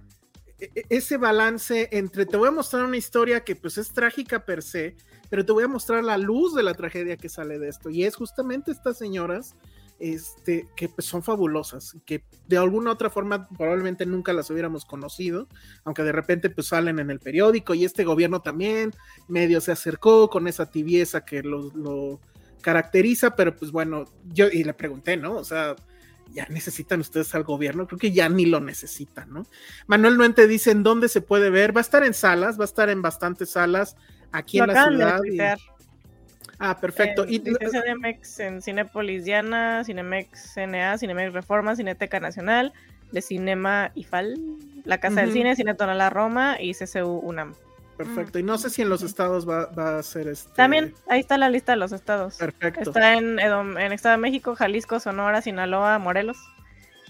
[SPEAKER 2] e- e- ese balance entre te voy a mostrar una historia que pues es trágica per se, pero te voy a mostrar la luz de la tragedia que sale de esto. Y es justamente estas señoras este, que pues, son fabulosas, que de alguna otra forma probablemente nunca las hubiéramos conocido, aunque de repente pues salen en el periódico y este gobierno también medio se acercó con esa tibieza que lo, caracteriza, pero pues bueno, yo y le pregunté, ¿no? O sea, ya necesitan ustedes al gobierno, creo que ya ni lo necesitan, ¿no? Manuel Nuente dice en dónde se puede ver, va a estar en salas, va a estar en bastantes salas aquí
[SPEAKER 5] Lo
[SPEAKER 2] en la
[SPEAKER 5] de
[SPEAKER 2] ciudad. Ah, perfecto.
[SPEAKER 5] En-
[SPEAKER 2] y
[SPEAKER 5] dice Cinemex en Cinépolis Diana, Cinemex CNA, Cinemex Reforma, Cineteca Nacional, de Cinema IFAL, La Casa del. Cine, Cine Tonalá Roma y CCU UNAM.
[SPEAKER 2] perfecto. Y no sé si en los estados va, va a ser este.
[SPEAKER 5] También, ahí está la lista de los estados.
[SPEAKER 2] Perfecto.
[SPEAKER 5] Está en, Edom- en Estado de México, Jalisco, Sonora, Sinaloa, Morelos,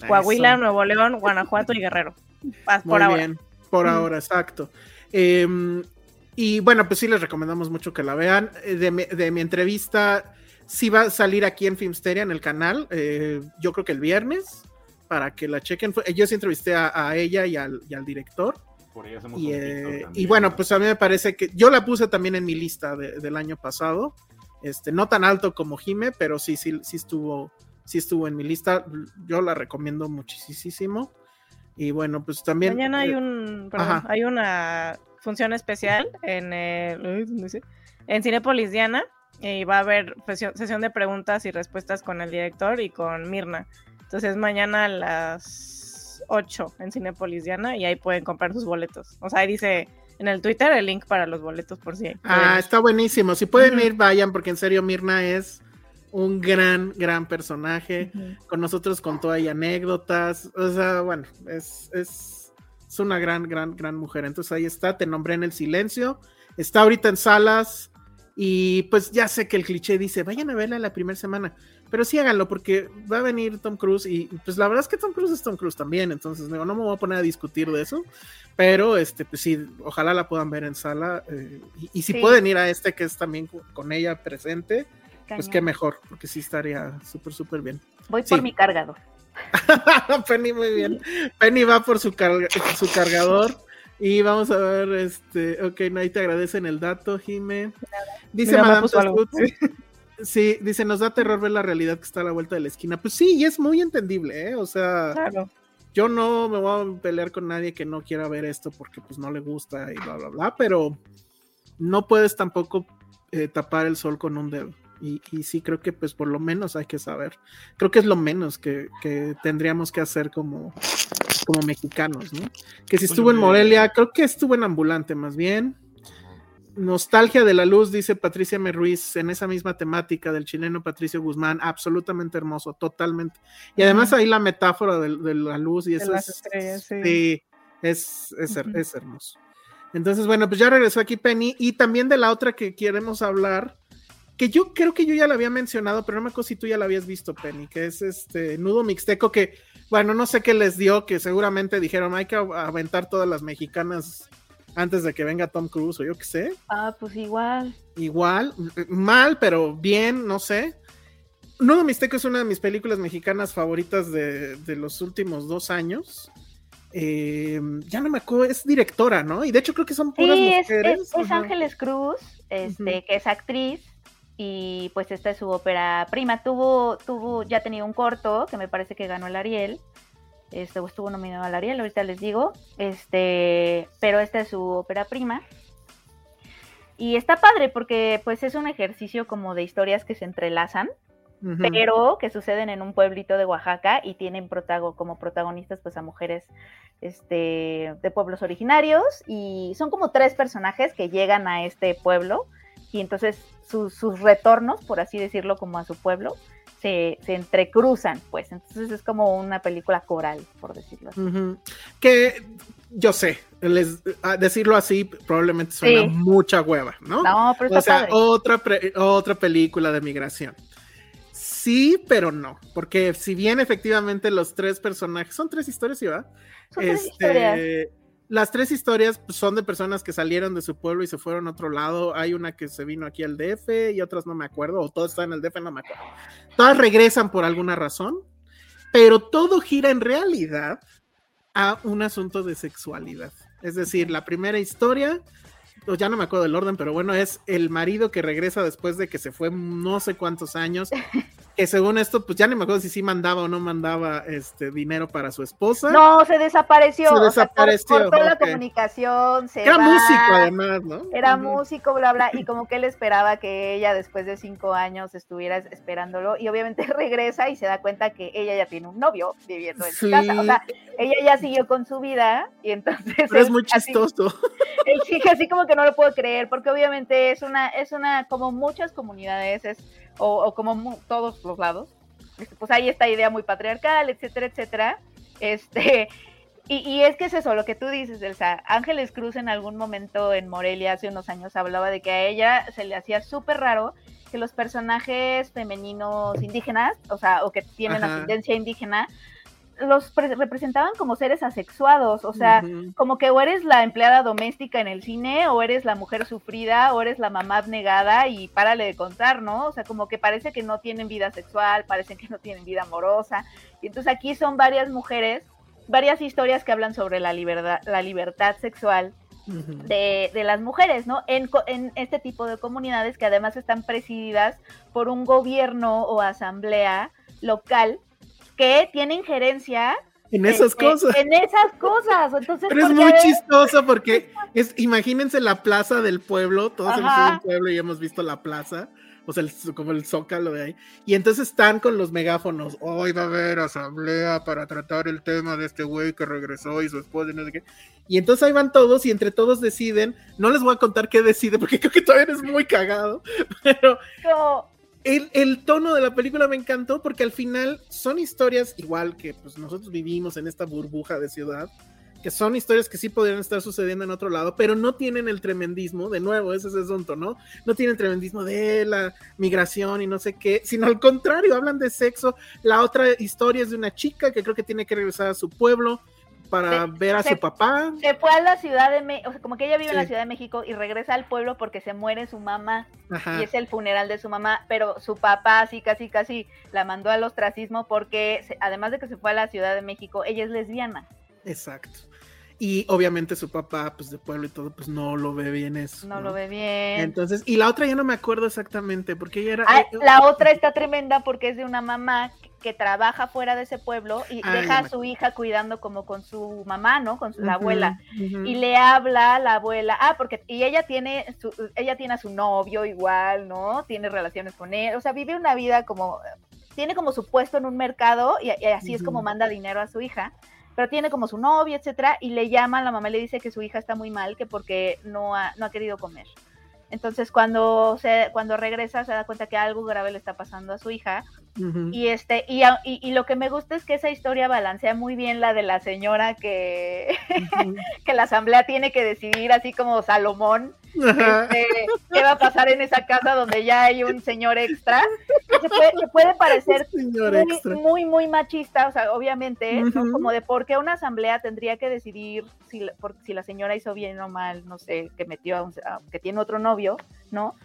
[SPEAKER 5] Coahuila,
[SPEAKER 2] Eso.
[SPEAKER 5] Nuevo León, Guanajuato y Guerrero. Pa-
[SPEAKER 2] Muy
[SPEAKER 5] Por ahora.
[SPEAKER 2] bien, por ahora, exacto. Em, y bueno, pues sí les recomendamos mucho que la vean. Eh, De mi, de mi entrevista, sí va a salir aquí en Filmsteria, en el canal, eh, yo creo que el viernes, para que la chequen. Yo sí entrevisté a, a ella y al, y al director.
[SPEAKER 4] Por ahí hacemos
[SPEAKER 2] Y,
[SPEAKER 4] un
[SPEAKER 2] eh,
[SPEAKER 4] TikTok
[SPEAKER 2] y
[SPEAKER 4] también.
[SPEAKER 2] bueno, pues a mí me parece que yo la puse también en mi lista de- del año pasado. Este, no tan alto como Jime, pero sí, sí, sí estuvo, sí estuvo en mi lista. Yo la recomiendo muchísimo. Y bueno, pues también.
[SPEAKER 5] Mañana hay
[SPEAKER 2] eh,
[SPEAKER 5] un, perdón, hay una función especial en el, en Cinépolis Diana y va a haber sesión, de preguntas y respuestas con el director y con Mirna. Entonces mañana a las 8 en Cinépolis Diana y ahí pueden comprar sus boletos. O sea, ahí dice en el Twitter el link para los boletos por si.
[SPEAKER 2] Ah,
[SPEAKER 5] quieren.
[SPEAKER 2] está buenísimo. Si pueden ir, vayan, porque en serio Mirna es un gran, gran personaje. Con nosotros contó ahí anécdotas. O sea, bueno, es, es, es una gran, gran, gran mujer. Entonces ahí está, te nombré en el silencio. Está ahorita en salas. Y pues ya sé que el cliché dice, vayan a verla la primera semana. Pero sí háganlo, porque va a venir Tom Cruise. Y pues la verdad es que Tom Cruise es Tom Cruise también. Entonces digo, no me voy a poner a discutir de eso. Pero este, pues sí, ojalá la puedan ver en sala. eh, y, y si
[SPEAKER 3] Sí.
[SPEAKER 2] pueden ir a este que es también con- ella presente, pues
[SPEAKER 3] Cañón.
[SPEAKER 2] qué mejor, porque sí estaría súper, súper bien.
[SPEAKER 3] Voy
[SPEAKER 2] sí.
[SPEAKER 3] por mi cargador.
[SPEAKER 2] Penny, muy bien. Penny va por su, carga- su cargador. Y vamos a ver, este, ok, ahí te agradecen el dato, Jime. Dice Madame. Tussauds, Sí, dice, nos da terror ver la realidad que está a la vuelta de la esquina. Pues sí, y es muy entendible, ¿eh? O sea,
[SPEAKER 5] Claro.
[SPEAKER 2] yo no me voy a pelear con nadie que no quiera ver esto porque pues no le gusta y bla, bla, bla, pero no puedes tampoco eh, tapar el sol con un dedo. Y, y sí creo que pues por lo menos hay que saber. Creo que es lo menos que, que tendríamos que hacer como, como mexicanos, ¿no? Que si estuvo en Morelia, creo que estuvo en Ambulante más bien. Nostalgia de la luz, dice Patricia M. Ruiz, en esa misma temática del chileno Patricio Guzmán, absolutamente hermoso, totalmente. Y además ahí la metáfora de, de la luz y eso
[SPEAKER 5] las
[SPEAKER 2] es,
[SPEAKER 5] estrellas, sí.
[SPEAKER 2] sí, es, es hermoso. Entonces, bueno, pues ya regresó aquí Penny y también de la otra que queremos hablar, que yo creo que yo ya la había mencionado, pero no me acuerdo si tú ya la habías visto, Penny, que es este Nudo Mixteco, que, bueno, no sé qué les dio, que seguramente dijeron, hay que aventar todas las mexicanas antes de que venga Tom Cruise o yo qué sé.
[SPEAKER 3] Ah, pues igual.
[SPEAKER 2] Igual, mal, pero bien, no sé. Nudo Mixteco es una de mis películas mexicanas favoritas de, de los últimos dos años. Eh, ya no me acuerdo, es directora, ¿no? Y de hecho creo que son puras
[SPEAKER 3] Sí, es,
[SPEAKER 2] mujeres.
[SPEAKER 3] es- es. Ángeles Cruz, este, que es actriz, y pues esta es su ópera prima. Tuvo, tuvo, ya tenía un corto que me parece que ganó el Ariel. Este, o estuvo nominado al Ariel, ahorita les digo. Este, pero esta es su ópera prima. Y está padre porque pues es un ejercicio como de historias que se entrelazan, pero que suceden en un pueblito de Oaxaca y tienen protago como protagonistas pues a mujeres este, de pueblos originarios y son como tres personajes que llegan a este pueblo y entonces sus- sus retornos, por así decirlo, como a su pueblo, se, se entrecruzan, pues entonces es como una película coral, por decirlo así.
[SPEAKER 2] Que yo sé, les, a decirlo así probablemente suena
[SPEAKER 3] Sí.
[SPEAKER 2] mucha hueva, ¿no?
[SPEAKER 3] No, pero está
[SPEAKER 2] o sea,
[SPEAKER 3] padre.
[SPEAKER 2] otra, pre- otra película de migración. Sí, pero no, porque si bien efectivamente los tres personajes, son tres historias, ¿sí va?
[SPEAKER 3] Son tres
[SPEAKER 2] Este,
[SPEAKER 3] historias.
[SPEAKER 2] Las tres historias pues, son de personas que salieron de su pueblo y se fueron a otro lado. Hay una que se vino aquí al DF y otras no me acuerdo, o todas están en el DF, no me acuerdo. Todas regresan por alguna razón, pero todo gira en realidad a un asunto de sexualidad. Es decir, la primera historia, o ya no me acuerdo del orden, pero bueno, es el marido que regresa después de que se fue no sé cuántos años, que según esto, pues ya no me acuerdo si sí mandaba o no mandaba este dinero para su esposa.
[SPEAKER 3] No, se desapareció.
[SPEAKER 2] Se
[SPEAKER 3] o sea, cor-
[SPEAKER 2] desapareció,
[SPEAKER 3] cortó la
[SPEAKER 2] ok.
[SPEAKER 3] comunicación. Se
[SPEAKER 2] Era
[SPEAKER 3] va,
[SPEAKER 2] músico además, ¿no?
[SPEAKER 3] Era músico, bla, bla. Y como que él esperaba que ella, después de cinco años, estuviera esperándolo. Y obviamente regresa y se da cuenta que ella ya tiene un novio viviendo en su casa. O sea, ella ya siguió con su vida. Y entonces.
[SPEAKER 2] Pero es muy
[SPEAKER 3] así-
[SPEAKER 2] chistoso.
[SPEAKER 3] él sigue así como que no lo puedo creer, porque obviamente es una, es una, como muchas comunidades, es, o, o como mu- todos los lados, este, pues hay esta idea muy patriarcal, etcétera, etcétera. Este, y, y es que es eso, lo que tú dices, Elsa. Ángeles Cruz en algún momento en Morelia hace unos años hablaba de que a ella se le hacía súper raro que los personajes femeninos indígenas, o sea, o que tienen
[SPEAKER 2] Ajá.
[SPEAKER 3] ascendencia indígena, los pre- representaban como seres asexuados, o sea, como que o eres la empleada doméstica en el cine, o eres la mujer sufrida, o eres la mamá abnegada y párale de contar, ¿no? O sea, como que parece que no tienen vida sexual, parecen que no tienen vida amorosa. Y entonces aquí son varias mujeres, varias historias que hablan sobre la libertad, la libertad sexual de, de las mujeres, ¿no? En, en este tipo de comunidades que además están presididas por un gobierno o asamblea local que tiene injerencia
[SPEAKER 2] En esas
[SPEAKER 3] este,
[SPEAKER 2] cosas.
[SPEAKER 3] En esas cosas. Entonces,
[SPEAKER 2] Pero es muy chistoso porque es, imagínense la plaza del pueblo, todos hemos
[SPEAKER 3] Ajá.
[SPEAKER 2] ido a un pueblo y hemos visto la plaza, o sea, el- como el zócalo de ahí, y entonces están con los megáfonos, hoy va a haber asamblea para tratar el tema de este güey que regresó y su esposa y no sé qué, y entonces ahí van todos y entre todos deciden, no les voy a contar qué decide porque creo que todavía es muy cagado, pero el, el tono de la película me encantó porque al final son historias igual que pues nosotros vivimos en esta burbuja de ciudad, que son historias que sí podrían estar sucediendo en otro lado, pero no tienen el tremendismo, de nuevo, ese es el asunto, ¿no? No tienen el tremendismo de la migración y no sé qué, sino al contrario, hablan de sexo. La otra historia es de una chica que creo que tiene que regresar a su pueblo para
[SPEAKER 3] Se-
[SPEAKER 2] ver a
[SPEAKER 3] se-
[SPEAKER 2] su papá.
[SPEAKER 3] se fue a la Ciudad de México, o sea, como que ella vive en la. Ciudad de México y regresa al pueblo porque se muere su mamá
[SPEAKER 2] Ajá.
[SPEAKER 3] y es el funeral de su mamá, pero su papá así casi casi la mandó al ostracismo porque se- además de que se fue a la Ciudad de México, ella es lesbiana.
[SPEAKER 2] Exacto. Y obviamente su papá, pues de pueblo y todo, pues no lo ve bien eso.
[SPEAKER 3] No lo ve bien.
[SPEAKER 2] Entonces, y la otra ya no me acuerdo exactamente, porque ella era.
[SPEAKER 3] Ah,
[SPEAKER 2] eh,
[SPEAKER 3] la otra está tremenda porque es de una mamá que, que trabaja fuera de ese pueblo y
[SPEAKER 2] Ah,
[SPEAKER 3] deja a
[SPEAKER 2] me
[SPEAKER 3] su hija cuidando como con su mamá, ¿no? Con su, la abuela. Y le habla a la abuela, ah, porque y ella tiene su, ella tiene a su novio igual, ¿no? Tiene relaciones con él, o sea, vive una vida como tiene como su puesto en un mercado y, y así es como manda dinero a su hija, pero tiene como su novio, etcétera, y le llama, la mamá le dice que su hija está muy mal, que porque no ha, no ha querido comer. Entonces cuando se, cuando regresa se da cuenta que algo grave le está pasando a su hija. Y este, y, y- y lo que me gusta es que esa historia balancea muy bien la de la señora que, que la asamblea tiene que decidir, así como Salomón. Este, qué va a pasar en esa casa donde ya hay un señor extra. Se puede, parecer muy, muy, muy machista, o sea, obviamente, ¿no?
[SPEAKER 2] Ujú.
[SPEAKER 3] como de por qué una asamblea tendría que decidir si, la- por- si la señora hizo bien o mal, no sé, que metió a un- a- que tiene otro novio, ¿no?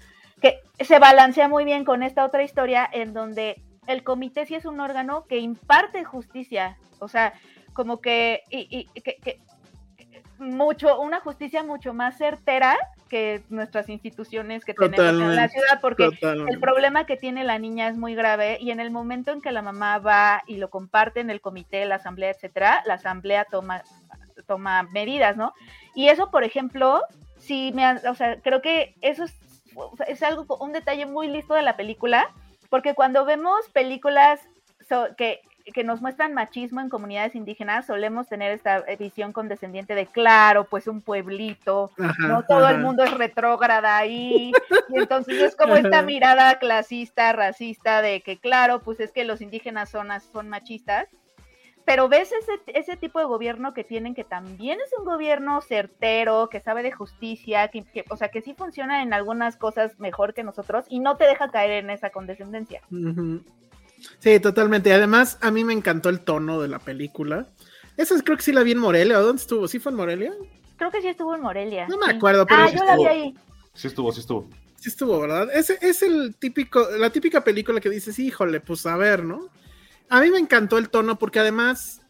[SPEAKER 3] Que se balancea muy bien con esta otra historia en donde el comité sí es un órgano que imparte justicia, o sea, como que, y, y- que- que- mucho, una justicia mucho más certera que nuestras instituciones que tenemos en la ciudad, porque
[SPEAKER 2] Totalmente.
[SPEAKER 3] el problema que tiene la niña es muy grave y en el momento en que la mamá va y lo comparte en el comité, la asamblea, etcétera, la asamblea toma, toma medidas, ¿no? Y eso, por ejemplo, sí me, o sea, creo que eso es, es algo, un detalle muy listo de la película, porque cuando vemos películas so- que que nos muestran machismo en comunidades indígenas, solemos tener esta visión condescendiente de, claro, pues un pueblito,
[SPEAKER 2] Ajá,
[SPEAKER 3] no todo el mundo es retrógrada ahí, y entonces es como esta mirada clasista, racista, de que claro, pues es que los indígenas son, son machistas, pero ves ese, ese tipo de gobierno que tienen, que también es un gobierno certero, que sabe de justicia, que, que- o sea, que sí funciona en algunas cosas mejor que nosotros y no te deja caer en esa condescendencia.
[SPEAKER 2] Sí, totalmente. Además, a mí me encantó el tono de la película. Esa es- creo que sí la vi en Morelia. ¿o ¿Dónde estuvo? ¿Sí fue en Morelia?
[SPEAKER 3] Creo que sí estuvo en Morelia.
[SPEAKER 2] No me
[SPEAKER 3] sí.
[SPEAKER 2] acuerdo, pero
[SPEAKER 3] Ah,
[SPEAKER 2] sí
[SPEAKER 3] yo la vi ahí.
[SPEAKER 4] Sí estuvo, sí estuvo.
[SPEAKER 2] Sí estuvo, ¿verdad? Ese es el típico, la típica película que dices, híjole, pues a ver, ¿no? A mí me encantó el tono porque además,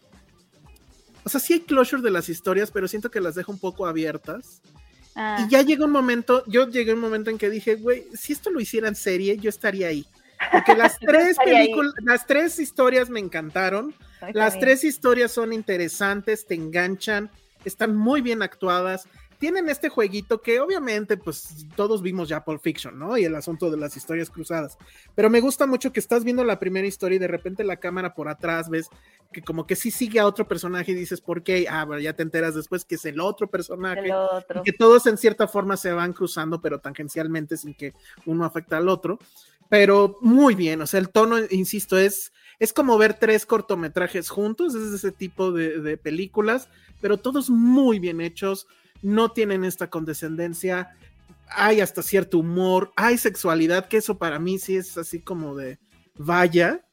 [SPEAKER 2] o sea, sí hay closure de las historias, pero siento que las deja un poco abiertas.
[SPEAKER 3] Ah,
[SPEAKER 2] Y ya llega un momento, yo llegué a un momento en que dije, güey, si esto lo hiciera en serie, yo estaría ahí. Porque las tres películas, las tres historias me encantaron. Las
[SPEAKER 3] también.
[SPEAKER 2] tres historias son interesantes, te enganchan, están muy bien actuadas. Tienen este jueguito que obviamente pues todos vimos ya Pulp Fiction, ¿no? Y el asunto de las historias cruzadas. Pero me gusta mucho que estás viendo la primera historia y de repente la cámara por atrás ves que como que sí sigue a otro personaje y dices, ¿por qué? Ah, pero ya te enteras después que es el otro personaje.
[SPEAKER 3] El otro.
[SPEAKER 2] Y que todos en cierta forma se van cruzando, pero tangencialmente sin que uno afecte al otro. Pero muy bien, o sea, el tono, insisto, es, es como ver tres cortometrajes juntos, es ese tipo de, películas, pero todos muy bien hechos, no tienen esta condescendencia, hay hasta cierto humor, hay sexualidad, que eso para mí sí es así como de vaya.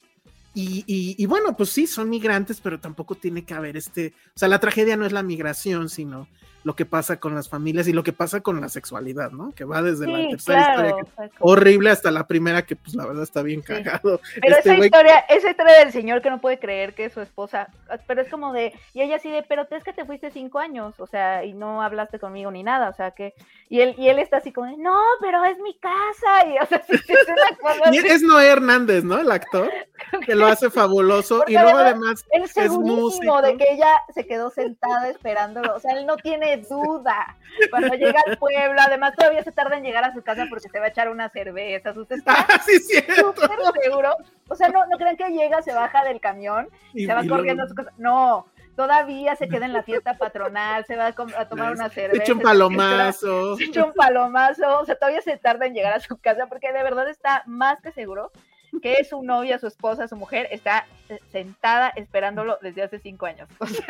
[SPEAKER 2] Y- y bueno, pues sí, son migrantes, pero tampoco tiene que haber este, o sea, la tragedia no es la migración, sino lo que pasa con las familias y lo que pasa con la sexualidad, ¿no? Que va desde la tercera
[SPEAKER 3] claro.
[SPEAKER 2] historia, que es horrible, hasta la primera, que pues la verdad está bien
[SPEAKER 3] Sí.
[SPEAKER 2] cagado.
[SPEAKER 3] Pero
[SPEAKER 2] Este
[SPEAKER 3] esa historia, esa historia del señor que no puede creer que es su esposa, pero es como de, y ella así de, pero es que te fuiste cinco años, o sea, y no hablaste conmigo ni nada, o sea que, y él, y él está así como, de, no, pero es mi casa, y o sea, sí, es una cosa
[SPEAKER 2] Y
[SPEAKER 3] así,
[SPEAKER 2] es Noé Hernández, ¿no? El actor, que lo hace fabuloso.
[SPEAKER 3] Porque
[SPEAKER 2] Y luego
[SPEAKER 3] además-
[SPEAKER 2] es músico.
[SPEAKER 3] de que ella se quedó sentada esperándolo, o sea, él no tiene duda cuando llega al pueblo, además todavía se tarda en llegar a su casa porque se va a echar una cerveza, sus está
[SPEAKER 2] ah, sí,
[SPEAKER 3] súper seguro, o sea, no, no crean que llega, se baja del camión
[SPEAKER 2] Y-
[SPEAKER 3] se va
[SPEAKER 2] y
[SPEAKER 3] corriendo a su casa. No, todavía se queda en la fiesta patronal, se va a, tomar una
[SPEAKER 2] Se
[SPEAKER 3] cerveza.
[SPEAKER 2] echa un palomazo.
[SPEAKER 3] Se echa un palomazo, o sea, todavía se tarda en llegar a su casa porque de verdad está más que seguro que su novia, su esposa, su mujer está eh, sentada esperándolo desde hace cinco años. O sea,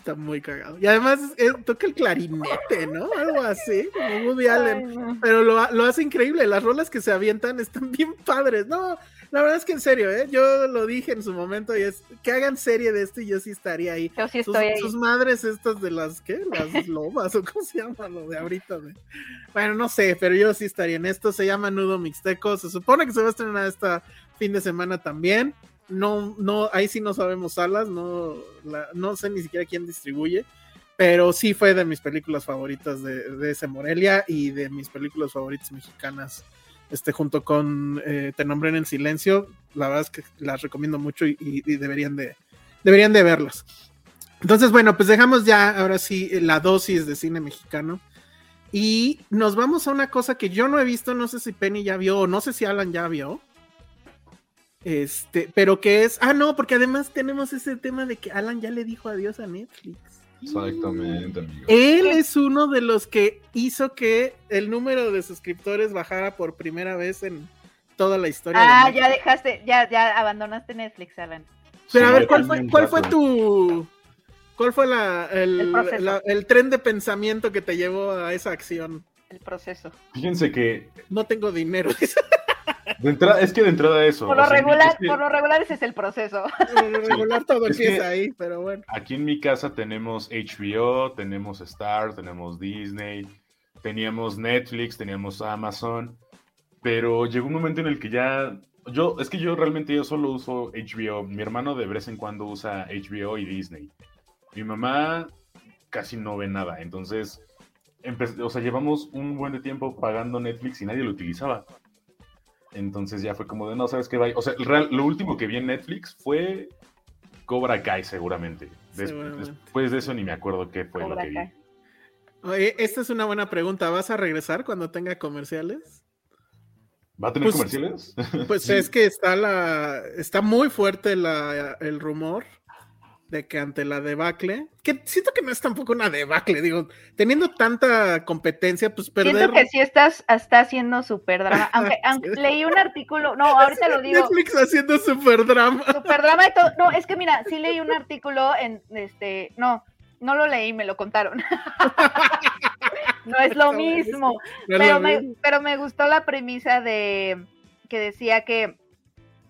[SPEAKER 2] Está muy cagado. Y además eh, toca el clarinete, ¿no? Algo así, como Woody Allen.
[SPEAKER 3] ay, no.
[SPEAKER 2] Pero lo, lo hace increíble. Las rolas que se avientan están bien padres. No, la verdad es que en serio, ¿eh? Yo lo dije en su momento y es que hagan serie de esto y yo sí estaría ahí.
[SPEAKER 3] Yo sí
[SPEAKER 2] Sus,
[SPEAKER 3] estoy ahí.
[SPEAKER 2] sus madres estas de las, ¿qué? Las lobas o cómo se llama lo de ahorita. Bueno, no sé, pero yo sí estaría en esto. Se llama Nudo Mixteco. Se supone que se va a estrenar esta fin de semana también. No, no, ahí sí no sabemos salas, no, no sé ni siquiera quién distribuye, pero sí fue de mis películas favoritas de, de ese Morelia y de mis películas favoritas mexicanas, este, junto con eh, Te nombré en silencio, la verdad es que las recomiendo mucho y deberían de, deberían de verlas. Entonces, bueno, pues dejamos ya ahora sí la dosis de cine mexicano. Y nos vamos a una cosa que yo no he visto, no sé si Penny ya vio o no sé si Alan ya vio. Este, pero que es, ah, no, porque además tenemos ese tema de que Alan ya le dijo adiós a Netflix.
[SPEAKER 4] Exactamente, amigo.
[SPEAKER 2] Él es uno de los que hizo que el número de suscriptores bajara por primera vez en toda la historia. de
[SPEAKER 3] Ah, ya dejaste, ya, ya abandonaste Netflix, Alan.
[SPEAKER 2] Pero a ver, ¿cuál fue, cuál fue tu. ¿Cuál fue la, el,
[SPEAKER 3] El
[SPEAKER 2] la- el tren de pensamiento que te llevó a esa acción?
[SPEAKER 3] El proceso.
[SPEAKER 4] Fíjense que
[SPEAKER 2] No tengo dinero.
[SPEAKER 4] de entrada, es que de entrada eso.
[SPEAKER 3] Por lo
[SPEAKER 4] sea,
[SPEAKER 3] regular,
[SPEAKER 4] es que
[SPEAKER 3] por lo regular ese es el proceso.
[SPEAKER 2] Por lo regular todo
[SPEAKER 4] Es
[SPEAKER 2] empieza ahí, pero bueno.
[SPEAKER 4] Aquí en mi casa tenemos HBO, tenemos Star, tenemos Disney, teníamos Netflix, teníamos Amazon, pero llegó un momento en el que ya yo es que yo realmente yo solo uso HBO. Mi hermano de vez en cuando usa HBO y Disney. Mi mamá casi no ve nada, entonces empe- o sea, llevamos un buen de tiempo pagando Netflix y nadie lo utilizaba. Entonces ya fue como de no sabes qué va. O sea, real- lo último que vi en Netflix fue Cobra Kai, seguramente. Des-
[SPEAKER 2] Seguramente.
[SPEAKER 4] después de eso ni me acuerdo qué fue
[SPEAKER 3] Cobra
[SPEAKER 4] lo que vi.
[SPEAKER 2] Oye, esta es una buena pregunta. ¿Vas a regresar cuando tenga comerciales?
[SPEAKER 4] ¿Va a tener
[SPEAKER 2] Pues-
[SPEAKER 4] comerciales?
[SPEAKER 2] Pues
[SPEAKER 4] Sí.
[SPEAKER 2] es que está la. Está muy fuerte la, el rumor de que ante la debacle, que siento que no es tampoco una debacle, digo, teniendo tanta competencia, pues perder.
[SPEAKER 3] Siento que sí estás, está haciendo súper drama. Aunque, aunque leí un artículo, no, ahorita lo digo.
[SPEAKER 2] Netflix haciendo super drama.
[SPEAKER 3] Super drama y todo. No, es que mira, sí leí un artículo en este. No, no lo leí, me lo contaron. no es lo mismo. Pero me, pero me gustó la premisa de que decía que,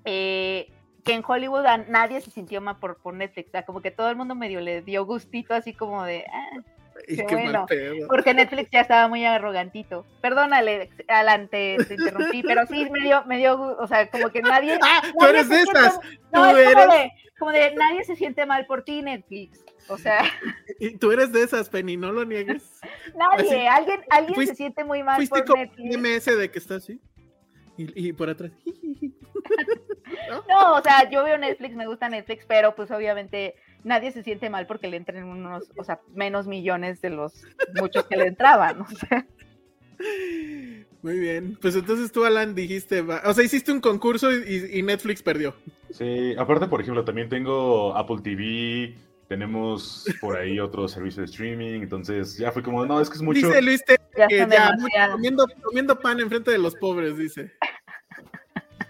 [SPEAKER 3] eh, que en Hollywood a nadie se sintió mal por, por Netflix. O sea, como que todo el mundo medio le dio gustito, así como de. "Ah", qué bueno. porque Netflix ya estaba muy arrogantito. Perdónale, Alan, te, te interrumpí, pero sí me dio, me dio, o sea, como que nadie.
[SPEAKER 2] Ah, tú
[SPEAKER 3] nadie
[SPEAKER 2] eres de esas.
[SPEAKER 3] No,
[SPEAKER 2] Tú
[SPEAKER 3] es como
[SPEAKER 2] eres,
[SPEAKER 3] de, como de nadie se siente mal por ti, Netflix. O sea,
[SPEAKER 2] y tú eres de esas, Penny, no lo niegues.
[SPEAKER 3] nadie, alguien, alguien
[SPEAKER 2] Fuiste-
[SPEAKER 3] se siente muy mal
[SPEAKER 2] Fuiste
[SPEAKER 3] por Netflix.
[SPEAKER 2] MS de que está así. Y, y por atrás.
[SPEAKER 3] No, o sea, yo veo Netflix, me gusta Netflix, pero pues obviamente nadie se siente mal porque le entren unos, o sea, menos millones de los muchos que le entraban. O sea,
[SPEAKER 2] Muy bien. Pues entonces tú, Alan, dijiste, va- o sea, hiciste un concurso y, y Netflix perdió.
[SPEAKER 4] Sí, aparte, por ejemplo, también tengo Apple TV, tenemos por ahí otros servicios de streaming, entonces ya fue como, no, es que es mucho.
[SPEAKER 2] Dice Luis Te-
[SPEAKER 3] ya
[SPEAKER 2] que
[SPEAKER 3] son
[SPEAKER 2] ya mucho
[SPEAKER 3] demasiados.
[SPEAKER 2] comiendo, comiendo pan enfrente de los pobres, dice.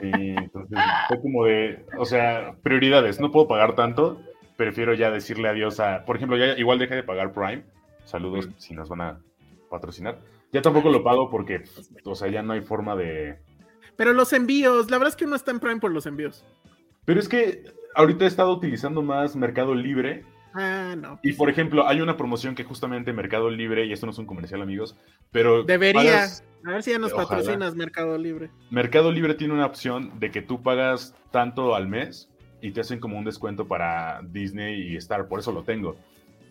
[SPEAKER 4] Sí, entonces fue como de, o sea, prioridades, no puedo pagar tanto, prefiero ya decirle adiós a, por ejemplo, ya igual dejé de pagar Prime, saludos
[SPEAKER 2] Mm.
[SPEAKER 4] si nos van a patrocinar. Ya tampoco lo pago porque, o sea, ya no hay forma de...
[SPEAKER 2] Pero los envíos, la verdad es que uno está en Prime por los envíos.
[SPEAKER 4] Pero es que ahorita he estado utilizando más Mercado Libre
[SPEAKER 2] Ah, no.
[SPEAKER 4] y, por ejemplo, hay una promoción que justamente Mercado Libre, y esto no es un comercial, amigos, pero...
[SPEAKER 2] Debería.
[SPEAKER 4] pagas-
[SPEAKER 2] A ver si ya nos
[SPEAKER 4] Ojalá.
[SPEAKER 2] patrocinas Mercado Libre.
[SPEAKER 4] Mercado Libre tiene una opción de que tú pagas tanto al mes y te hacen como un descuento para Disney y Star, por eso lo tengo.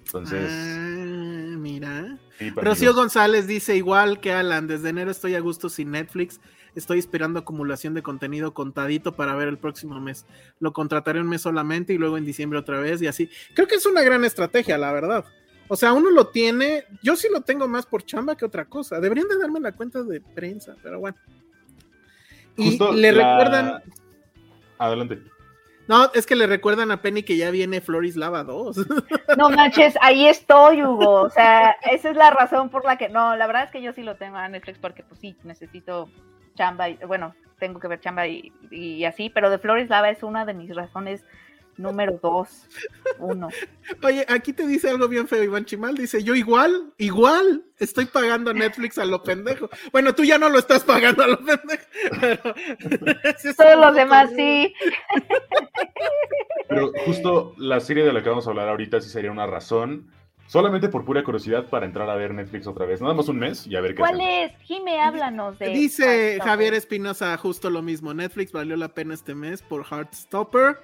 [SPEAKER 4] Entonces,
[SPEAKER 2] Ah, mira.
[SPEAKER 4] sí,
[SPEAKER 2] Rocío. González dice igual que Alan, desde enero estoy a gusto sin Netflix, estoy esperando acumulación de contenido contadito para ver el próximo mes. Lo contrataré un mes solamente y luego en diciembre otra vez y así. Creo que es una gran estrategia, la verdad. O sea, uno lo tiene, yo sí lo tengo más por chamba que otra cosa. Deberían de darme la cuenta de prensa, pero bueno. Y
[SPEAKER 4] Justo
[SPEAKER 2] le
[SPEAKER 4] la-
[SPEAKER 2] recuerdan,
[SPEAKER 4] Adelante.
[SPEAKER 2] no, es que le recuerdan a Penny que ya viene Floris Lava 2.
[SPEAKER 3] No manches, ahí estoy, Hugo. O sea, esa es la razón por la que. No, la verdad es que yo sí lo tengo a Netflix porque, pues sí, necesito chamba. Y, bueno, tengo que ver chamba y, y así, pero de Flores Lava es una de mis razones número dos. Uno.
[SPEAKER 2] Oye, aquí te dice algo bien feo, Iván Chimal. Dice, yo igual, igual, estoy pagando Netflix a lo pendejo. Bueno, tú ya no lo estás pagando a lo pendejo. Pero...
[SPEAKER 3] Todos los demás sí.
[SPEAKER 4] Pero justo la serie de la que vamos a hablar ahorita sí sería una razón, solamente por pura curiosidad, para entrar a ver Netflix otra vez. Nada más un mes y a ver qué
[SPEAKER 3] ¿Cuál
[SPEAKER 4] hacemos.
[SPEAKER 3] es? Jime, háblanos de.
[SPEAKER 2] Dice. Javier Espinosa justo lo mismo. Netflix valió la pena este mes por Heartstopper,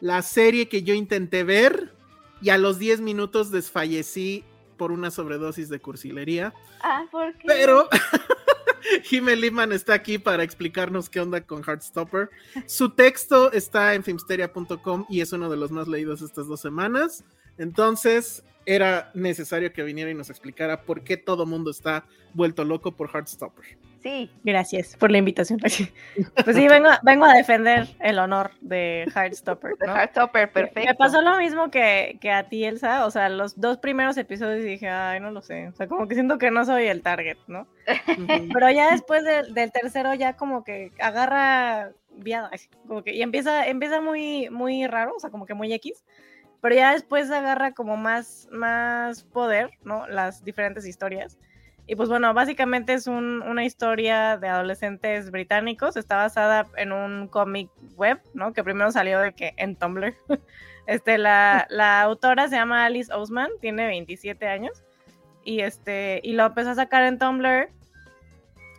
[SPEAKER 2] la serie que yo intenté ver y a los 10 minutos desfallecí por una sobredosis de cursilería.
[SPEAKER 3] Ah, ¿por qué?
[SPEAKER 2] Pero Jimmy Lehman está aquí para explicarnos qué onda con Heartstopper. Su texto está en filmsteria.com y es uno de los más leídos estas dos semanas. Entonces era necesario que viniera y nos explicara por qué todo mundo está vuelto loco por Heartstopper.
[SPEAKER 3] Sí.
[SPEAKER 5] Gracias por la invitación. Pues sí, vengo, vengo a defender el honor de Heartstopper.
[SPEAKER 3] De
[SPEAKER 5] ¿no?
[SPEAKER 3] Heartstopper, perfecto.
[SPEAKER 5] Me pasó lo mismo que, que a ti, Elsa. O sea, los dos primeros episodios dije, ay, no lo sé. O sea, como que siento que no soy el target, ¿no? Pero ya después del, del tercero, ya como que agarra como que, y empieza, empieza muy, muy raro, o sea, como que muy X. Pero ya después agarra como más, más poder, ¿no? Las diferentes historias. Y pues bueno, básicamente es un- una historia de adolescentes británicos. Está basada en un cómic web, ¿no? Que primero salió de que en Tumblr. Este, la, la autora se llama Alice Ousman, tiene 27 años. Y este, y lo empezó a sacar en Tumblr.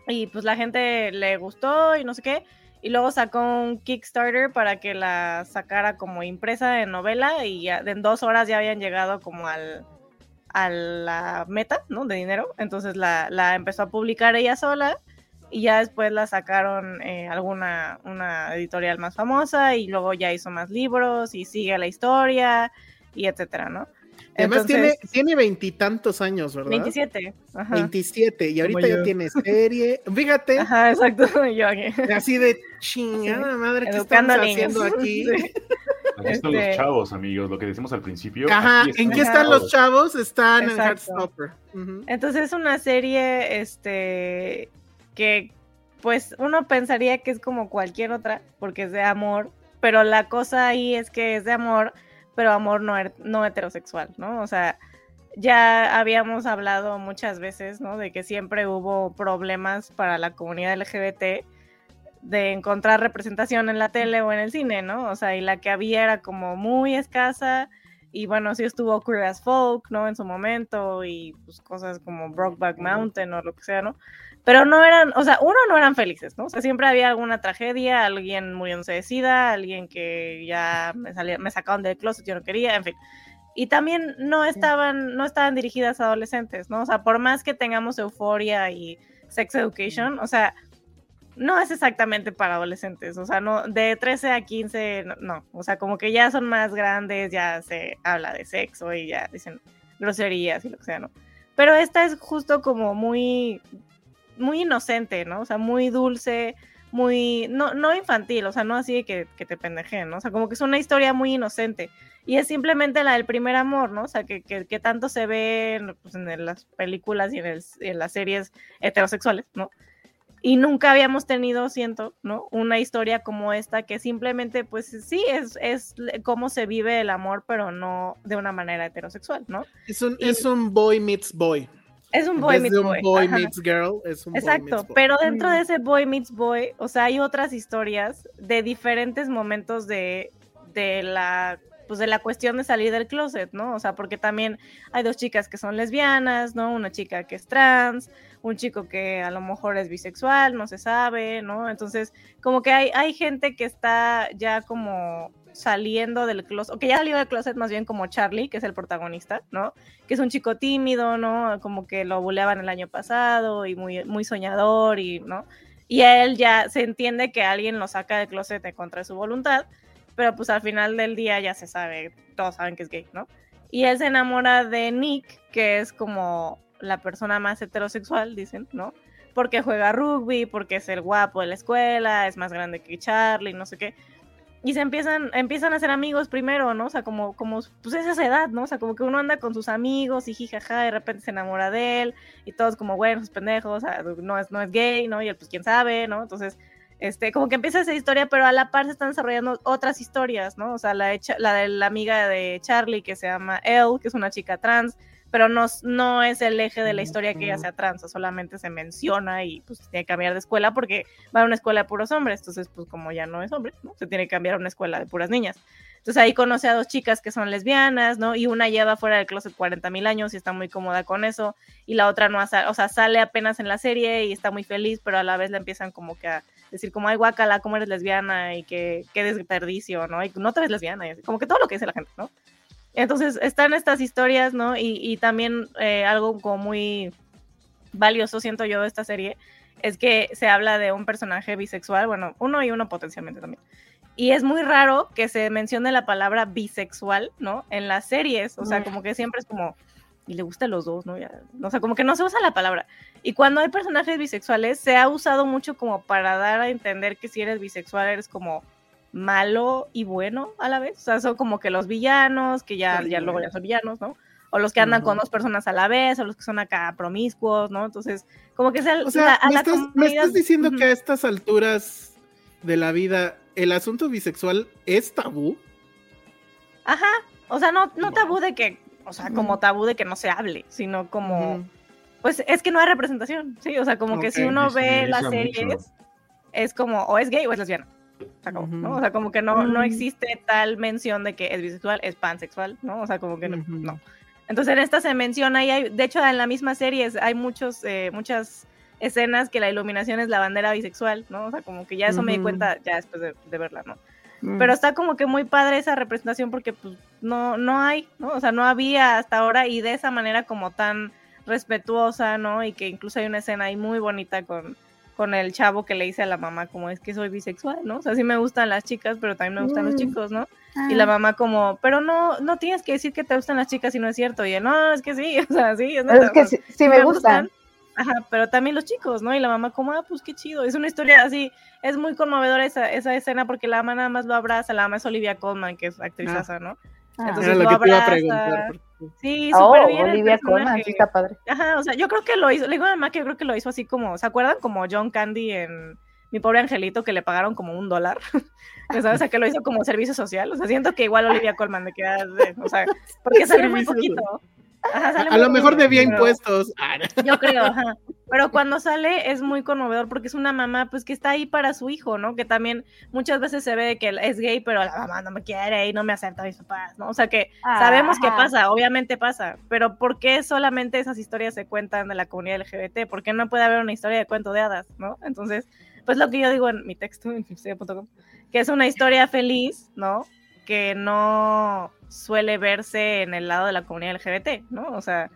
[SPEAKER 5] Y pues la gente le gustó y no sé qué. Y luego sacó un Kickstarter para que la sacara como impresa en novela. Y ya en dos horas ya habían llegado como al, a la meta, ¿no? De dinero. Entonces la, la empezó a publicar ella sola y ya después la sacaron eh, alguna una editorial más famosa y luego ya hizo más libros y sigue la historia y etcétera, ¿no?
[SPEAKER 2] Además
[SPEAKER 5] Entonces,
[SPEAKER 2] tiene tiene veintitantos años, ¿verdad?
[SPEAKER 5] 27. Ajá.
[SPEAKER 2] 27 y ahorita ya tiene serie. Fíjate,
[SPEAKER 5] Ajá, exacto. Yo aquí.
[SPEAKER 2] así de chingada madre que
[SPEAKER 5] Educando
[SPEAKER 2] estamos
[SPEAKER 5] niños.
[SPEAKER 2] haciendo aquí.
[SPEAKER 5] Sí.
[SPEAKER 4] Aquí están
[SPEAKER 5] Este-
[SPEAKER 4] los chavos, amigos, lo que decimos al principio.
[SPEAKER 2] Ajá, ¿en qué
[SPEAKER 5] Ajá.
[SPEAKER 2] están los chavos? Están en. Heartstopper.
[SPEAKER 5] Entonces es una serie, este, que pues uno pensaría que es como cualquier otra, porque es de amor, pero la cosa ahí es que es de amor, pero amor no, her- no heterosexual, ¿no? O sea, ya habíamos hablado muchas veces, ¿no? De que siempre hubo problemas para la comunidad LGBT de encontrar representación en la tele o en el cine, ¿no? O sea, y la que había era como muy escasa y bueno, sí estuvo Queer as Folk, ¿no? En su momento y pues cosas como Brokeback Mountain o lo que sea, ¿no? Pero no eran, o sea, uno no eran felices, ¿no? O sea, siempre había alguna tragedia, alguien muriéndose de sida, alguien que ya me, salía, me sacaban del closet, yo no quería, en fin. Y también no estaban, no estaban dirigidas a adolescentes, ¿no? O sea, por más que tengamos euforia y sex education, o sea, no es exactamente para adolescentes, o sea, no, de 13 a 15, no, no, o sea, como que ya son más grandes, ya se habla de sexo y ya dicen groserías y lo que sea, ¿no? Pero esta es justo como muy, muy inocente, ¿no? O sea, muy dulce, muy, no, no infantil, o sea, no así de que, que te pendejeen, ¿no? O sea, como que es una historia muy inocente. Y es simplemente la del primer amor, ¿no? O sea, que, que, que tanto se ve en, pues, en las películas y en, el- en las series heterosexuales, ¿no? Y nunca habíamos tenido, siento, ¿no? Una historia como esta que simplemente, pues sí, es, es cómo se vive el amor, pero no de una manera heterosexual, ¿no?
[SPEAKER 2] Es un,
[SPEAKER 5] Y-
[SPEAKER 2] es un boy meets boy.
[SPEAKER 5] Es un boy meets
[SPEAKER 2] de un
[SPEAKER 5] boy.
[SPEAKER 2] meets girl, es un boy
[SPEAKER 5] Exacto,
[SPEAKER 2] meets boy.
[SPEAKER 5] pero dentro de ese boy meets boy, o sea, hay otras historias de diferentes momentos de, de la pues de la cuestión de salir del closet, ¿no? O sea, porque también hay dos chicas que son lesbianas, ¿no? Una chica que es trans, un chico que a lo mejor es bisexual, no se sabe, ¿no? Entonces, como que hay, hay gente que está ya como saliendo del closet, o que ya salió del closet más bien como Charlie, que es el protagonista, ¿no? Que es un chico tímido, ¿no? Como que lo buleaban el año pasado y muy, muy soñador y, ¿no? Y él ya se entiende que alguien lo saca del closet en contra de su voluntad, pero pues al final del día ya se sabe, todos saben que es gay, ¿no? Y él se enamora de Nick, que es como la persona más heterosexual, dicen, ¿no? Porque juega rugby, porque es el guapo de la escuela, es más grande que Charlie, no sé qué. Y se empiezan, empiezan a ser amigos primero, ¿no? O sea, como, como, pues es esa edad, ¿no? O sea, como que uno anda con sus amigos y jijaja, de repente se enamora de él, y todos como, bueno, sus pendejos, o sea, no es, no es gay, ¿no? Y él, pues quién sabe, ¿no? Entonces, este, como que empieza esa historia, pero a la par se están desarrollando otras historias, ¿no? O sea, la de, la de la amiga de Charlie que se llama Elle, que es una chica trans, pero no, no es el eje de la historia que ella sea trans, solamente se menciona y pues tiene que cambiar de escuela porque va a una escuela de puros hombres, entonces pues como ya no es hombre, ¿no? Se tiene que cambiar a una escuela de puras niñas. Entonces ahí conoce a dos chicas que son lesbianas, ¿no? Y una lleva fuera del closet 40 mil años y está muy cómoda con eso, y la otra no, o sea, sale apenas en la serie y está muy feliz, pero a la vez le empiezan como que a decir como, ay, guacala, cómo eres lesbiana y que qué desperdicio, ¿no? Y no te ves lesbiana, y así, como que todo lo que dice la gente, ¿no? Entonces están estas historias, ¿no? Y, y también eh, algo como muy valioso, siento yo, de esta serie, es que se habla de un personaje bisexual, bueno, uno y uno potencialmente también. Y es muy raro que se mencione la palabra bisexual, ¿no? En las series, o sea, como que siempre es como y le gusta a los dos, ¿no? Ya, o sea, como que no se usa la palabra. Y cuando hay personajes bisexuales, se ha usado mucho como para dar a entender que si eres bisexual eres como malo y bueno a la vez. O sea, son como que los villanos, que ya, ya luego ya son villanos, ¿no? O los que andan con dos personas a la vez, o los que son acá promiscuos, ¿no? Entonces, como que sea,
[SPEAKER 2] o sea me, estás, me, estás, diciendo que a estas alturas de la vida el asunto bisexual es tabú.
[SPEAKER 5] Ajá, o sea, no, no tabú de que, o sea, como tabú de que no se hable, sino como, pues es que no hay representación, sí, o sea, como que si uno ve las series, es como, o es gay o es lesbiana. O sea, como, ¿no? o sea, como que no, no existe tal mención de que es bisexual, es pansexual, ¿no? O sea, como que no. no. Entonces en esta se menciona y hay, de hecho en la misma serie hay muchos, eh, muchas escenas que la iluminación es la bandera bisexual, ¿no? O sea, como que ya eso me di cuenta ya después de, verla, ¿no? Mm. Pero está como que muy padre esa representación porque pues no, no hay, ¿no? O sea, no había hasta ahora y de esa manera como tan respetuosa, ¿no? Y que incluso hay una escena ahí muy bonita con, con el chavo que le dice a la mamá como es que soy bisexual, ¿no? O sea, sí me gustan las chicas, pero también me gustan los mm. chicos, ¿no? Y la mamá como, pero no, no tienes que decir que te gustan las chicas si no es cierto. Y él, no, es que sí, o sea, sí.
[SPEAKER 6] Es, es que sí, me, gustan.
[SPEAKER 5] Ajá, pero también los chicos, ¿no? Y la mamá como, ah, pues qué chido. Es una historia así, es muy conmovedora esa, esa escena porque la mamá nada más lo abraza, la mamá es Olivia Colman, que es actrizaza, ah. ¿no?
[SPEAKER 2] Ah. Entonces lo, abraza.
[SPEAKER 5] Sí, súper
[SPEAKER 6] oh,
[SPEAKER 5] bien.
[SPEAKER 6] Olivia Colman, sí está padre.
[SPEAKER 5] Ajá, o sea, yo creo que lo hizo, le digo a mamá que yo creo que lo hizo así como, ¿se acuerdan? Como John Candy en Mi Pobre Angelito, que le pagaron como un dólar. sea, o que lo hizo como servicio social. O sea, siento que igual Olivia Colman me queda, o sea, porque sale muy poquito.
[SPEAKER 2] Ajá, a, lo mejor debía impuestos. Ah,
[SPEAKER 5] yo creo, ajá. Pero cuando sale es muy conmovedor porque es una mamá pues que está ahí para su hijo, ¿no? Que también muchas veces se ve que es gay, pero la mamá no me quiere y no me acepta a mis papás, ¿no? O sea que sabemos que pasa, obviamente pasa, pero ¿por qué solamente esas historias se cuentan de la comunidad LGBT? ¿Por qué no puede haber una historia de cuento de hadas, ¿no? Entonces, pues lo que yo digo en mi texto en filmsteria.com, que es una historia feliz, ¿no? Que no suele verse en el lado de la comunidad LGBT, ¿no? O sea,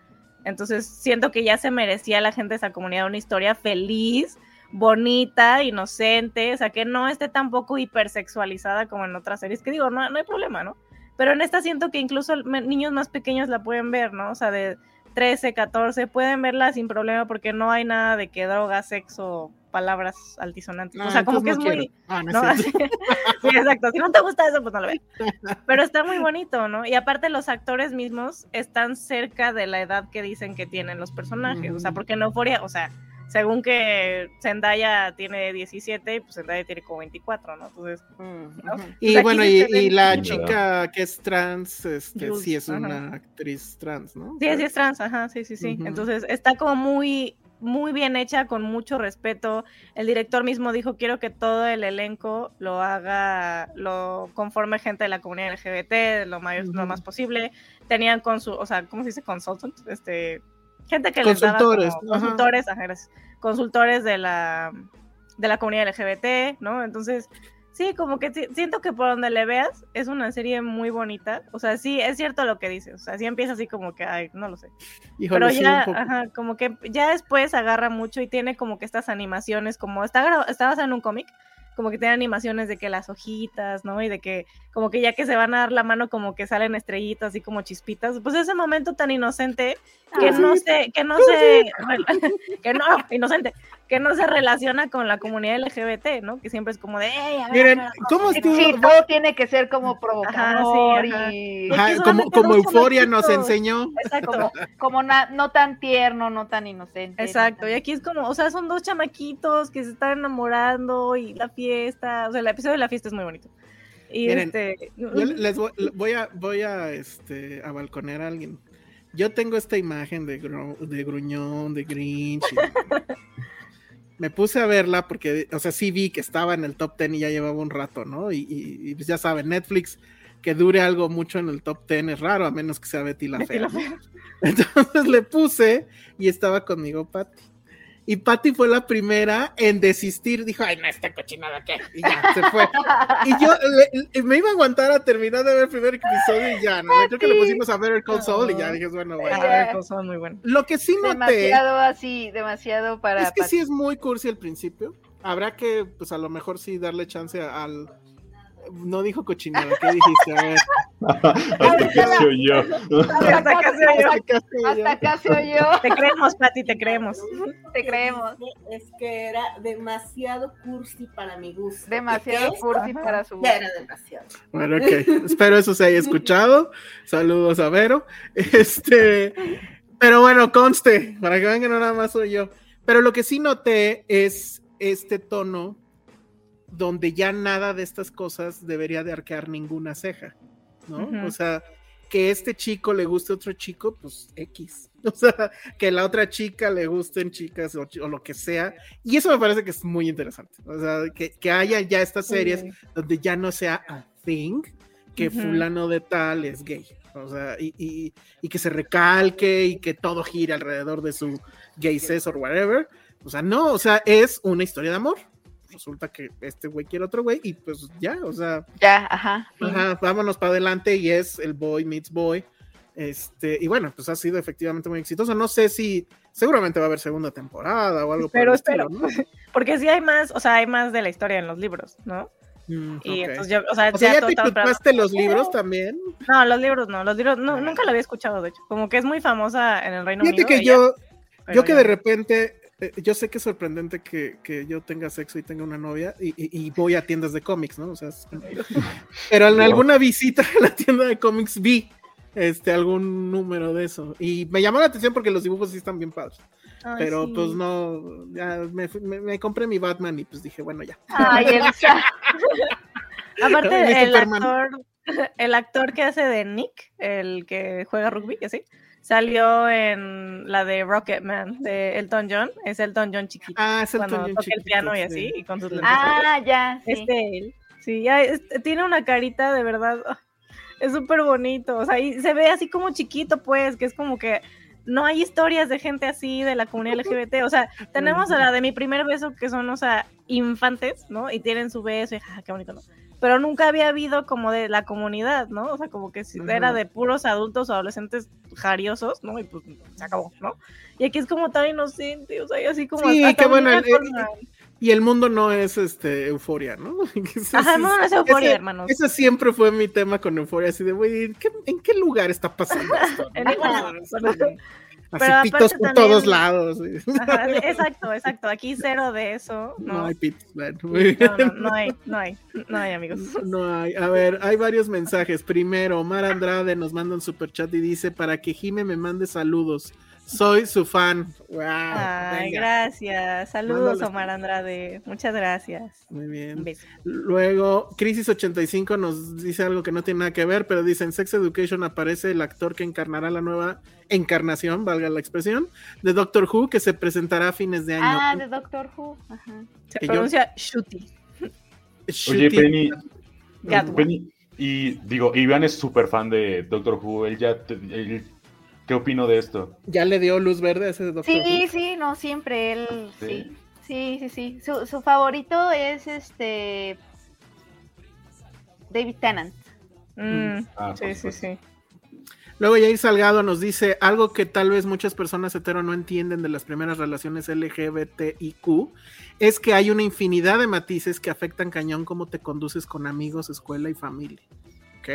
[SPEAKER 5] entonces siento que ya se merecía la gente de esa comunidad una historia feliz, bonita, inocente, o sea, que no esté tampoco hipersexualizada como en otras series, que digo, no, no hay problema, ¿no? Pero en esta siento que incluso niños más pequeños la pueden ver, ¿no? O sea, de 13, 14, pueden verla sin problema porque no hay nada de que droga, sexo, palabras altisonantes. o sea, como que es muy. Ah, sí, exacto. Si no te gusta eso, pues no lo ves. Pero está muy bonito, ¿no? Y aparte, los actores mismos están cerca de la edad que dicen que tienen los personajes. O sea, porque en Euforia, o sea, según que Zendaya tiene 17, pues Zendaya tiene como 24, ¿no? Entonces.
[SPEAKER 2] Y bueno, y, la chica que es trans, este, sí es una actriz trans, ¿no?
[SPEAKER 5] Sí, sí es trans, ajá, sí, sí, sí. Entonces está como muy muy bien hecha, con mucho respeto. El director mismo dijo, quiero que todo el elenco lo haga, lo conforme gente de la comunidad LGBT, lo, mayor, lo más posible. Tenían con su, o sea, ¿cómo se dice? Consultant, este, gente que les daba consultores, consultores de la, de la comunidad LGBT, ¿no? Entonces, Sí, como que siento que por donde le veas es una serie muy bonita. O sea, sí, es cierto lo que dices. O sea, sí empieza así como que, ay, no lo sé. Pero ya, ajá, como que ya después agarra mucho y tiene como que estas animaciones, como está, está basada en un cómic, como que tiene animaciones de que las hojitas, ¿no? Y de que como que ya que se van a dar la mano como que salen estrellitas así como chispitas, pues ese momento tan inocente que ah, no se, que no se, que no, inocente, que no se relaciona con la comunidad LGBT, ¿no? Que siempre es como de,
[SPEAKER 2] Miren, ¿cómo estuvo?
[SPEAKER 6] Sí, todo tiene que ser como provocador y...
[SPEAKER 2] como, como euforia nos enseñó.
[SPEAKER 6] Exacto. Como, no tan tierno, no tan inocente.
[SPEAKER 5] Exacto, y aquí es como, o sea, son dos chamaquitos que se están enamorando y la fiesta, o sea, el episodio de la fiesta es muy bonito. Y este...
[SPEAKER 2] les voy, a, voy a, este, a balconear a alguien. Yo tengo esta imagen de, de gruñón, de Grinch. me puse a verla porque, o sea, sí vi que estaba en el top 10 y ya llevaba un rato, ¿no? Y, pues ya saben, Netflix que dure algo mucho en el top 10 es raro, a menos que sea Betty la Fea. Entonces le puse y estaba conmigo Patty. Y Patty fue la primera en desistir. Dijo, ay, no, esta cochinada, ¿qué? Y ya, se fue. y yo me iba a aguantar a terminar de ver el primer episodio y ya, ¿no? Creo que le pusimos a ver el Cold Soul y ya dije, bueno, bueno.
[SPEAKER 5] Soul muy bueno.
[SPEAKER 2] Lo que sí noté.
[SPEAKER 6] Demasiado así, demasiado para.
[SPEAKER 2] Es que sí es muy cursi al principio. Habrá que, pues a lo mejor sí darle chance al, No dijo cochinada, ¿qué dijiste? A ver.
[SPEAKER 4] Hasta que se oyó.
[SPEAKER 5] Hasta acá se oyó.
[SPEAKER 6] Hasta acá se oyó.
[SPEAKER 5] Te creemos, Pati, te creemos.
[SPEAKER 6] Te creemos.
[SPEAKER 7] Es que era demasiado cursi para mi gusto.
[SPEAKER 6] Demasiado cursi para su
[SPEAKER 7] Ya era demasiado.
[SPEAKER 2] Bueno, ok. Espero eso se haya escuchado. Saludos a Vero. Este, pero bueno, conste, para que vean que no nada más soy yo. Pero lo que sí noté es este tono donde ya nada de estas cosas debería de arquear ninguna ceja, ¿no?
[SPEAKER 5] Ujú.
[SPEAKER 2] O sea, que este chico le guste a otro chico, pues X. O sea, que la otra chica le gusten chicas o, o lo que sea. Y eso me parece que es muy interesante. O sea, que, que haya ya estas series donde ya no sea a thing que
[SPEAKER 5] Ujú.
[SPEAKER 2] fulano de tal es gay. O sea, y, y- y que se recalque y que todo gire alrededor de su gay or whatever. O sea, no, o sea, es una historia de amor. Resulta que este güey quiere otro güey y pues ya, o sea,
[SPEAKER 6] Ya, ajá. fin.
[SPEAKER 2] ajá, vámonos para adelante y es el boy meets boy. Este, y bueno, pues ha sido efectivamente muy exitoso. No sé si seguramente va a haber segunda temporada o algo por
[SPEAKER 5] Espero,
[SPEAKER 2] el estilo,
[SPEAKER 5] espero. Porque sí hay más, o sea, hay más de la historia en los libros, ¿no?
[SPEAKER 2] ¿no? Mm,
[SPEAKER 5] Y
[SPEAKER 2] ok.
[SPEAKER 5] entonces yo, o sea,
[SPEAKER 2] O sea,
[SPEAKER 5] ya
[SPEAKER 2] te chupaste los libros también.
[SPEAKER 5] No, los libros no, los libros no, nunca lo había escuchado, de hecho. Como que es muy famosa en el Reino
[SPEAKER 2] Fíjate
[SPEAKER 5] Unido.
[SPEAKER 2] que
[SPEAKER 5] ella,
[SPEAKER 2] yo,
[SPEAKER 5] pero
[SPEAKER 2] yo que de
[SPEAKER 5] no.
[SPEAKER 2] repente, eh, yo sé que es sorprendente que, que yo tenga sexo y tenga una novia y, y- y voy a tiendas de cómics, ¿no? O sea, es- pero en
[SPEAKER 4] Wow.
[SPEAKER 2] alguna visita a la tienda de cómics vi este algún número de eso y me llamó la atención porque los dibujos sí están bien padres,
[SPEAKER 5] Ay,
[SPEAKER 2] pero
[SPEAKER 5] sí.
[SPEAKER 2] pues no, ya me, fui- me- me compré mi Batman y pues dije, bueno, ya.
[SPEAKER 6] Ay, Elsa.
[SPEAKER 5] Aparte, el
[SPEAKER 2] Superman.
[SPEAKER 5] actor, el actor que hace de Nick, el que juega rugby, así, salió en la de Rocketman de Elton John. Es Elton John chiquito.
[SPEAKER 2] Ah, es el
[SPEAKER 5] cuando
[SPEAKER 2] Elton John
[SPEAKER 5] toca el piano y
[SPEAKER 2] sí.
[SPEAKER 5] así, y con sus lentes.
[SPEAKER 6] Ah, ya. Sí.
[SPEAKER 5] Es de él. Sí, ya es- tiene una carita de verdad. ah, Es súper bonito. O sea, y se ve así como chiquito, pues, que es como que no hay historias de gente así de la comunidad LGBT. O sea, tenemos a la de mi primer beso, que son, o sea, infantes, ¿no? Y tienen su beso y, ah, qué bonito, ¿no? Pero nunca había habido como de la comunidad, ¿no? O sea, como que si era de puros adultos o adolescentes jariosos, ¿no? Y pues se acabó, ¿no? Y aquí es como tan inocente, o sea, y así como.
[SPEAKER 2] Sí,
[SPEAKER 5] hasta
[SPEAKER 2] qué bueno, el- el- Y el mundo no es este euforia, ¿no? Ese-
[SPEAKER 5] Ajá, no, no es euforia,
[SPEAKER 2] ese-
[SPEAKER 5] hermanos.
[SPEAKER 2] Ese siempre fue mi tema con euforia, así de, güey, ¿en qué, en qué lugar está pasando esto?
[SPEAKER 5] En ningún lado.
[SPEAKER 2] Así
[SPEAKER 5] Pero
[SPEAKER 2] pitos por
[SPEAKER 5] también-
[SPEAKER 2] todos lados.
[SPEAKER 5] Ajá, exacto, exacto. Aquí cero de eso.
[SPEAKER 2] No,
[SPEAKER 5] No,
[SPEAKER 2] hay pitos, bueno,
[SPEAKER 5] no, no, no hay, no hay, no hay amigos.
[SPEAKER 2] No hay. A ver, hay varios mensajes. Primero, Omar Andrade nos manda un super chat y dice: Para que Jime me mande saludos. Soy su fan. Wow.
[SPEAKER 5] Ay, gracias. Saludos,
[SPEAKER 2] Mándales.
[SPEAKER 5] Omar Andrade. Muchas gracias.
[SPEAKER 2] Muy bien. Luego, Crisis85 nos dice algo que no tiene nada que ver, pero dice: En Sex Education aparece el actor que encarnará la nueva encarnación, valga la expresión, de Doctor Who, que se presentará a fines de año.
[SPEAKER 6] Ah, de Doctor Who. Ajá.
[SPEAKER 5] Se pronuncia Shuti.
[SPEAKER 4] Oye, Penny,
[SPEAKER 5] Gatwa.
[SPEAKER 4] Penny, y digo, Iván es súper fan de Doctor Who. Él ya, te- él- ¿qué opino de esto?
[SPEAKER 2] Ya le dio luz verde a ese Doctor
[SPEAKER 6] Sí,
[SPEAKER 2] Who.
[SPEAKER 6] sí, no, siempre él,
[SPEAKER 4] Sí.
[SPEAKER 6] sí. Sí, sí, sí. Su, su favorito es este David Tennant.
[SPEAKER 5] Mm,
[SPEAKER 4] Ah,
[SPEAKER 5] sí, sí, sí.
[SPEAKER 2] Luego Jair Salgado nos dice algo que tal vez muchas personas hetero no entienden de las primeras relaciones LGBTIQ es que hay una infinidad de matices que afectan cañón cómo te conduces con amigos, escuela y familia. Ok,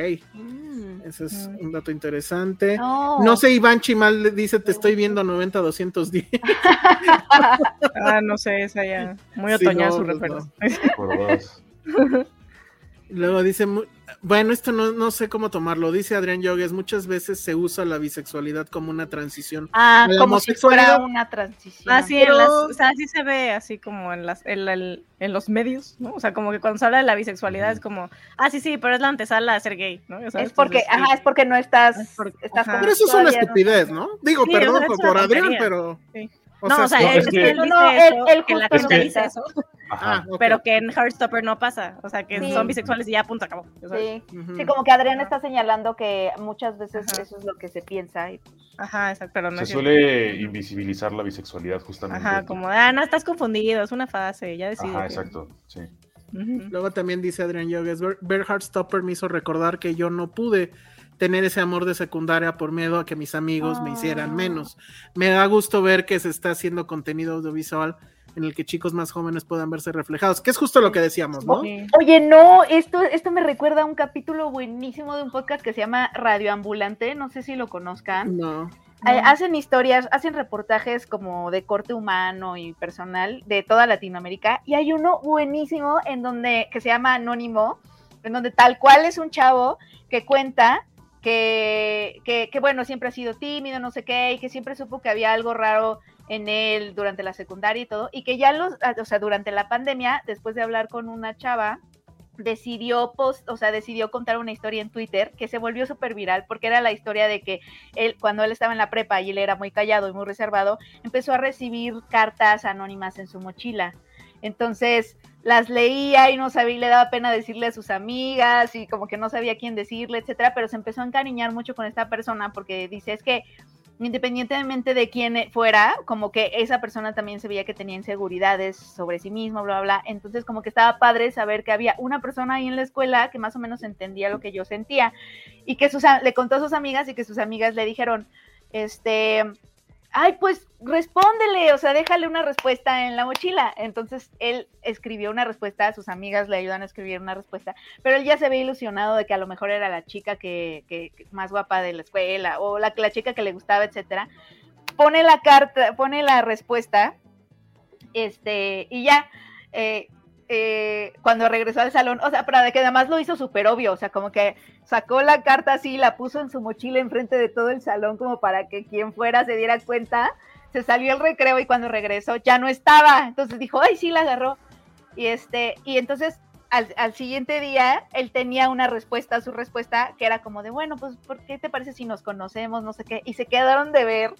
[SPEAKER 2] ese es
[SPEAKER 5] Mm.
[SPEAKER 2] un dato interesante.
[SPEAKER 6] No.
[SPEAKER 2] No sé, Iván Chimal le dice, te estoy viendo 90-210.
[SPEAKER 5] Ah, no sé, esa ya. Muy
[SPEAKER 2] Sí,
[SPEAKER 5] otoñal
[SPEAKER 2] no,
[SPEAKER 5] su referencia.
[SPEAKER 4] Dos.
[SPEAKER 2] Luego dice, bueno, esto no, no sé cómo tomarlo. Dice Adrián Yogues, muchas veces se usa la bisexualidad como una transición.
[SPEAKER 6] Ah,
[SPEAKER 2] La
[SPEAKER 6] como si fuera una transición.
[SPEAKER 5] Ah, sí,
[SPEAKER 2] Pero-
[SPEAKER 5] en las, o sea, sí se ve así como en las en, la- en los medios, ¿no? O sea, como que cuando se habla de la bisexualidad es como, ah, sí, sí, pero es la antesala a ser gay, ¿no? O sea,
[SPEAKER 6] es porque,
[SPEAKER 5] entonces,
[SPEAKER 6] ajá, es porque no estás,
[SPEAKER 5] Es porque-
[SPEAKER 6] estás
[SPEAKER 2] Pero eso es una
[SPEAKER 6] no-
[SPEAKER 2] estupidez, ¿no? Digo,
[SPEAKER 5] Sí,
[SPEAKER 2] perdón por, por Adrián, pero...
[SPEAKER 5] Sí.
[SPEAKER 2] O
[SPEAKER 5] no,
[SPEAKER 2] sea,
[SPEAKER 5] o sea,
[SPEAKER 4] no,
[SPEAKER 5] él,
[SPEAKER 4] es que-
[SPEAKER 5] él dice
[SPEAKER 6] No, él-
[SPEAKER 5] eso,
[SPEAKER 6] él
[SPEAKER 5] que la gente
[SPEAKER 4] no
[SPEAKER 5] dice
[SPEAKER 6] dice
[SPEAKER 5] eso,
[SPEAKER 4] Ajá.
[SPEAKER 2] Ah,
[SPEAKER 5] pero que en Heartstopper no pasa, o sea, que
[SPEAKER 6] Sí.
[SPEAKER 5] son bisexuales y ya, punto, acabó.
[SPEAKER 6] Sí. Sí, como que Adrián está señalando que muchas veces
[SPEAKER 5] Ajá.
[SPEAKER 6] eso es lo que se piensa. y-
[SPEAKER 5] Ajá, exacto, pero no
[SPEAKER 4] Se
[SPEAKER 5] es cierto.
[SPEAKER 4] suele invisibilizar la bisexualidad justamente.
[SPEAKER 5] Ajá, como, ah, no, estás confundido, es una fase, ya decides.
[SPEAKER 4] Ajá, exacto, sí.
[SPEAKER 2] Luego también dice Adrián Yogues, "Ber- Bernhard Stopper me hizo recordar que yo no pude tener ese amor de secundaria por miedo a que mis amigos me hicieran
[SPEAKER 6] Ah.
[SPEAKER 2] menos. Me da gusto ver que se está haciendo contenido audiovisual en el que chicos más jóvenes puedan verse reflejados, que es justo lo que decíamos, ¿no?
[SPEAKER 3] Oye, no, esto, esto me recuerda a un capítulo buenísimo de un podcast que se llama Radio Ambulante, no sé si lo conozcan.
[SPEAKER 2] No.
[SPEAKER 3] Eh, hacen historias, hacen reportajes como de corte humano y personal de toda Latinoamérica y hay uno buenísimo en donde que se llama Anónimo, en donde tal cual es un chavo que cuenta que, que, bueno, siempre ha sido tímido, no sé qué, y que siempre supo que había algo raro en él durante la secundaria y todo, y que ya los, o sea, durante la pandemia, después de hablar con una chava, decidió post, o sea, decidió contar una historia en Twitter que se volvió súper viral porque era la historia de que él, cuando él estaba en la prepa y él era muy callado y muy reservado, empezó a recibir cartas anónimas en su mochila. Entonces las leía y no sabía, le daba pena decirle a sus amigas y como que no sabía quién decirle, etcétera, pero se empezó a encariñar mucho con esta persona porque dice, es que independientemente de quién fuera, como que esa persona también se veía que tenía inseguridades sobre sí mismo, bla, bla, bla. Entonces, como que estaba padre saber que había una persona ahí en la escuela que más o menos entendía lo que yo sentía y que sus, le contó a sus amigas y que sus amigas le dijeron, este, ay, pues respóndele, o sea, déjale una respuesta en la mochila. Entonces él escribió una respuesta, sus amigas le ayudan a escribir una respuesta, pero él ya se ve ilusionado de que a lo mejor era la chica que, que, más guapa de la escuela o la, la chica que le gustaba, etcétera. Pone la carta, pone la respuesta, este, y ya, eh, eh, cuando regresó al salón, o sea, de que además lo hizo súper obvio, o sea, como que sacó la carta así, la puso en su mochila enfrente de todo el salón como para que quien fuera se diera cuenta, se salió el recreo y cuando regresó ya no estaba, entonces dijo, ay, sí, la agarró. Y este, y entonces al, al, siguiente día él tenía una respuesta a su respuesta que era como de, bueno, pues, ¿por qué te parece si nos conocemos? No sé qué. Y se quedaron de ver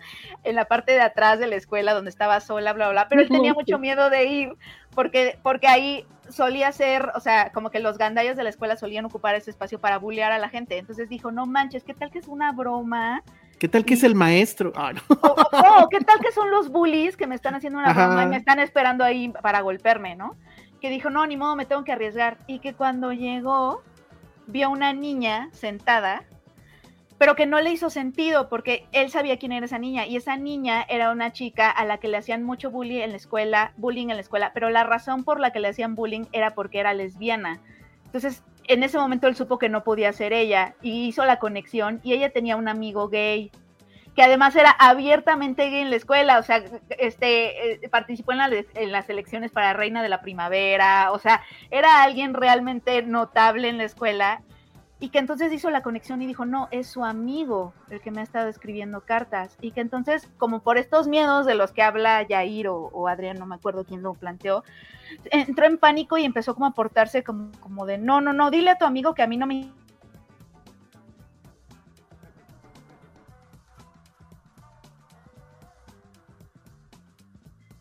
[SPEAKER 3] en la parte de atrás de la escuela donde estaba sola, bla, bla, pero él tenía mucho miedo de ir porque, porque ahí solía ser, o sea, como que los gandallos de la escuela solían ocupar ese espacio para bullear a la gente. Entonces dijo, no manches, ¿qué tal que es una broma?
[SPEAKER 2] ¿Qué tal que es el maestro? Ah, no.
[SPEAKER 3] o, o, o, ¿qué tal que son los bullies que me están haciendo una Ajá. broma y me están esperando ahí para golpearme, ¿no? Que dijo, no, ni modo, me tengo que arriesgar. Y que cuando llegó, vio una niña sentada, pero que no le hizo sentido porque él sabía quién era esa niña. Y esa niña era una chica a la que le hacían mucho bullying en la escuela, bullying en la escuela, pero la razón por la que le hacían bullying era porque era lesbiana. Entonces, en ese momento él supo que no podía ser ella y hizo la conexión y ella tenía un amigo gay que además era abiertamente gay en la escuela, o sea, este, eh, participó en, la, en, las elecciones para Reina de la Primavera, o sea, era alguien realmente notable en la escuela y que entonces hizo la conexión y dijo, no, es su amigo el que me ha estado escribiendo cartas y que entonces, como por estos miedos de los que habla Yair o, o Adrián, no me acuerdo quién lo planteó, entró en pánico y empezó como a portarse como, como de, no, no, no, dile a tu amigo que a mí no me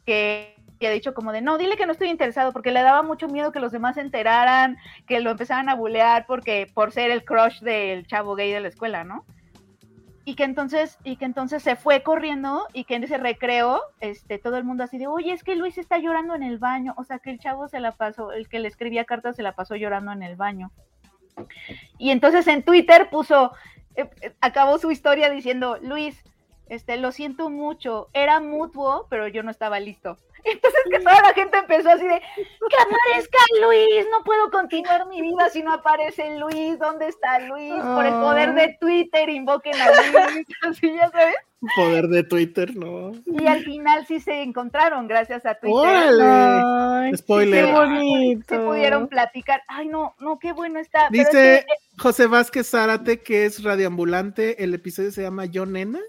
[SPEAKER 3] que ha dicho como de, no, dile que no estoy interesado, porque le daba mucho miedo que los demás se enteraran, que lo empezaran a bulear porque, por ser el crush del chavo gay de la escuela, ¿no? Y que entonces, y que entonces se fue corriendo y que en ese recreo, este, todo el mundo así de, oye, es que Luis está llorando en el baño, o sea que el chavo se la pasó, el que le escribía cartas se la pasó llorando en el baño. Y entonces en Twitter puso, eh, acabó su historia diciendo, Luis, este, lo siento mucho, era mutuo, pero yo no estaba listo. Entonces que toda la gente empezó así de, que aparezca Luis, no puedo continuar mi vida si no aparece Luis, ¿dónde está Luis? Por el poder de Twitter, invoquen a Luis, así ya sabes.
[SPEAKER 2] Poder de Twitter, no.
[SPEAKER 3] Y al final sí se encontraron gracias a Twitter.
[SPEAKER 2] ¡Órale! Spoiler.
[SPEAKER 3] Qué bonito. Se pudieron platicar. Ay, no, no, qué bueno está.
[SPEAKER 2] Dice
[SPEAKER 3] es que...
[SPEAKER 2] José Vázquez Zárate que es radioambulante, el episodio se llama Yo Nena.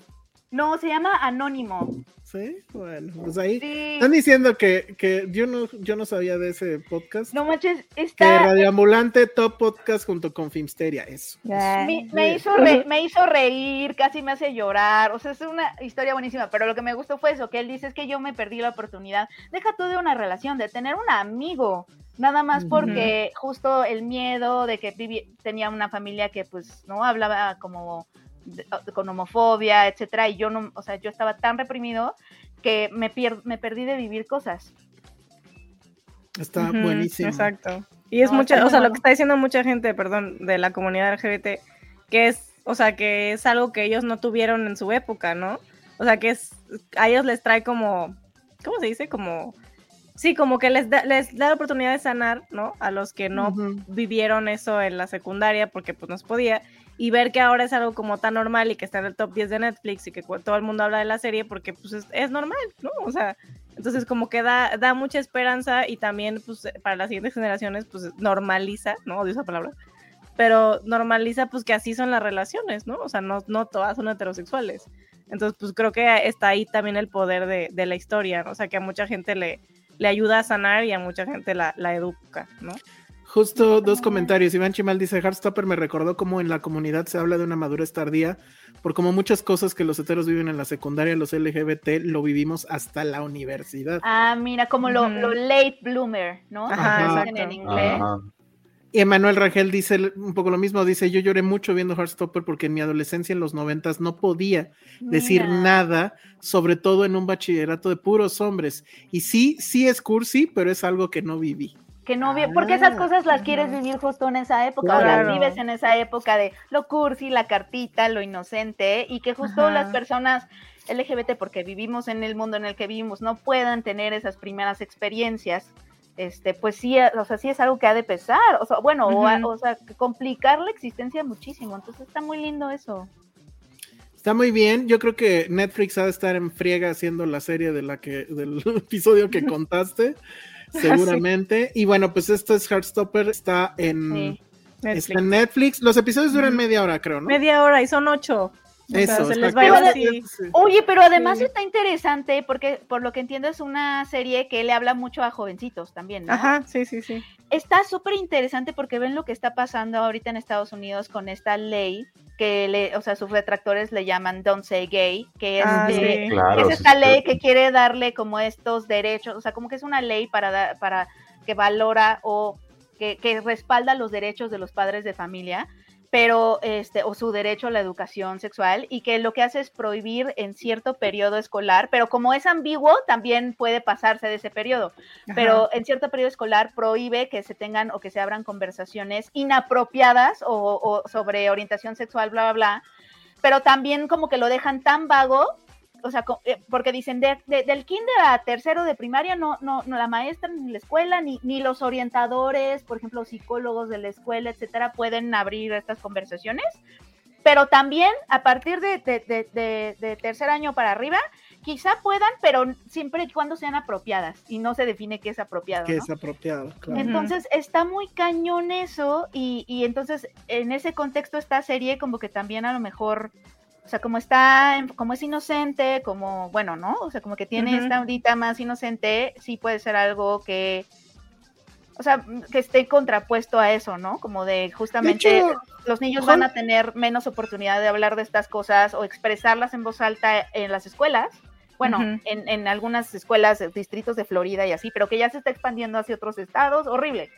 [SPEAKER 3] No, se llama Anónimo.
[SPEAKER 2] Sí, bueno, pues ahí
[SPEAKER 3] Sí.
[SPEAKER 2] están diciendo que, que yo no yo no sabía de ese podcast.
[SPEAKER 3] No manches,
[SPEAKER 2] que
[SPEAKER 3] está.
[SPEAKER 2] Radioambulante Top Podcast junto con Filmsteria, eso.
[SPEAKER 3] Me, me hizo re- me hizo reír, casi me hace llorar. O sea, es una historia buenísima. Pero lo que me gustó fue eso: que él dice es que yo me perdí la oportunidad. Deja tú de una relación, de tener un amigo. Nada más porque justo el miedo de que vivi- tenía una familia que, pues, no hablaba como con homofobia, etcétera. Y yo no, o sea, yo estaba tan reprimido que me, pier- me perdí de vivir cosas.
[SPEAKER 2] Está buenísimo.
[SPEAKER 5] Exacto. Y es
[SPEAKER 3] No,
[SPEAKER 5] mucha, o sea, lo que está diciendo mucha gente, perdón, de la comunidad LGBT, que es, o sea, que es algo que ellos no tuvieron en su época, ¿no? O sea, que es, a ellos les trae como, ¿cómo se dice? Como Sí, como que les da, les da la oportunidad de sanar, ¿no? A los que no vivieron eso en la secundaria porque pues no se podía y ver que ahora es algo como tan normal y que está en el top 10 de Netflix y que todo el mundo habla de la serie porque pues es, normal, ¿no? O sea, entonces como que da, da mucha esperanza y también pues para las siguientes generaciones pues normaliza, ¿no? Odio esa palabra, pero normaliza pues que así son las relaciones, ¿no? O sea, no, no todas son heterosexuales. Entonces pues creo que está ahí también el poder de, de la historia, ¿no? O sea, que a mucha gente le, le ayuda a sanar y a mucha gente la, la educa, ¿no?
[SPEAKER 2] Justo dos comentarios. Iván Chimal dice, Heartstopper me recordó cómo en la comunidad se habla de una madurez tardía, por como muchas cosas que los heteros viven en la secundaria, los LGBT lo vivimos hasta la universidad.
[SPEAKER 3] Ah, mira, como lo, late bloomer, ¿no?
[SPEAKER 5] Ajá,
[SPEAKER 3] en inglés.
[SPEAKER 4] Ajá.
[SPEAKER 2] Y Emanuel Rangel dice un poco lo mismo, dice, yo lloré mucho viendo Heartstopper porque en mi adolescencia en los noventas no podía decir
[SPEAKER 3] Mira.
[SPEAKER 2] nada, sobre todo en un bachillerato de puros hombres. Y sí, sí es cursi, pero es algo que no viví.
[SPEAKER 3] Que no porque esas
[SPEAKER 2] Ah,
[SPEAKER 3] cosas las quieres vivir justo en esa época, o
[SPEAKER 5] Claro.
[SPEAKER 3] las vives en esa época de lo cursi, la cartita, lo inocente, y que justo
[SPEAKER 5] Ajá.
[SPEAKER 3] las personas LGBT, porque vivimos en el mundo en el que vivimos, no puedan tener esas primeras experiencias, este, pues sí, o sea, sí es algo que ha de pesar, o sea, bueno, o, o sea, complicar la existencia muchísimo, entonces está muy lindo eso.
[SPEAKER 2] Está muy bien. Yo creo que Netflix ha de estar en friega haciendo la serie de la que, del episodio que contaste, seguramente. Y bueno, pues esto es Heartstopper, está en,
[SPEAKER 3] Sí.
[SPEAKER 5] Netflix.
[SPEAKER 2] está en Netflix. Los episodios duran media hora, creo, ¿no?
[SPEAKER 5] Media hora y son ocho. O sea,
[SPEAKER 2] Eso,
[SPEAKER 5] les va a ir
[SPEAKER 2] claro.
[SPEAKER 5] así.
[SPEAKER 2] Sí.
[SPEAKER 3] Oye, pero además
[SPEAKER 5] Sí.
[SPEAKER 3] está interesante porque por lo que entiendo es una serie que le habla mucho a jovencitos también, ¿no?
[SPEAKER 5] Ajá, sí, sí, sí.
[SPEAKER 3] está súper interesante porque ven lo que está pasando ahorita en Estados Unidos con esta ley que le, o sea, sus retractores le llaman Don't Say Gay, que es,
[SPEAKER 5] Ah,
[SPEAKER 3] de-
[SPEAKER 5] sí.
[SPEAKER 4] Claro,
[SPEAKER 3] es
[SPEAKER 4] sí,
[SPEAKER 3] esta
[SPEAKER 4] sí.
[SPEAKER 3] ley que quiere darle como estos derechos, o sea, como que es una ley para dar- para que valora o que, que respalda los derechos de los padres de familia, pero este o su derecho a la educación sexual y que lo que hace es prohibir en cierto periodo escolar, pero como es ambiguo, también puede pasarse de ese periodo. Pero en cierto periodo escolar prohíbe que se tengan o que se abran conversaciones inapropiadas o, o sobre orientación sexual, bla, bla, bla, pero también como que lo dejan tan vago, o sea, eh, porque dicen de- de- del kinder a tercero de primaria, no, no, no la maestra ni la escuela, ni, ni los orientadores, por ejemplo, psicólogos de la escuela, etcétera, pueden abrir estas conversaciones. Pero también a partir de, de- de- de- de tercer año para arriba, quizá puedan, pero siempre y cuando sean apropiadas y no se define qué es apropiado.
[SPEAKER 2] Que
[SPEAKER 3] ¿no?
[SPEAKER 2] es apropiado, claro.
[SPEAKER 3] Entonces está muy cañón eso y, y entonces en ese contexto esta serie como que también a lo mejor, o sea, como está, como es inocente, como, bueno, ¿no? O sea, como que tiene esta ondita más inocente, sí puede ser algo que, o sea, que esté contrapuesto a eso, ¿no? Como de justamente
[SPEAKER 2] hecho,
[SPEAKER 3] los niños
[SPEAKER 2] Juan-
[SPEAKER 3] van a tener menos oportunidad de hablar de estas cosas o expresarlas en voz alta en las escuelas. Bueno, en, en algunas escuelas, distritos de Florida y así, pero que ya se está expandiendo hacia otros estados. Horrible.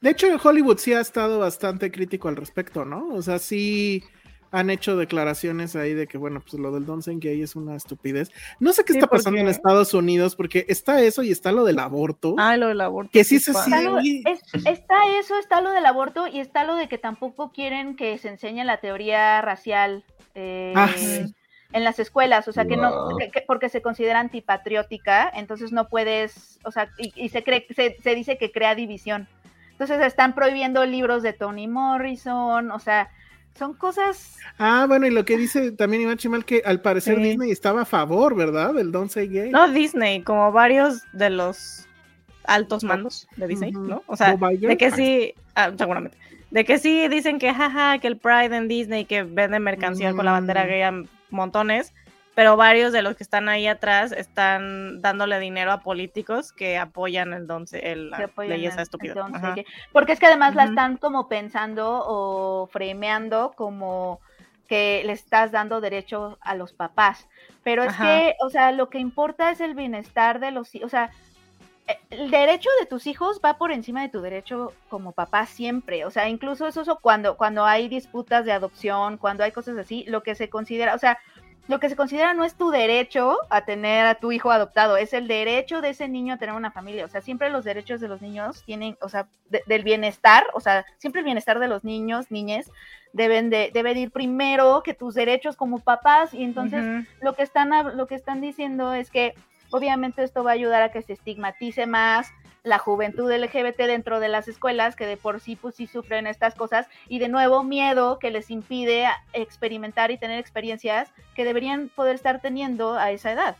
[SPEAKER 2] De hecho, en Hollywood sí ha estado bastante crítico al respecto, ¿no? O sea, sí han hecho declaraciones ahí de que, bueno, pues lo del Say Gay es una estupidez. No sé qué
[SPEAKER 5] Sí,
[SPEAKER 2] está pasando en Estados Unidos, porque está eso y está lo del aborto.
[SPEAKER 5] Ah, lo del aborto.
[SPEAKER 2] Que sí se sigue-
[SPEAKER 3] Está lo-
[SPEAKER 2] oye.
[SPEAKER 3] es- está eso, está lo del aborto y está lo de que tampoco quieren que se enseñe la teoría racial eh,
[SPEAKER 2] Ah, sí.
[SPEAKER 3] en las escuelas, o sea, que no,
[SPEAKER 4] Wow.
[SPEAKER 3] que- que- porque se considera antipatriótica, entonces no puedes, o sea, y, y se cree, se, se dice que crea división. Entonces están prohibiendo libros de Toni Morrison, o sea, son cosas
[SPEAKER 2] Ah, bueno, y lo que dice también Iván Chimal, que al parecer
[SPEAKER 5] Sí.
[SPEAKER 2] Disney estaba a favor, ¿verdad? Del Don't Say Gay.
[SPEAKER 5] No Disney, como varios de los altos mandos de Disney. ¿no? O sea, de que sí, ah, seguramente, de que sí dicen que jaja, que el Pride en Disney, que venden mercancía con la bandera
[SPEAKER 2] Mm.
[SPEAKER 5] gay a montones, pero varios de los que están ahí atrás están dándole dinero a políticos que apoyan el don, el, la ley esa estúpida.
[SPEAKER 3] Porque es que además la están como pensando o fremeando como que le estás dando derecho a los papás. Pero es
[SPEAKER 5] Ajá.
[SPEAKER 3] que, o sea, lo que importa es el bienestar de los hijos. O sea, eh, el derecho de tus hijos va por encima de tu derecho como papá siempre. O sea, incluso eso, eso cuando, cuando hay disputas de adopción, cuando hay cosas así, lo que se considera, o sea, lo que se considera no es tu derecho a tener a tu hijo adoptado, es el derecho de ese niño a tener una familia. O sea, siempre los derechos de los niños tienen, o sea, de- del bienestar, o sea, siempre el bienestar de los niños, niñes, deben de, debe de ir primero que tus derechos como papás. Y entonces lo que están lo que están diciendo es que obviamente esto va a ayudar a que se estigmatice más la juventud LGBT dentro de las escuelas, que de por sí pues sí sufren estas cosas, y de nuevo miedo que les impide experimentar y tener experiencias que deberían poder estar teniendo a esa edad.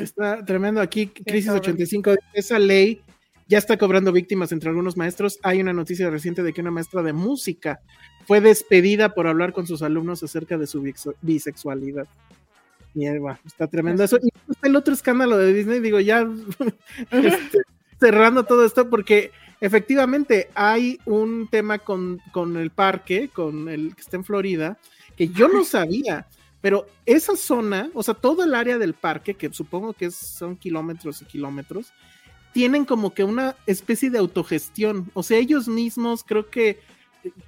[SPEAKER 2] Está tremendo aquí, Crisis 85, esa ley ya está cobrando víctimas entre algunos maestros. Hay una noticia reciente de que una maestra de música fue despedida por hablar con sus alumnos acerca de su bisexualidad. Mierda, está tremendo eso. Y el otro escándalo de Disney, digo, ya este, cerrando todo esto, porque efectivamente hay un tema con, con el parque, con el que está en Florida, que yo no sabía. Pero esa zona, o sea, todo el área del parque, que supongo que son kilómetros y kilómetros, tienen como que una especie de autogestión. O sea, ellos mismos creo que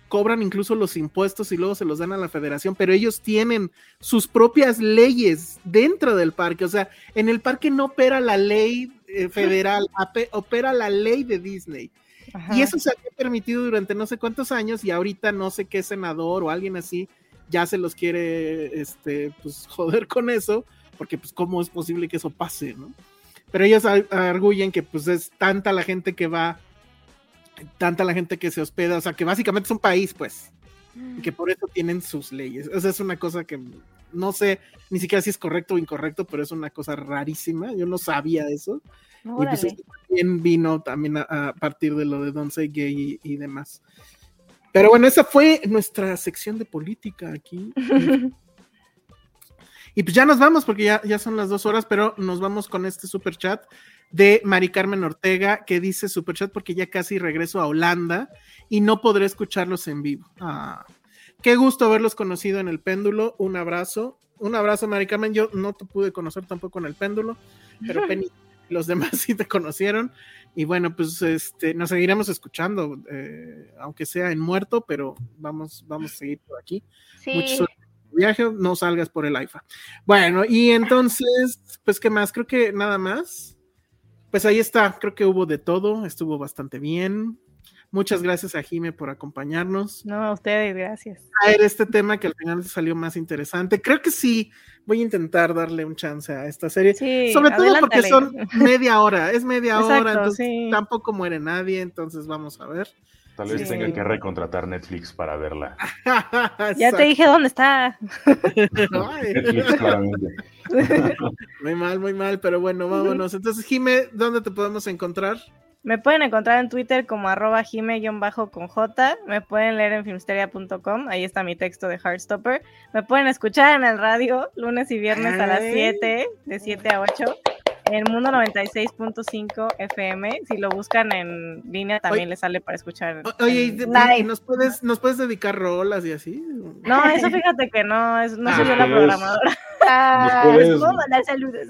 [SPEAKER 2] cobran incluso los impuestos y luego se los dan a la federación, pero ellos tienen sus propias leyes dentro del parque. O sea, en el parque no opera la ley eh, federal, opera la ley de Disney. Y eso se había permitido durante no sé cuántos años y ahorita no sé qué senador o alguien así ya se los quiere este, pues, joder con eso, porque pues cómo es posible que eso pase, ¿no? Pero ellos arguyen que pues es tanta la gente que va, tanta la gente que se hospeda, o sea, que básicamente es un país, pues, y que por eso tienen sus leyes. Esa es una cosa que no sé ni siquiera si es correcto o incorrecto, pero es una cosa rarísima. Yo no sabía eso. Y pues también vino también a, partir de lo de Say Gay y, demás. Pero bueno, esa fue nuestra sección de política aquí. y pues ya nos vamos porque ya, ya son las dos horas, pero nos vamos con este super chat de Mari Carmen Ortega que dice super chat porque ya casi regreso a Holanda y no podré escucharlos en vivo. Ah, qué gusto haberlos conocido en el péndulo. Un abrazo. Un abrazo, Mari Carmen. Yo no te pude conocer tampoco en el péndulo, pero Penny, los demás sí te conocieron. Y bueno, pues este, nos seguiremos escuchando, eh, aunque sea en muerto, pero vamos, vamos a seguir por aquí.
[SPEAKER 3] Sí.
[SPEAKER 2] viaje, no salgas por el AIFA. Bueno, y entonces, pues, ¿qué más? Creo que nada más. Pues ahí está, creo que hubo de todo, estuvo bastante bien. Muchas gracias a Jime por acompañarnos.
[SPEAKER 5] No, a ustedes, gracias.
[SPEAKER 2] A ver, este tema que al final salió más interesante. Creo que sí, voy a intentar darle un chance a esta serie. Sobre todo porque son media hora, es media hora, entonces tampoco muere nadie, entonces vamos a ver.
[SPEAKER 4] Tal vez tenga que recontratar Netflix para verla.
[SPEAKER 5] ya te dije dónde está.
[SPEAKER 4] Netflix, claramente.
[SPEAKER 2] muy mal, muy mal, pero bueno, vámonos. Entonces, Jime, ¿dónde te podemos encontrar?
[SPEAKER 5] Me pueden encontrar en Twitter como arroba jime-con J. Me pueden leer en filmsteria.com. Ahí está mi texto de Heartstopper. Me pueden escuchar en el radio lunes y viernes a las 7, de 7 a 8. En Mundo 96.5 FM. Si lo buscan en línea también les sale para escuchar.
[SPEAKER 2] Oye, ¿nos puedes, ¿nos puedes dedicar rolas y así?
[SPEAKER 5] No, eso fíjate que no, es, no soy yo la programadora.
[SPEAKER 4] Ah, puedes,
[SPEAKER 5] puedo mandar saludos.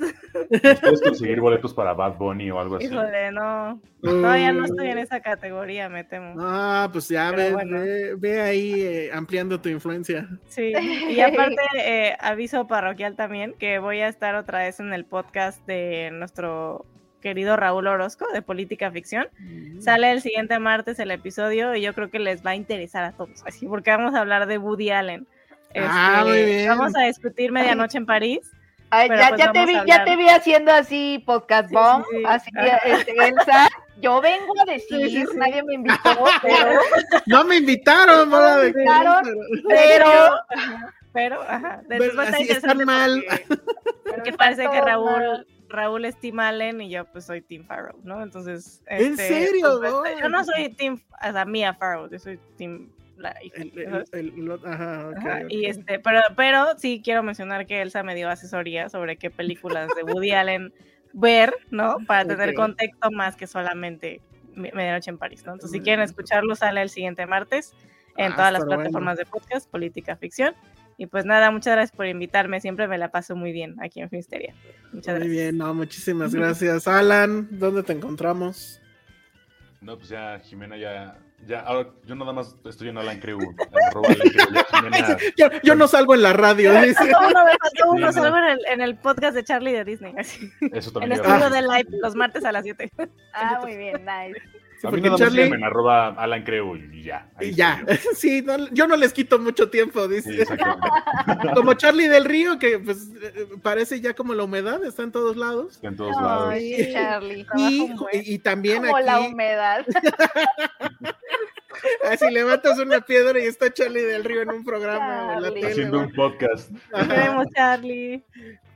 [SPEAKER 4] Puedes conseguir boletos para Bad Bunny o algo así.
[SPEAKER 5] Híjole, no. Todavía no estoy en esa categoría, me temo.
[SPEAKER 2] Ah, pues ya ve, ve, ahí eh, ampliando tu influencia.
[SPEAKER 5] Sí, y aparte, eh, aviso parroquial también que voy a estar otra vez en el podcast de nuestro querido Raúl Orozco de Política Ficción. Mm. Sale el siguiente martes el episodio y yo creo que les va a interesar a todos, así porque vamos a hablar de Woody Allen.
[SPEAKER 2] ah, muy
[SPEAKER 5] este, bien. Vamos a discutir Medianoche en París.
[SPEAKER 3] Ay, ya, pues ya, te vi, ya te vi haciendo así podcast bomb, así que este, Elsa, yo vengo a decir, nadie me invitó, pero...
[SPEAKER 2] No me invitaron,
[SPEAKER 3] no me invitaron, pero...
[SPEAKER 5] Pero, ajá,
[SPEAKER 2] después así están mal.
[SPEAKER 5] Porque, parece que Raúl, Raúl es Tim Allen y yo pues soy Tim Farrow, ¿no? Entonces...
[SPEAKER 2] ¿En
[SPEAKER 5] este,
[SPEAKER 2] serio?
[SPEAKER 5] Pues, yo no soy Tim, o sea, Mia Farrow, yo soy Tim y este, pero, pero sí quiero mencionar que Elsa me dio asesoría sobre qué películas de Woody Allen ver, ¿no? Para tener contexto más que solamente Medianoche en París, ¿no? Entonces, si quieren escucharlo, sale el siguiente martes en ah, todas las plataformas de podcast, Política Ficción. Y pues nada, muchas gracias por invitarme. Siempre me la paso muy bien aquí en Finisteria. Muchas
[SPEAKER 2] muy
[SPEAKER 5] gracias.
[SPEAKER 2] bien, no, muchísimas gracias. Alan, ¿dónde te encontramos?
[SPEAKER 4] No, pues ya Jimena ya ya, ahora yo nada más estoy en Alan Creu.
[SPEAKER 2] yo, no salgo en la radio.
[SPEAKER 5] Yo no, salgo en el, en el, podcast de Charlie de Disney. Así.
[SPEAKER 4] Eso también.
[SPEAKER 5] En el estudio de live los martes a las 7.
[SPEAKER 3] Ah, muy bien, nice.
[SPEAKER 2] Sí,
[SPEAKER 4] a mí
[SPEAKER 2] porque
[SPEAKER 4] nada más
[SPEAKER 2] Charlie-
[SPEAKER 4] en arroba Alan Creo y ya. Ahí
[SPEAKER 2] Y ya, sí, no- yo no les quito mucho tiempo, dice. como Charlie del Río, que pues parece ya como la humedad, está en todos lados.
[SPEAKER 4] Está en todos lados.
[SPEAKER 3] Ay, Charlie.
[SPEAKER 2] Y,
[SPEAKER 3] buen.
[SPEAKER 2] y también
[SPEAKER 3] Como la
[SPEAKER 2] aquí,
[SPEAKER 3] humedad.
[SPEAKER 2] así levantas una piedra y está Charlie del Río en un programa en la tele.
[SPEAKER 4] Haciendo
[SPEAKER 2] ¿no?
[SPEAKER 4] un podcast.
[SPEAKER 5] Queremos, Charlie.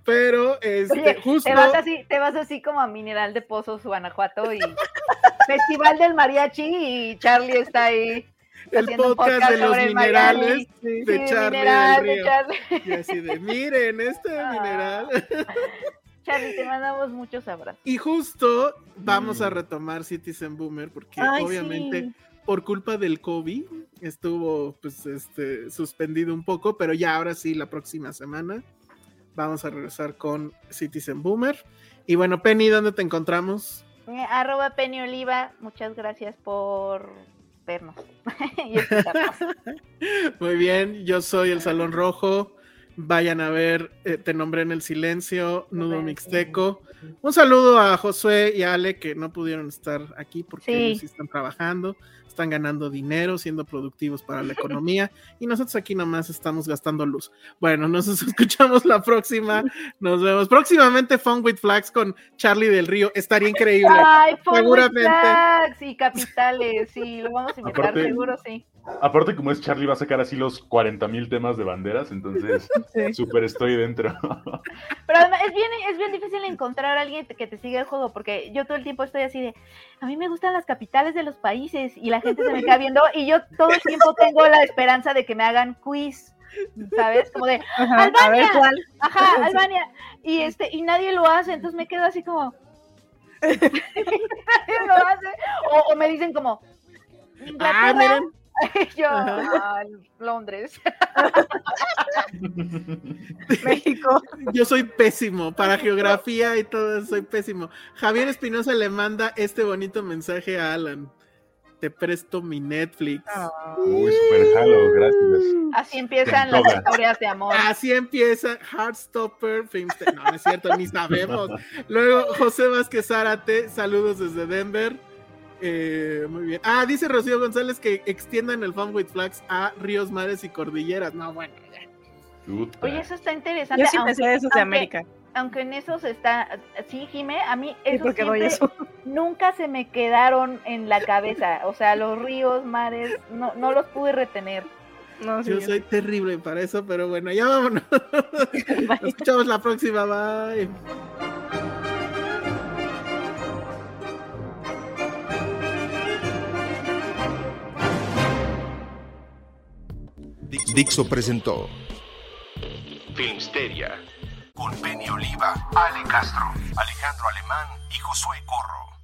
[SPEAKER 2] Pero, este,
[SPEAKER 3] Oye,
[SPEAKER 2] justo.
[SPEAKER 3] te vas así, te vas así como a Mineral de Pozos, Guanajuato y Festival del Mariachi y Charlie está ahí.
[SPEAKER 2] el
[SPEAKER 3] haciendo un
[SPEAKER 2] podcast, de los minerales
[SPEAKER 3] Miami.
[SPEAKER 2] de
[SPEAKER 3] Sí,
[SPEAKER 2] Charlie
[SPEAKER 3] Mineral,
[SPEAKER 2] del
[SPEAKER 3] de. Charlie.
[SPEAKER 2] Y así de, miren, este
[SPEAKER 3] Ah.
[SPEAKER 2] mineral.
[SPEAKER 3] Charlie, te mandamos muchos abrazos.
[SPEAKER 2] Y justo vamos a retomar Citizen Boomer, porque
[SPEAKER 5] Ay,
[SPEAKER 2] obviamente
[SPEAKER 5] sí.
[SPEAKER 2] por culpa del COVID estuvo pues este suspendido un poco, pero ya ahora sí la próxima semana vamos a regresar con Citizen Boomer. Y bueno, Penny, ¿dónde te encontramos?
[SPEAKER 3] Eh, Arroba Penny Oliva, muchas gracias por vernos y escucharnos.
[SPEAKER 2] Muy bien, yo soy el Salón Rojo. Vayan a ver, eh, te nombré en el silencio, Nudo Mixteco. Un saludo a Josué y a Ale que no pudieron estar aquí porque
[SPEAKER 3] Sí.
[SPEAKER 2] ellos sí están trabajando, están ganando dinero, siendo productivos para la economía y nosotros aquí nomás estamos gastando luz. Bueno, nos escuchamos la próxima, nos vemos próximamente Fun with Flags con Charlie del Río, estaría increíble.
[SPEAKER 3] Ay, Fun with
[SPEAKER 2] Seguramente.
[SPEAKER 3] Flags y capitales, sí, lo vamos a invitar,
[SPEAKER 4] Aparte-
[SPEAKER 3] seguro sí.
[SPEAKER 4] Aparte, como es Charlie, va a sacar así los 40 mil temas de banderas, entonces súper estoy dentro.
[SPEAKER 3] Pero además es bien, es bien difícil encontrar a alguien que te siga el juego, porque yo todo el tiempo estoy así de, a mí me gustan las capitales de los países, y la gente se me queda viendo, y yo todo el tiempo tengo la esperanza de que me hagan quiz, ¿sabes? Como de,
[SPEAKER 5] Ajá, a ver
[SPEAKER 3] Albania.
[SPEAKER 5] cuál.
[SPEAKER 3] ajá, Albania, y este, y nadie lo hace, entonces me quedo así como, nadie lo hace, o, o me dicen como,
[SPEAKER 2] Ah,
[SPEAKER 3] Inglaterra. yo. "Ah, Londres.
[SPEAKER 5] México.
[SPEAKER 2] Yo soy pésimo para geografía y todo eso, soy pésimo. Javier Espinosa le manda este bonito mensaje a Alan. Te presto mi Netflix.
[SPEAKER 4] Uy, súper jalo, gracias.
[SPEAKER 3] Así empiezan las historias de amor.
[SPEAKER 2] Así empieza Heartstopper Filmste- No, no es cierto, ni sabemos. Luego, José Vázquez Zárate, saludos desde Denver. Eh, muy bien. Ah, dice Rocío González que extiendan el Fun with Flags a ríos, mares y cordilleras. No, bueno, ya.
[SPEAKER 3] Oye, eso está interesante.
[SPEAKER 5] Yo sí
[SPEAKER 3] aunque-
[SPEAKER 5] pensé de esos de
[SPEAKER 3] aunque-
[SPEAKER 5] América.
[SPEAKER 3] Aunque en esos está, sí, Jime, a mí
[SPEAKER 5] Sí,
[SPEAKER 3] eso siempre
[SPEAKER 5] eso.
[SPEAKER 3] nunca se me quedaron en la cabeza. O sea, los ríos, mares, no, no los pude retener.
[SPEAKER 5] No, sí,
[SPEAKER 2] Yo
[SPEAKER 5] yo
[SPEAKER 2] soy terrible para eso, pero bueno, ya vámonos. Nos escuchamos la próxima. Bye.
[SPEAKER 1] Dixo presentó Filmsteria con Penny Oliva, Ale Castro, Alejandro Alemán y Josué Corro.